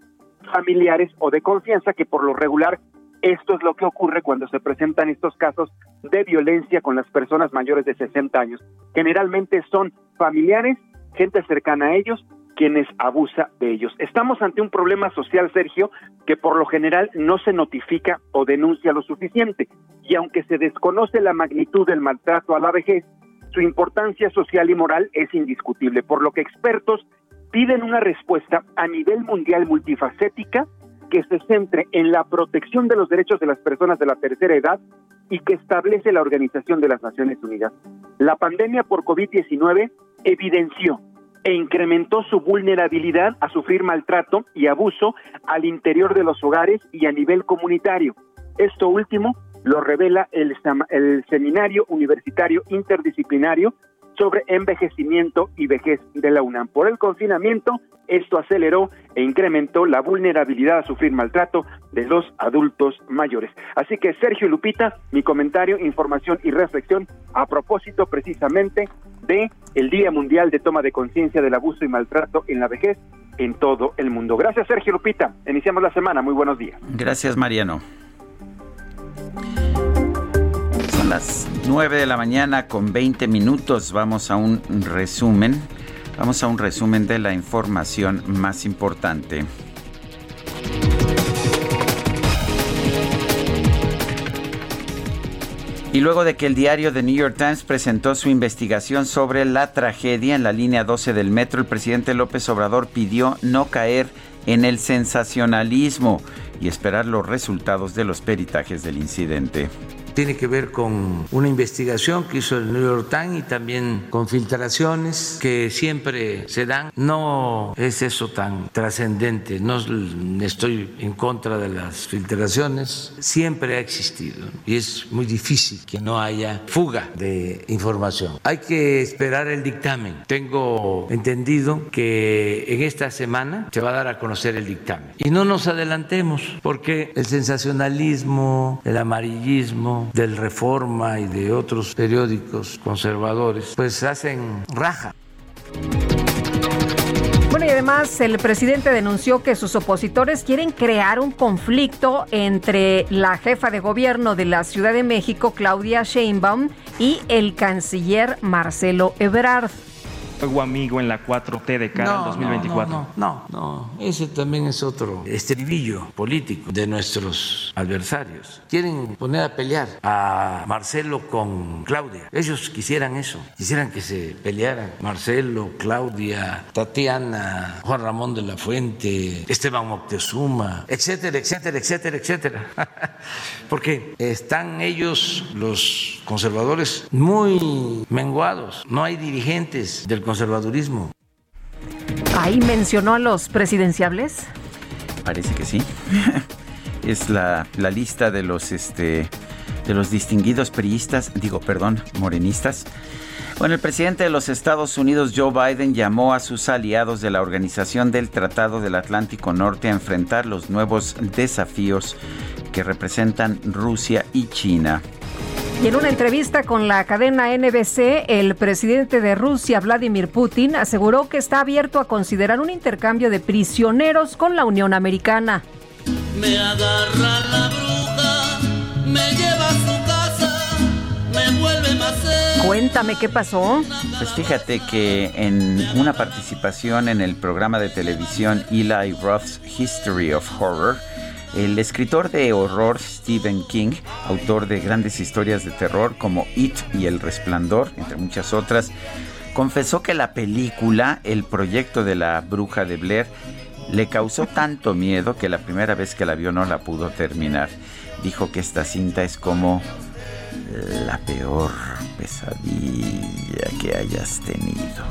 [SPEAKER 35] familiares o de confianza que por lo regular esto es lo que ocurre cuando se presentan estos casos de violencia con las personas mayores de 60 años. Generalmente son familiares, gente cercana a ellos, quienes abusa de ellos. Estamos ante un problema social, Sergio, que por lo general no se notifica o denuncia lo suficiente. Y aunque se desconoce la magnitud del maltrato a la vejez, su importancia social y moral es indiscutible, por lo que expertos piden una respuesta a nivel mundial multifacética que se centre en la protección de los derechos de las personas de la tercera edad y que establece la Organización de las Naciones Unidas. La pandemia por COVID-19 evidenció e incrementó su vulnerabilidad a sufrir maltrato y abuso al interior de los hogares y a nivel comunitario. Esto último lo revela el, el Seminario Universitario Interdisciplinario sobre envejecimiento y vejez de la UNAM. Por el confinamiento, esto aceleró e incrementó la vulnerabilidad a sufrir maltrato de los adultos mayores. Así que Sergio Lupita, mi comentario, información y reflexión a propósito precisamente de el Día Mundial de Toma de Conciencia del Abuso y Maltrato en la Vejez en todo el mundo. Gracias Sergio Lupita. Iniciamos la semana. Muy buenos días.
[SPEAKER 3] Gracias Mariano. Las 9 de la mañana con 20 minutos. Vamos a un resumen. Vamos a un resumen de la información más importante. Y luego de que el diario The New York Times presentó su investigación sobre la tragedia en la línea 12 del metro, el presidente López Obrador pidió no caer en el sensacionalismo y esperar los resultados de los peritajes del incidente
[SPEAKER 26] tiene que ver con una investigación que hizo el New York Times y también con filtraciones que siempre se dan. No es eso tan trascendente, no estoy en contra de las filtraciones, siempre ha existido y es muy difícil que no haya fuga de información. Hay que esperar el dictamen. Tengo entendido que en esta semana se va a dar a conocer el dictamen. Y no nos adelantemos porque el sensacionalismo, el amarillismo, del Reforma y de otros periódicos conservadores, pues hacen raja.
[SPEAKER 4] Bueno, y además el presidente denunció que sus opositores quieren crear un conflicto entre la jefa de gobierno de la Ciudad de México, Claudia Sheinbaum, y el canciller Marcelo Ebrard
[SPEAKER 36] fuego amigo en la 4T de cara al 2024.
[SPEAKER 26] No, no, no, ese también es otro estribillo político de nuestros adversarios. Quieren poner a pelear a Marcelo con Claudia. Ellos quisieran eso, quisieran que se pelearan Marcelo, Claudia, Tatiana, Juan Ramón de la Fuente, Esteban Moctezuma, etcétera, etcétera, etcétera, etcétera. Porque están ellos, los conservadores, muy menguados. No hay dirigentes del conservadurismo.
[SPEAKER 4] ¿Ahí mencionó a los presidenciables?
[SPEAKER 3] Parece que sí. es la, la, lista de los este de los distinguidos priistas, digo, perdón, morenistas. Bueno, el presidente de los Estados Unidos, Joe Biden, llamó a sus aliados de la Organización del Tratado del Atlántico Norte a enfrentar los nuevos desafíos que representan Rusia y China.
[SPEAKER 4] Y en una entrevista con la cadena NBC, el presidente de Rusia, Vladimir Putin, aseguró que está abierto a considerar un intercambio de prisioneros con la Unión Americana.
[SPEAKER 14] Me agarra la bruja, me
[SPEAKER 4] Cuéntame qué pasó.
[SPEAKER 3] Pues fíjate que en una participación en el programa de televisión Eli Roth's History of Horror, el escritor de horror Stephen King, autor de grandes historias de terror como It y El Resplandor, entre muchas otras, confesó que la película, el proyecto de la bruja de Blair, le causó tanto miedo que la primera vez que la vio no la pudo terminar. Dijo que esta cinta es como la peor pesadilla que hayas tenido.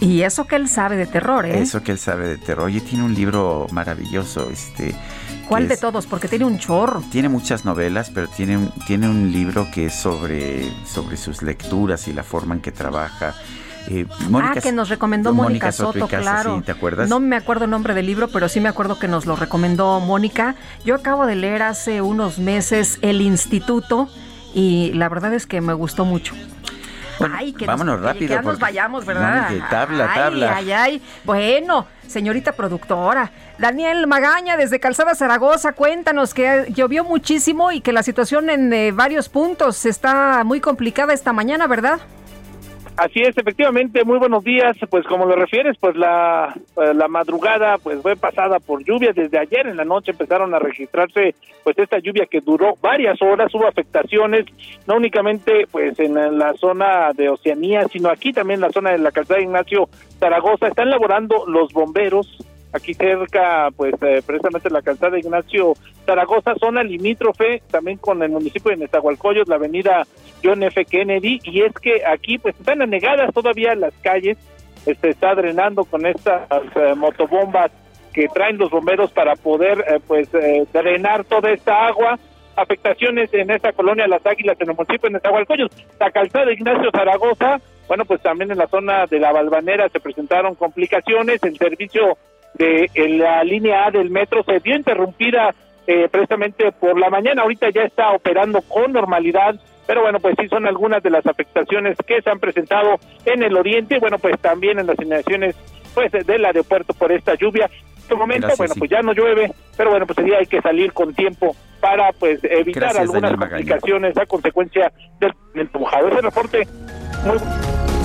[SPEAKER 4] Y eso que él sabe de terror, ¿eh?
[SPEAKER 3] Eso que él sabe de terror. Oye, tiene un libro maravilloso, este.
[SPEAKER 4] ¿Cuál de todos? Porque tiene un chorro.
[SPEAKER 3] Tiene muchas novelas, pero tiene un, tiene un libro que es sobre, sobre sus lecturas y la forma en que trabaja. Eh,
[SPEAKER 4] ah, que nos recomendó Mónica, Soto,
[SPEAKER 3] Casa,
[SPEAKER 4] claro.
[SPEAKER 3] sí, ¿te acuerdas?
[SPEAKER 4] No me acuerdo el nombre del libro, pero sí me acuerdo que nos lo recomendó Mónica. Yo acabo de leer hace unos meses El Instituto y la verdad es que me gustó mucho. ay, que
[SPEAKER 3] vámonos
[SPEAKER 4] nos, que
[SPEAKER 3] rápido,
[SPEAKER 4] ya nos vayamos, ¿verdad?
[SPEAKER 3] No, que tabla,
[SPEAKER 4] ay,
[SPEAKER 3] tabla.
[SPEAKER 4] Ay, ay, Bueno, señorita productora. Daniel Magaña, desde Calzada Zaragoza, cuéntanos que llovió muchísimo y que la situación en eh, varios puntos está muy complicada esta mañana, ¿verdad?
[SPEAKER 37] Así es, efectivamente, muy buenos días. Pues como lo refieres, pues la, eh, la madrugada pues fue pasada por lluvia. Desde ayer en la noche empezaron a registrarse pues esta lluvia que duró varias horas. Hubo afectaciones, no únicamente pues en la zona de Oceanía, sino aquí también en la zona de la calzada Ignacio Zaragoza. Están laborando los bomberos aquí cerca, pues eh, precisamente la calzada Ignacio Zaragoza, zona limítrofe también con el municipio de Nezahualcóyotl, la avenida John F. Kennedy, y es que aquí pues están anegadas todavía las calles, este está drenando con estas eh, motobombas que traen los bomberos para poder eh, pues eh, drenar toda esta agua afectaciones en esta colonia Las Águilas en el municipio de Nezahualcóyotl. La calzada Ignacio Zaragoza, bueno, pues también en la zona de la Balvanera se presentaron complicaciones, el servicio de la línea A del metro se vio interrumpida eh, precisamente por la mañana, ahorita ya está operando con normalidad, pero bueno, pues sí son algunas de las afectaciones que se han presentado en el oriente, bueno, pues también en las inmediaciones pues del aeropuerto por esta lluvia. En este momento,
[SPEAKER 3] Gracias,
[SPEAKER 37] bueno,
[SPEAKER 3] sí.
[SPEAKER 37] pues ya no llueve, pero bueno, pues sí hay que salir con tiempo para pues evitar
[SPEAKER 3] Gracias,
[SPEAKER 37] algunas complicaciones a consecuencia del mojado. Ese reporte muy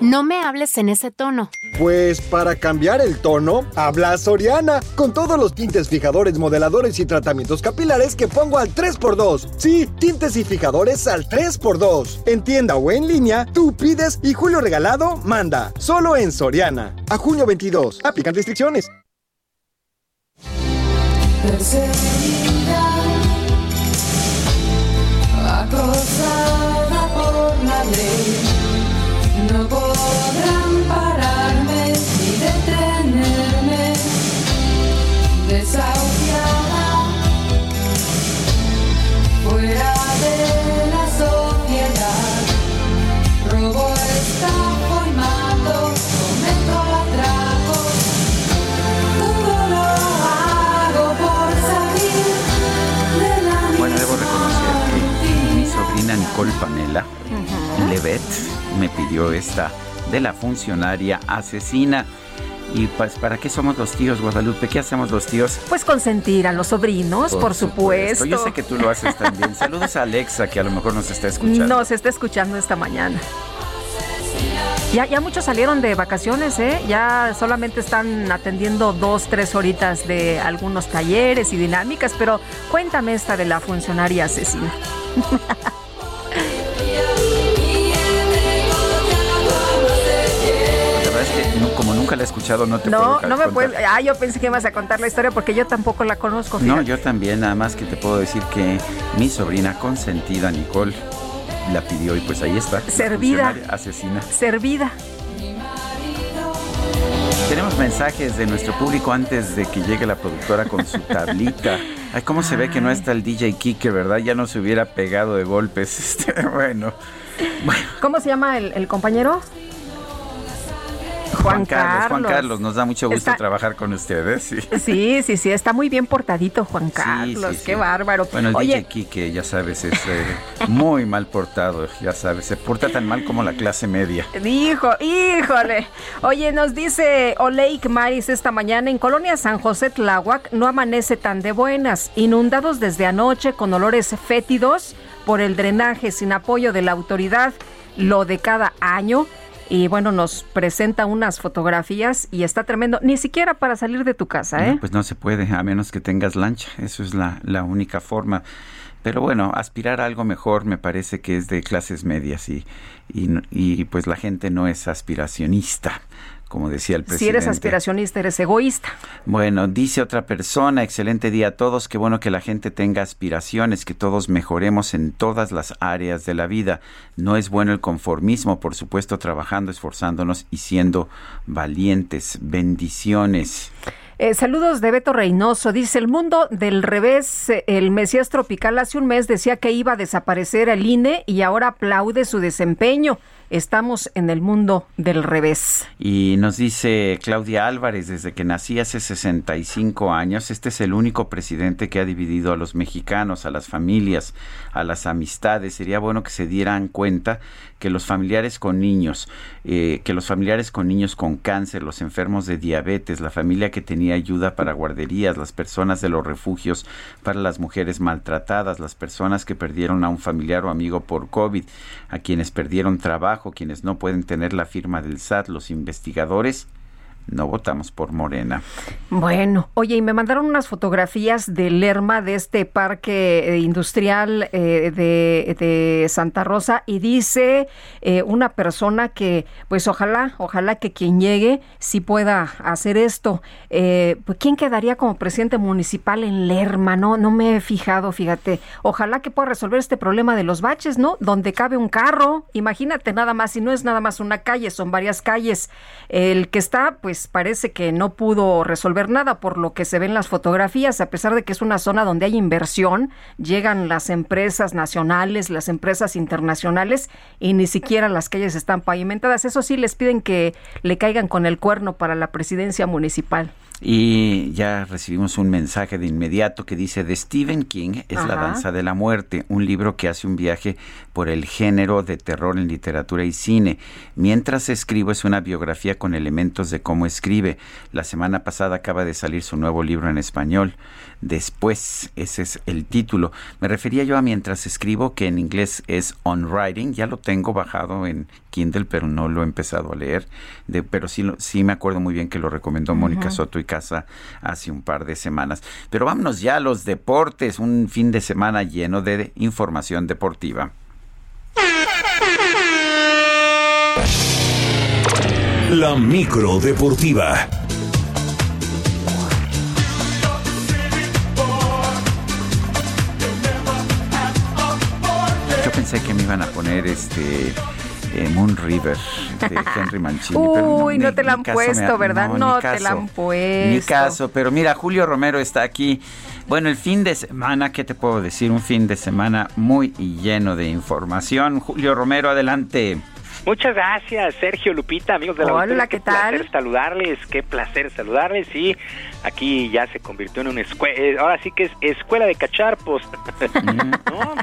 [SPEAKER 10] No me hables en ese tono.
[SPEAKER 31] Pues para cambiar el tono, habla Soriana, con todos los tintes fijadores, modeladores y tratamientos capilares que pongo al 3x2. Sí, tintes y fijadores al 3x2. En tienda o en línea, tú pides y Julio Regalado manda. Solo en Soriana. A junio 22. Aplican restricciones.
[SPEAKER 14] Perseguida, acosada por la ley, podrán pararme ni detenerme, desahuciada, fuera de la sociedad, robo, estafa y mato, cometo atracos. Todo lo hago por salir de la
[SPEAKER 3] Bueno, debo reconocer que mi sobrina Nicole Pamela Levet me pidió esta de la funcionaria asesina. Y pues, ¿para qué somos los tíos, Guadalupe? ¿Qué hacemos los tíos?
[SPEAKER 4] Pues consentir a los sobrinos, por, supuesto.
[SPEAKER 3] Yo sé que tú lo haces también. Saludos a Alexa, que a lo mejor nos está escuchando.
[SPEAKER 4] Nos está escuchando esta mañana. Ya, ya muchos salieron de vacaciones, ¿eh? Ya solamente están atendiendo dos, tres horitas de algunos talleres y dinámicas, pero cuéntame esta de la funcionaria asesina.
[SPEAKER 3] nunca la he escuchado, no te
[SPEAKER 4] No,
[SPEAKER 3] puedo
[SPEAKER 4] no me
[SPEAKER 3] contar.
[SPEAKER 4] puedes. Ah, yo pensé que ibas a contar la historia porque yo tampoco la conozco.
[SPEAKER 3] No, yo también, nada más que te puedo decir que mi sobrina consentida, Nicole, la pidió y pues ahí está.
[SPEAKER 4] Servida.
[SPEAKER 3] Asesina.
[SPEAKER 4] Servida.
[SPEAKER 3] Tenemos mensajes de nuestro público antes de que llegue la productora con su tablita. Ay, cómo se ve que no está el DJ Kike, ¿verdad? Ya no se hubiera pegado de golpes. Este, bueno,
[SPEAKER 4] ¿Cómo se llama el, el compañero? Juan,
[SPEAKER 3] Carlos, Juan Carlos, nos da mucho gusto
[SPEAKER 4] Está-
[SPEAKER 3] trabajar con ustedes. Sí.
[SPEAKER 4] Sí, sí, sí, está muy bien portadito Juan Carlos,
[SPEAKER 3] sí, sí.
[SPEAKER 4] qué bárbaro.
[SPEAKER 3] Bueno, el
[SPEAKER 4] Oye,
[SPEAKER 3] DJ Kike, ya sabes, es eh, muy mal portado, ya sabes, se porta tan mal como la clase media.
[SPEAKER 4] Hijo, híjole. Oye, nos dice Oleik Maris esta mañana en Colonia San José Tláhuac no amanece tan de buenas, inundados desde anoche con olores fétidos por el drenaje sin apoyo de la autoridad, lo de cada año. Y bueno, nos presenta unas fotografías y está tremendo, ni siquiera para salir de tu casa, ¿eh?
[SPEAKER 3] No, pues no se puede, a menos que tengas lancha. Eso es la, la única forma. Pero bueno, aspirar a algo mejor me parece que es de clases medias y, y, y, pues la gente no es aspiracionista, como decía el presidente.
[SPEAKER 4] si eres aspiracionista, eres egoísta.
[SPEAKER 3] Bueno, dice otra persona, excelente día a todos, qué bueno que la gente tenga aspiraciones, que todos mejoremos en todas las áreas de la vida. No es bueno el conformismo, por supuesto, trabajando, esforzándonos y siendo valientes. Bendiciones.
[SPEAKER 4] Eh, saludos de Beto Reynoso. Dice, el mundo del revés, eh, el Mesías Tropical hace un mes decía que iba a desaparecer el INE y ahora aplaude su desempeño. Estamos en el mundo del revés.
[SPEAKER 3] Y nos dice Claudia Álvarez, desde que nací hace 65 años, este es el único presidente que ha dividido a los mexicanos, a las familias, a las amistades. Sería bueno que se dieran cuenta que los familiares con niños, eh, que los familiares con niños con cáncer, los enfermos de diabetes, la familia que tenía ayuda para guarderías, las personas de los refugios para las mujeres maltratadas, las personas que perdieron a un familiar o amigo por COVID, a quienes perdieron trabajo, quienes no pueden tener la firma del SAT, los investigadores, no votamos por Morena.
[SPEAKER 4] Bueno, oye, y me mandaron unas fotografías de Lerma, de este parque eh, industrial eh, de, Santa Rosa, y dice eh, una persona que, pues ojalá, ojalá que quien llegue sí pueda hacer esto. Eh, pues, ¿Quién quedaría como presidente municipal en Lerma? No, no me he fijado, fíjate. Ojalá que pueda resolver este problema de los baches, ¿no? Donde cabe un carro, imagínate nada más, y no es nada más una calle, son varias calles. El que está, pues parece que no pudo resolver nada por lo que se ven las fotografías, a pesar de que es una zona donde hay inversión, llegan las empresas nacionales, las empresas internacionales y ni siquiera las calles están pavimentadas. Eso sí, les piden que le caigan con el cuerno para la presidencia municipal.
[SPEAKER 3] Y ya recibimos un mensaje de inmediato que dice de Stephen King es La danza de la muerte, un libro que hace un viaje por el género de terror en literatura y cine. Mientras escribo es una biografía con elementos de cómo escribe. La semana pasada acaba de salir su nuevo libro en español. Después, ese es el título. Me refería yo a mientras escribo, que en inglés es on writing. Ya lo tengo bajado en Kindle, pero no lo he empezado a leer. De, pero sí, sí me acuerdo muy bien que lo recomendó Mónica. Soto y Casa hace un par de semanas. Pero vámonos ya a los deportes. Un fin de semana lleno de información deportiva.
[SPEAKER 2] La micro deportiva.
[SPEAKER 3] Yo pensé que me iban a poner este eh, Moon River de Henry Mancini. pero
[SPEAKER 4] Uy, no
[SPEAKER 3] ni-
[SPEAKER 4] te la han
[SPEAKER 3] me
[SPEAKER 4] puesto, ¿verdad? No te la han puesto.
[SPEAKER 3] Ni caso, pero mira, Julio Romero está aquí. Bueno, el fin de semana, ¿qué te puedo decir? Un fin de semana muy lleno de información. Julio Romero, adelante.
[SPEAKER 38] Muchas gracias, Sergio Lupita, amigos de la
[SPEAKER 4] Hola. ¿qué
[SPEAKER 38] Qué placer
[SPEAKER 4] tal?
[SPEAKER 38] saludarles, qué placer saludarles. Y aquí ya se convirtió en una escuela, ahora sí que es escuela de cacharpos. ¿No?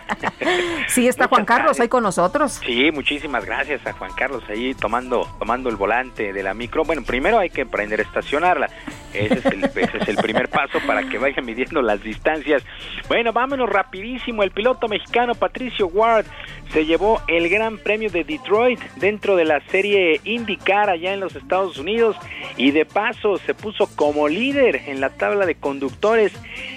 [SPEAKER 4] Sí, está Juan Carlos hoy con nosotros.
[SPEAKER 38] Sí, muchísimas gracias a Juan Carlos ahí tomando tomando el volante de la micro. Bueno, primero hay que aprender a estacionarla. Ese es el, ese es el primer paso para que vayan midiendo las distancias. Bueno, vámonos rapidísimo. El piloto mexicano Patricio Ward se llevó el Gran Premio de Detroit dentro de la serie IndyCar allá en los Estados Unidos y de paso se puso como líder en la tabla de conductores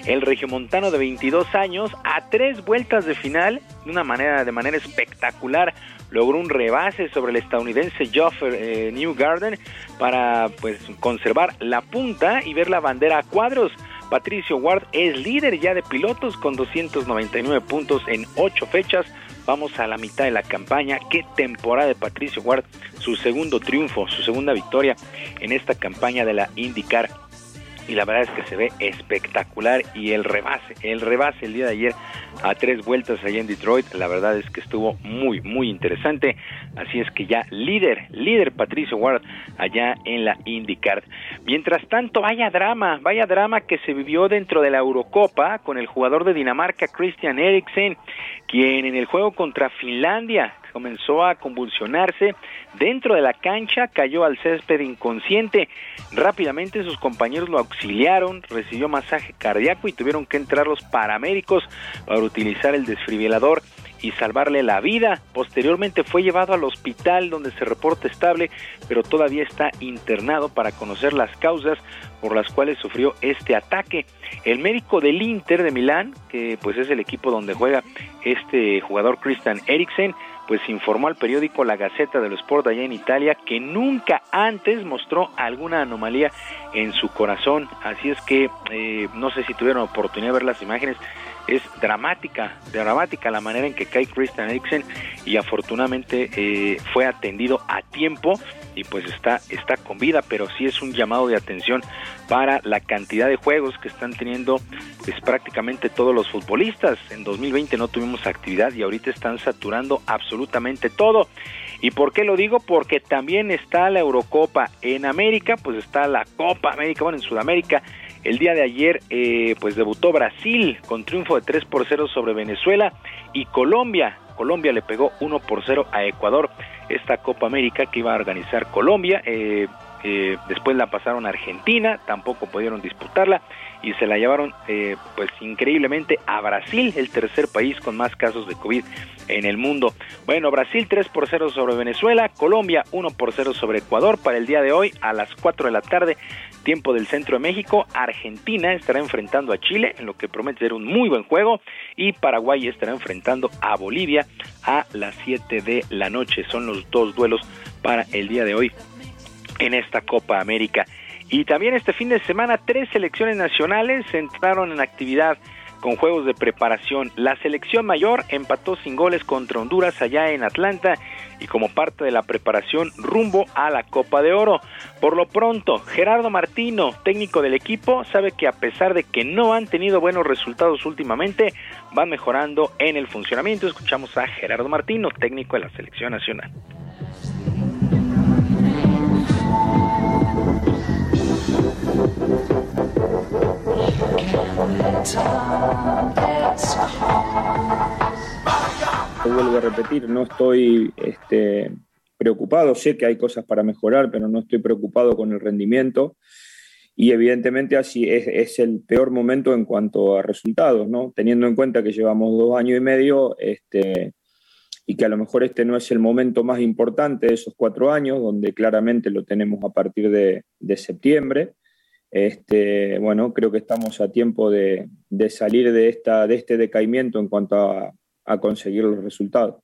[SPEAKER 38] el regiomontano de 22 años, a tres vueltas de final, de una manera, de manera espectacular, logró un rebase sobre el estadounidense Joffer eh, Newgarden para pues conservar la punta y ver la bandera a cuadros. Patricio Ward es líder ya de pilotos con 299 puntos en 8 fechas. Vamos a la mitad de la campaña. Qué temporada de Patricio Ward. Su segundo triunfo, su segunda victoria en esta campaña de la IndyCar y la verdad es que se ve espectacular y el rebase, el rebase el día de ayer a tres vueltas allá en Detroit, la verdad es que estuvo muy, muy interesante, así es que ya líder, líder Patricio Ward allá en la IndyCar. Mientras tanto, vaya drama, vaya drama que se vivió dentro de la Eurocopa con el jugador de Dinamarca Christian Eriksen, quien en el juego contra Finlandia comenzó a convulsionarse dentro de la cancha, cayó al césped inconsciente. Rápidamente sus compañeros lo auxiliaron, recibió masaje cardíaco y tuvieron que entrar los paramédicos para utilizar el desfibrilador y salvarle la vida. Posteriormente fue llevado al hospital donde se reporta estable, pero todavía está internado para conocer las causas por las cuales sufrió este ataque. El médico del Inter de Milán, que pues es el equipo donde juega este jugador Christian Eriksen, pues informó al periódico La Gaceta dello Sport allá en Italia que nunca antes mostró alguna anomalía en su corazón. Así es que eh, no sé si tuvieron oportunidad de ver las imágenes. Es dramática, dramática la manera en que cae Christian Eriksen y afortunadamente eh, fue atendido a tiempo y pues está, está con vida, pero sí es un llamado de atención para la cantidad de juegos que están teniendo pues prácticamente todos los futbolistas. En 2020 no tuvimos actividad y ahorita están saturando absolutamente todo. ¿Y por qué lo digo? Porque también está la Eurocopa en América, pues está la Copa América, bueno, en Sudamérica. El día de ayer, eh, pues debutó Brasil con triunfo de 3 por 0 sobre Venezuela y Colombia. Colombia le pegó 1 por 0 a Ecuador. Esta Copa América que iba a organizar Colombia, eh, eh, después la pasaron a Argentina, tampoco pudieron disputarla y se la llevaron eh, pues increíblemente a Brasil, el tercer país con más casos de COVID en el mundo. Bueno, Brasil 3 por 0 sobre Venezuela, Colombia 1 por 0 sobre Ecuador para el día de hoy a las 4 de la tarde, tiempo del centro de México. Argentina estará enfrentando a Chile, en lo que promete ser un muy buen juego, y Paraguay estará enfrentando a Bolivia a las 7 de la noche. Son los dos duelos para el día de hoy en esta Copa América. Y también este fin de semana tres selecciones nacionales entraron en actividad con juegos de preparación. La selección mayor empató sin goles contra Honduras allá en Atlanta y como parte de la preparación rumbo a la Copa de Oro. Por lo pronto, Gerardo Martino, técnico del equipo, sabe que a pesar de que no han tenido buenos resultados últimamente, van mejorando en el funcionamiento. Escuchamos a Gerardo Martino, técnico de la selección nacional.
[SPEAKER 39] Vuelvo a repetir, no estoy este, preocupado, sé que hay cosas para mejorar, pero no estoy preocupado con el rendimiento y evidentemente así es, es, el peor momento en cuanto a resultados, ¿no? Teniendo en cuenta que llevamos dos años y medio este, y que a lo mejor este no es el momento más importante de esos cuatro años, donde claramente lo tenemos a partir de, de septiembre. Este, bueno, creo que estamos a tiempo de, de salir de, esta, de este decaimiento en cuanto a, a conseguir los resultados.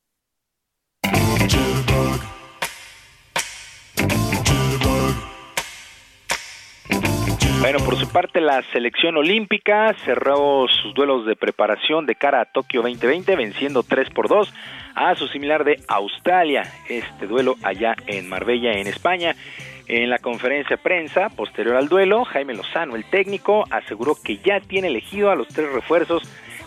[SPEAKER 38] Bueno, por su parte, la selección olímpica cerró sus duelos de preparación de cara a Tokio 2020, venciendo 3 por 2 a su similar de Australia. Este duelo allá en Marbella, en España. En la conferencia de prensa posterior al duelo, Jaime Lozano, el técnico, aseguró que ya tiene elegido a los tres refuerzos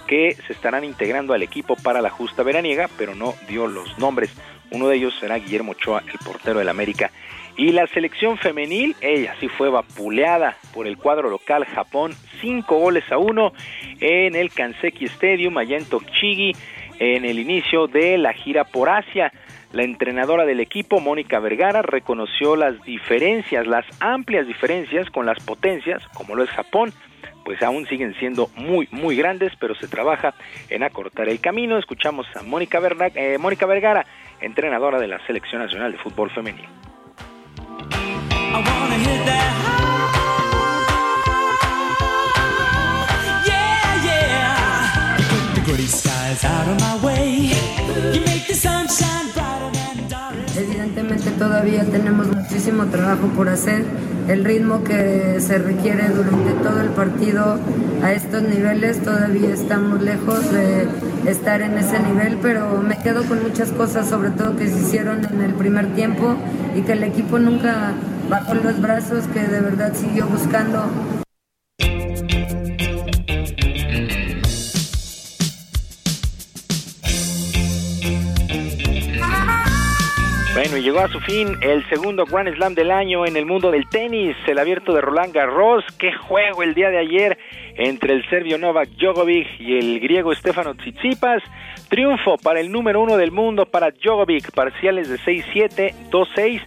[SPEAKER 38] que se estarán integrando al equipo para la justa veraniega, pero no dio los nombres. Uno de ellos será Guillermo Ochoa, el portero del América. Y la selección femenil, ella sí fue vapuleada por el cuadro local Japón, cinco goles a uno en el Kanseki Stadium, allá en en el inicio de la gira por Asia. La entrenadora del equipo, Mónica Vergara, reconoció las diferencias, las amplias diferencias con las potencias, como lo es Japón, pues aún siguen siendo muy, muy grandes, pero se trabaja en acortar el camino. Escuchamos a Mónica, eh, Mónica Vergara, entrenadora de la Selección Nacional de Fútbol Femenino
[SPEAKER 40] todavía tenemos muchísimo trabajo por hacer. El ritmo que se requiere durante todo el partido a estos niveles, todavía estamos lejos de estar en ese nivel, pero me quedo con muchas cosas, sobre todo que se hicieron en el primer tiempo y que el equipo nunca bajó los brazos, que de verdad siguió buscando
[SPEAKER 38] Bueno, y llegó a su fin el segundo Grand Slam del año en el mundo del tenis, el abierto de Roland Garros. Qué juego el día de ayer entre el serbio Novak Djokovic y el griego Stefano Tsitsipas. Triunfo para el número uno del mundo para Djokovic, parciales de 6-7, 2-6.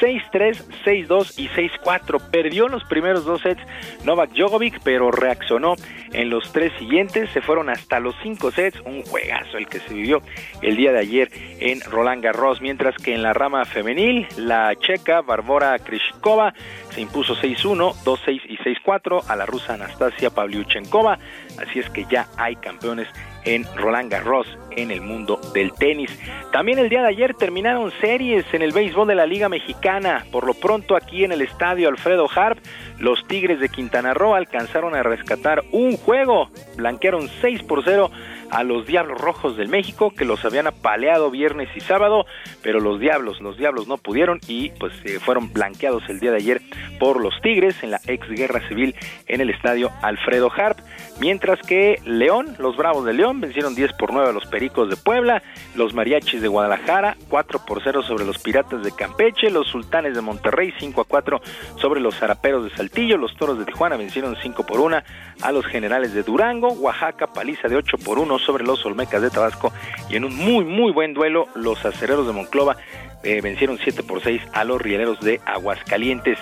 [SPEAKER 38] 6-3, 6-2 y 6-4. Perdió los primeros dos sets Novak Djokovic, pero reaccionó en los tres siguientes. Se fueron hasta los cinco sets. Un juegazo el que se vivió el día de ayer en Roland Garros. Mientras que en la rama femenil, la checa Barbora Krishkova se impuso 6-1, 2-6 y 6-4 a la rusa Anastasia Pavlyuchenkova. Así es que ya hay campeones en Roland Garros en el mundo del tenis. También el día de ayer terminaron series en el béisbol de la Liga Mexicana. Por lo pronto aquí en el estadio Alfredo Harp, los Tigres de Quintana Roo alcanzaron a rescatar un juego. Blanquearon 6 por 0 a los Diablos Rojos del México que los habían apaleado viernes y sábado, pero los Diablos, los Diablos no pudieron y pues eh, fueron blanqueados el día de ayer por los Tigres en la ex guerra civil en el estadio Alfredo Harp, mientras que León, los Bravos de León vencieron 10 por 9 a los Pericos de Puebla, los Mariachis de Guadalajara 4 por 0 sobre los Piratas de Campeche, los Sultanes de Monterrey 5 a 4 sobre los Zaraperos de Saltillo, los Toros de Tijuana vencieron 5 por 1 a los Generales de Durango, Oaxaca paliza de 8 por 1 sobre los Olmecas de Tabasco y en un muy muy buen duelo los Acereros de Monclova eh, vencieron 7 por 6 a los Rieleros de Aguascalientes.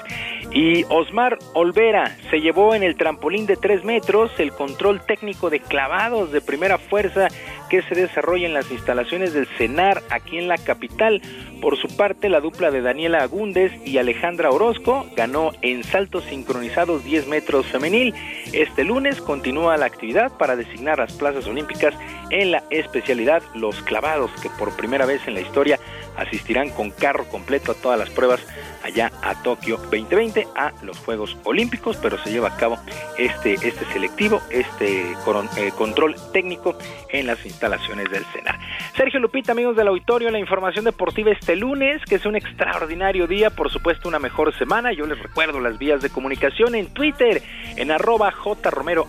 [SPEAKER 38] Y Osmar Olvera se llevó en el trampolín de 3 metros el control técnico de clavados de primera fuerza que se desarrolla en las instalaciones del CENAR aquí en la capital. Por su parte, la dupla de Daniela Agúndez y Alejandra Orozco ganó en saltos sincronizados 10 metros femenil. Este lunes continúa la actividad para designar las plazas olímpicas en la especialidad los clavados, que por primera vez en la historia asistirán con carro completo a todas las pruebas allá a Tokio 2020 a los Juegos Olímpicos, pero se lleva a cabo este, este selectivo, este eh, control técnico en las instalaciones del CENAR. Sergio Lupita, amigos del auditorio, la información deportiva este lunes, que es un extraordinario día, por supuesto una mejor semana. Yo les recuerdo las vías de comunicación en Twitter, en arroba jromerohb,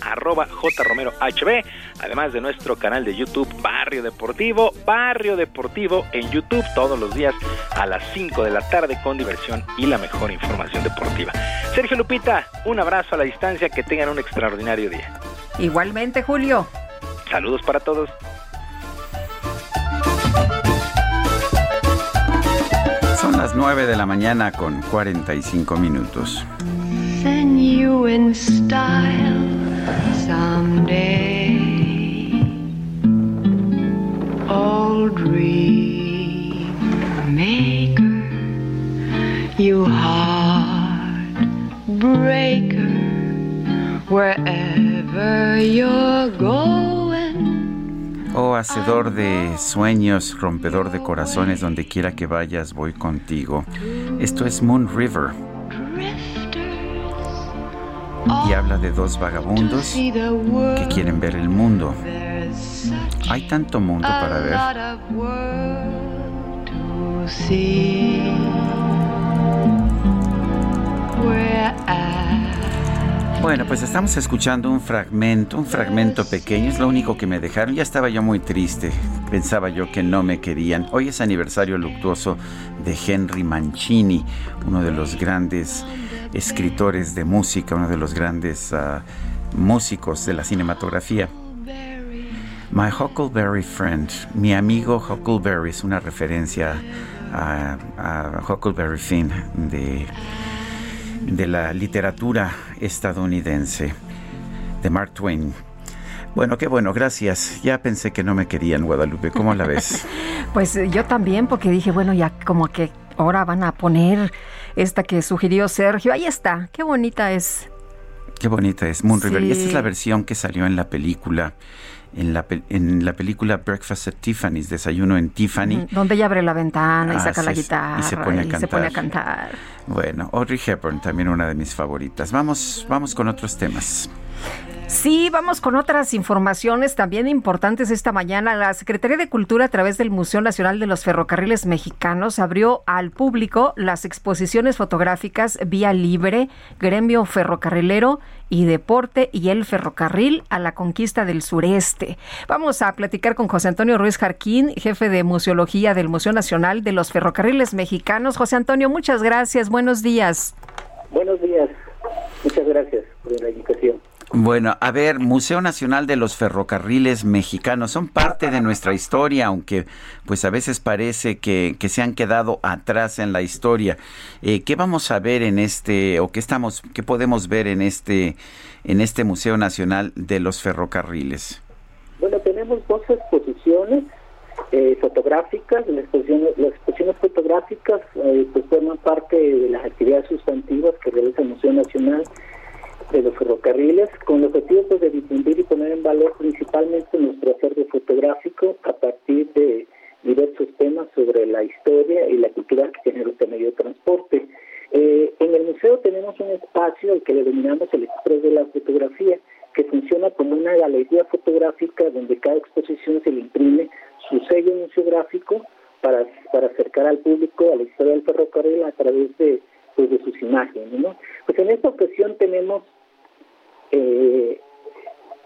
[SPEAKER 38] arroba jromerohb, además de nuestro canal de YouTube Barrio Deportivo, Barrio Deportivo en YouTube todos los días a las 5 de la tarde con diversión y la mejor información deportiva. Sergio Lupita, un abrazo a la distancia, que tengan un extraordinario día.
[SPEAKER 4] Igualmente, Julio.
[SPEAKER 38] Saludos para todos.
[SPEAKER 3] Son las 9 de la mañana con 45 minutos.
[SPEAKER 41] Send you in style someday. Old dream maker, you heartbreaker, wherever you're going.
[SPEAKER 3] Oh, hacedor de sueños, rompedor de corazones, donde quiera que vayas, voy contigo. Esto es Moon River. Y habla de dos vagabundos que quieren ver el mundo. Hay tanto mundo para ver. Bueno, pues estamos escuchando un fragmento, un fragmento pequeño, es lo único que me dejaron. Ya estaba yo muy triste, pensaba yo que no me querían. Hoy es aniversario luctuoso de Henry Mancini, uno de los grandes escritores de música, uno de los grandes ah, músicos de la cinematografía. My Huckleberry Friend, mi amigo Huckleberry, es una referencia a, a Huckleberry Finn de de la literatura estadounidense de Mark Twain. Bueno, qué bueno, gracias. Ya pensé que no me querían, Guadalupe. ¿Cómo la ves?
[SPEAKER 4] Pues eh, yo también, porque dije, bueno, ya como que ahora van a poner esta que sugirió Sergio. Ahí está, qué bonita es.
[SPEAKER 3] Qué bonita es Moon River. Y esta es la versión que salió en la película, en la, pe- en la película Breakfast at Tiffany's, Desayuno en Tiffany.
[SPEAKER 4] Donde ella abre la ventana y saca la guitarra
[SPEAKER 3] y se pone a
[SPEAKER 4] se pone a
[SPEAKER 3] cantar.
[SPEAKER 4] cantar.
[SPEAKER 3] Bueno, Audrey Hepburn, también una de mis favoritas. Vamos, vamos con otros temas.
[SPEAKER 4] Sí, vamos con otras informaciones también importantes esta mañana. La Secretaría de Cultura a través del Museo Nacional de los Ferrocarriles Mexicanos abrió al público las exposiciones fotográficas Vía Libre, Gremio Ferrocarrilero y Deporte y el Ferrocarril a la conquista del sureste. Vamos a platicar con José Antonio Ruiz Jarquín, jefe de Museología del Museo Nacional de los Ferrocarriles Mexicanos. José Antonio, muchas gracias. Buenos días.
[SPEAKER 42] Buenos días. Muchas gracias por la invitación.
[SPEAKER 3] Bueno, a ver, Museo Nacional de los Ferrocarriles Mexicanos son parte de nuestra historia, aunque pues a veces parece que, que se han quedado atrás en la historia. Eh, ¿Qué vamos a ver en este, o qué estamos, qué podemos ver en este, en este Museo Nacional de los Ferrocarriles?
[SPEAKER 42] Bueno, tenemos dos exposiciones eh, fotográficas. Las exposiciones, fotográficas eh, pues forman parte de las actividades sustantivas que realiza el Museo Nacional de los Ferrocarriles, con el objetivo pues, de difundir y poner en valor principalmente nuestro acervo fotográfico a partir de diversos temas sobre la historia y la cultura que genera este medio de transporte. Eh, en el museo tenemos un espacio al que le denominamos el Express de la Fotografía, que funciona como una galería fotográfica donde cada exposición se le imprime su sello museográfico para, para acercar al público a la historia del ferrocarril a través de, pues, de sus imágenes. ¿no? Pues en esta ocasión tenemos eh,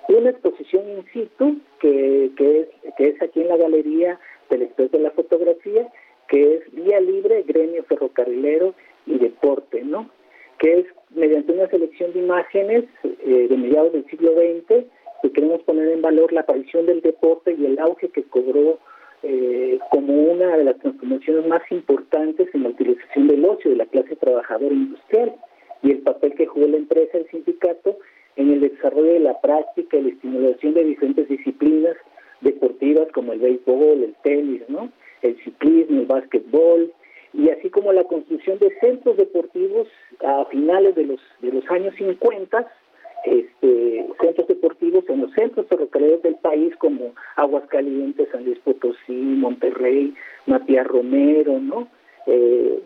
[SPEAKER 42] una exposición in situ que, que, es, que es aquí en la galería del Express de la Fotografía, que es Vía Libre, Gremio Ferrocarrilero y Deporte, ¿no? que es mediante una selección de imágenes eh, de mediados del siglo XX que queremos poner en valor la aparición del deporte y el auge que cobró eh, como una de las transformaciones más importantes en la utilización del ocio de la clase trabajadora industrial y el papel que jugó la empresa el sindicato en el desarrollo de la práctica y la estimulación de diferentes disciplinas deportivas como el béisbol, el tenis, ¿no? el ciclismo, el básquetbol, y así como la construcción de centros deportivos a finales de los de los años 50, este, centros deportivos en los centros ferrocarrileros del país como Aguascalientes, San Luis Potosí, Monterrey, Matías Romero, ¿no? Eh,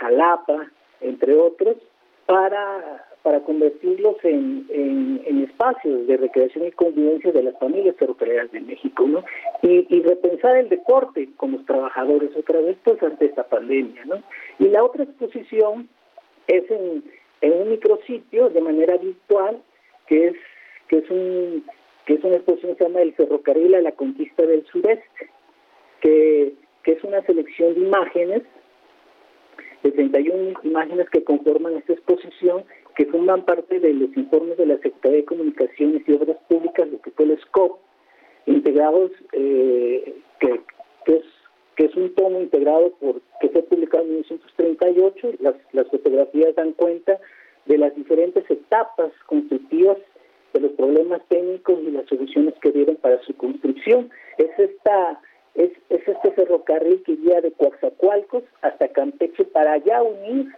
[SPEAKER 42] Jalapa, entre otros, para para convertirlos en, en, espacios de recreación y convivencia de las familias ferrocarrileras de México, ¿no? Y, repensar el deporte con los trabajadores otra vez, pues ante esta pandemia, ¿no? Y la otra exposición es en, un micrositio de manera virtual, que es que es un que es una exposición que se llama El ferrocarril a la conquista del sureste, que, que es una selección de imágenes de 31 imágenes que conforman esta exposición que forman parte de los informes de la Secretaría de Comunicaciones y Obras Públicas, lo que fue el SCOP, integrados, eh, que, es, que es un tomo integrado por que fue publicado en 1938. Las, las fotografías dan cuenta de las diferentes etapas constructivas de los problemas técnicos y las soluciones que dieron para su construcción. Es esta es, es este ferrocarril que guía de Coaxacualcos hasta Campeche para ya unir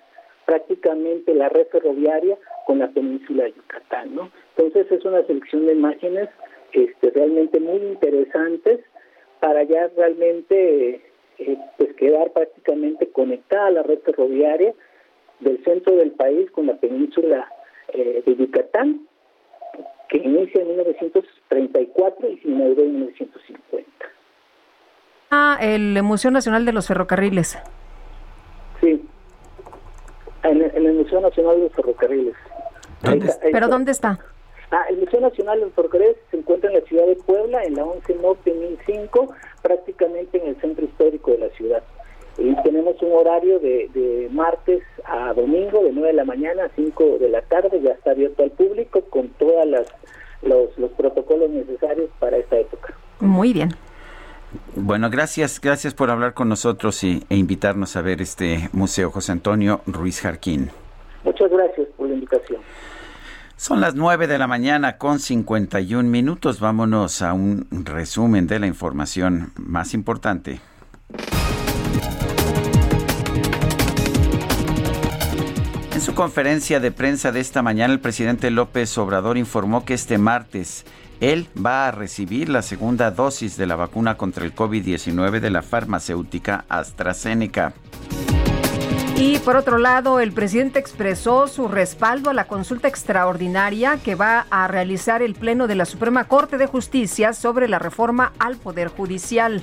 [SPEAKER 42] prácticamente la red ferroviaria con la península de Yucatán, ¿no? Entonces es una selección de imágenes este, realmente muy interesantes para ya realmente eh, pues quedar prácticamente conectada a la red ferroviaria del centro del país con la península eh, de Yucatán, que inicia en 1934 y se inauguró en 1950.
[SPEAKER 4] Ah, el Museo Nacional de los Ferrocarriles.
[SPEAKER 42] Sí, en, el Museo Nacional de los Ferrocarriles.
[SPEAKER 4] Ahí está, ahí ¿Pero dónde está?
[SPEAKER 42] Ah, el Museo Nacional de los Ferrocarriles se encuentra en la ciudad de Puebla, en la 11 Norte 1005, prácticamente en el centro histórico de la ciudad. Y tenemos un horario de, de martes a domingo, de 9 de la mañana a 5 de la tarde, ya está abierto al público con todos los, los protocolos necesarios para esta época.
[SPEAKER 4] Muy bien.
[SPEAKER 3] Bueno, gracias, gracias por hablar con nosotros y, e invitarnos a ver este museo, José Antonio Ruiz Jarquín.
[SPEAKER 42] Muchas gracias por la invitación.
[SPEAKER 3] Son las 9 de la mañana con 51 minutos. Vámonos a un resumen de la información más importante. En su conferencia de prensa de esta mañana, el presidente López Obrador informó que este martes él va a recibir la segunda dosis de la vacuna contra el COVID-19 de la farmacéutica AstraZeneca.
[SPEAKER 4] Y por otro lado, el presidente expresó su respaldo a la consulta extraordinaria que va a realizar el Pleno de la Suprema Corte de Justicia sobre la reforma al Poder Judicial.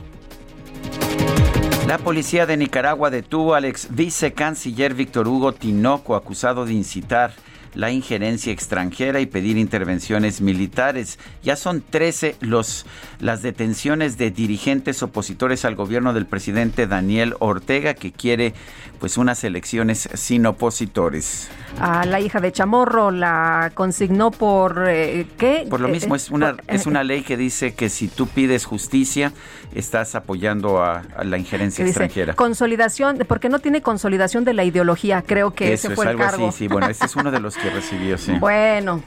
[SPEAKER 3] La policía de Nicaragua detuvo al ex vicecanciller Víctor Hugo Tinoco, acusado de incitar la injerencia extranjera y pedir intervenciones militares. Ya son 13 los, las detenciones de dirigentes opositores al gobierno del presidente Daniel Ortega, que quiere pues unas elecciones sin opositores.
[SPEAKER 4] A la hija de Chamorro la consignó por eh, qué?
[SPEAKER 3] Por lo
[SPEAKER 4] Eh,
[SPEAKER 3] mismo,
[SPEAKER 4] eh,
[SPEAKER 3] es una,
[SPEAKER 4] por-
[SPEAKER 3] es una ley que dice que si tú pides justicia, estás apoyando a, a la injerencia
[SPEAKER 4] dice
[SPEAKER 3] extranjera.
[SPEAKER 4] consolidación, porque no tiene consolidación de la ideología, creo que
[SPEAKER 3] Eso
[SPEAKER 4] ese
[SPEAKER 3] es
[SPEAKER 4] fue el
[SPEAKER 3] algo
[SPEAKER 4] cargo.
[SPEAKER 3] así, sí. Bueno, este es uno de los que recibió, sí.
[SPEAKER 4] Bueno,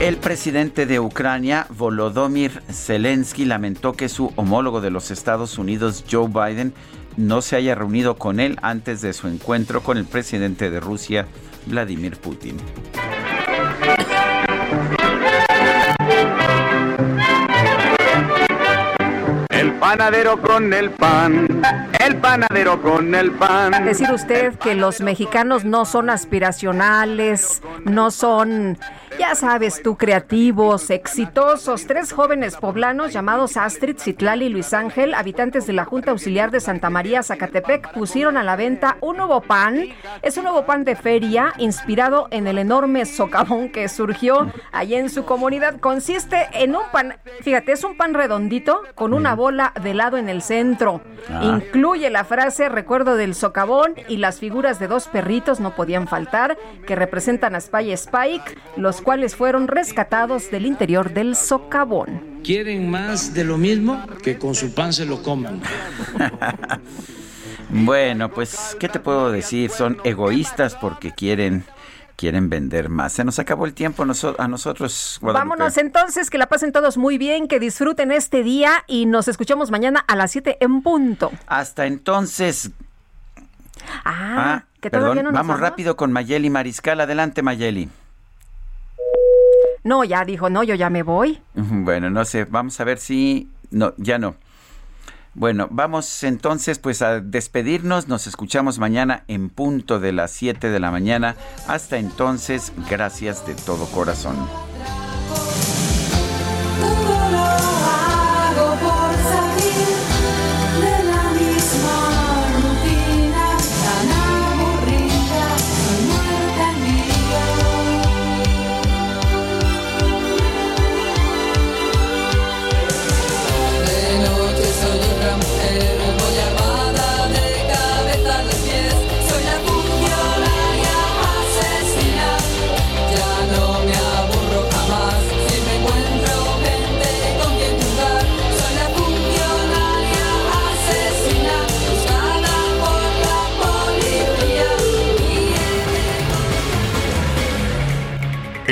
[SPEAKER 3] El presidente de Ucrania, Volodymyr Zelensky, lamentó que su homólogo de los Estados Unidos, Joe Biden, no se haya reunido con él antes de su encuentro con el presidente de Rusia, Vladimir Putin.
[SPEAKER 43] El panadero con el pan, el panadero con el pan.
[SPEAKER 4] decir usted que los mexicanos no son aspiracionales, no son, ya sabes tú, creativos, exitosos. Tres jóvenes poblanos llamados Astrid, Citlali y Luis Ángel, habitantes de la Junta Auxiliar de Santa María, Zacatepec, pusieron a la venta un nuevo pan. Es un nuevo pan de feria inspirado en el enorme socavón que surgió allí en su comunidad. Consiste en un pan, fíjate, es un pan redondito con una bola de helado en el centro.
[SPEAKER 44] Ah.
[SPEAKER 4] Incluye la frase recuerdo del socavón y las figuras de dos perritos no podían faltar que representan a Spy Spike, los cuales fueron rescatados del interior del socavón.
[SPEAKER 26] ¿Quieren más de lo mismo? Que con su pan se lo coman.
[SPEAKER 3] Bueno, pues, ¿qué te puedo decir? Son egoístas porque quieren, quieren vender más. Se nos acabó el tiempo a nosotros. Guadalupe.
[SPEAKER 4] Vámonos entonces, que la pasen todos muy bien, que disfruten este día y nos escuchamos mañana a las 7 en punto.
[SPEAKER 3] Hasta entonces,
[SPEAKER 4] Ah,
[SPEAKER 3] Ah,
[SPEAKER 4] que todavía
[SPEAKER 3] perdón,
[SPEAKER 4] no nos
[SPEAKER 3] vamos
[SPEAKER 4] vamos.
[SPEAKER 3] rápido con Mayeli Mariscal. Adelante, Mayeli.
[SPEAKER 4] No, ya dijo, no, yo ya me voy.
[SPEAKER 3] Bueno, no sé, vamos a ver si... No, ya no. Bueno, vamos entonces pues a despedirnos. Nos escuchamos mañana en punto de las 7 de la mañana. Hasta entonces, gracias de todo corazón.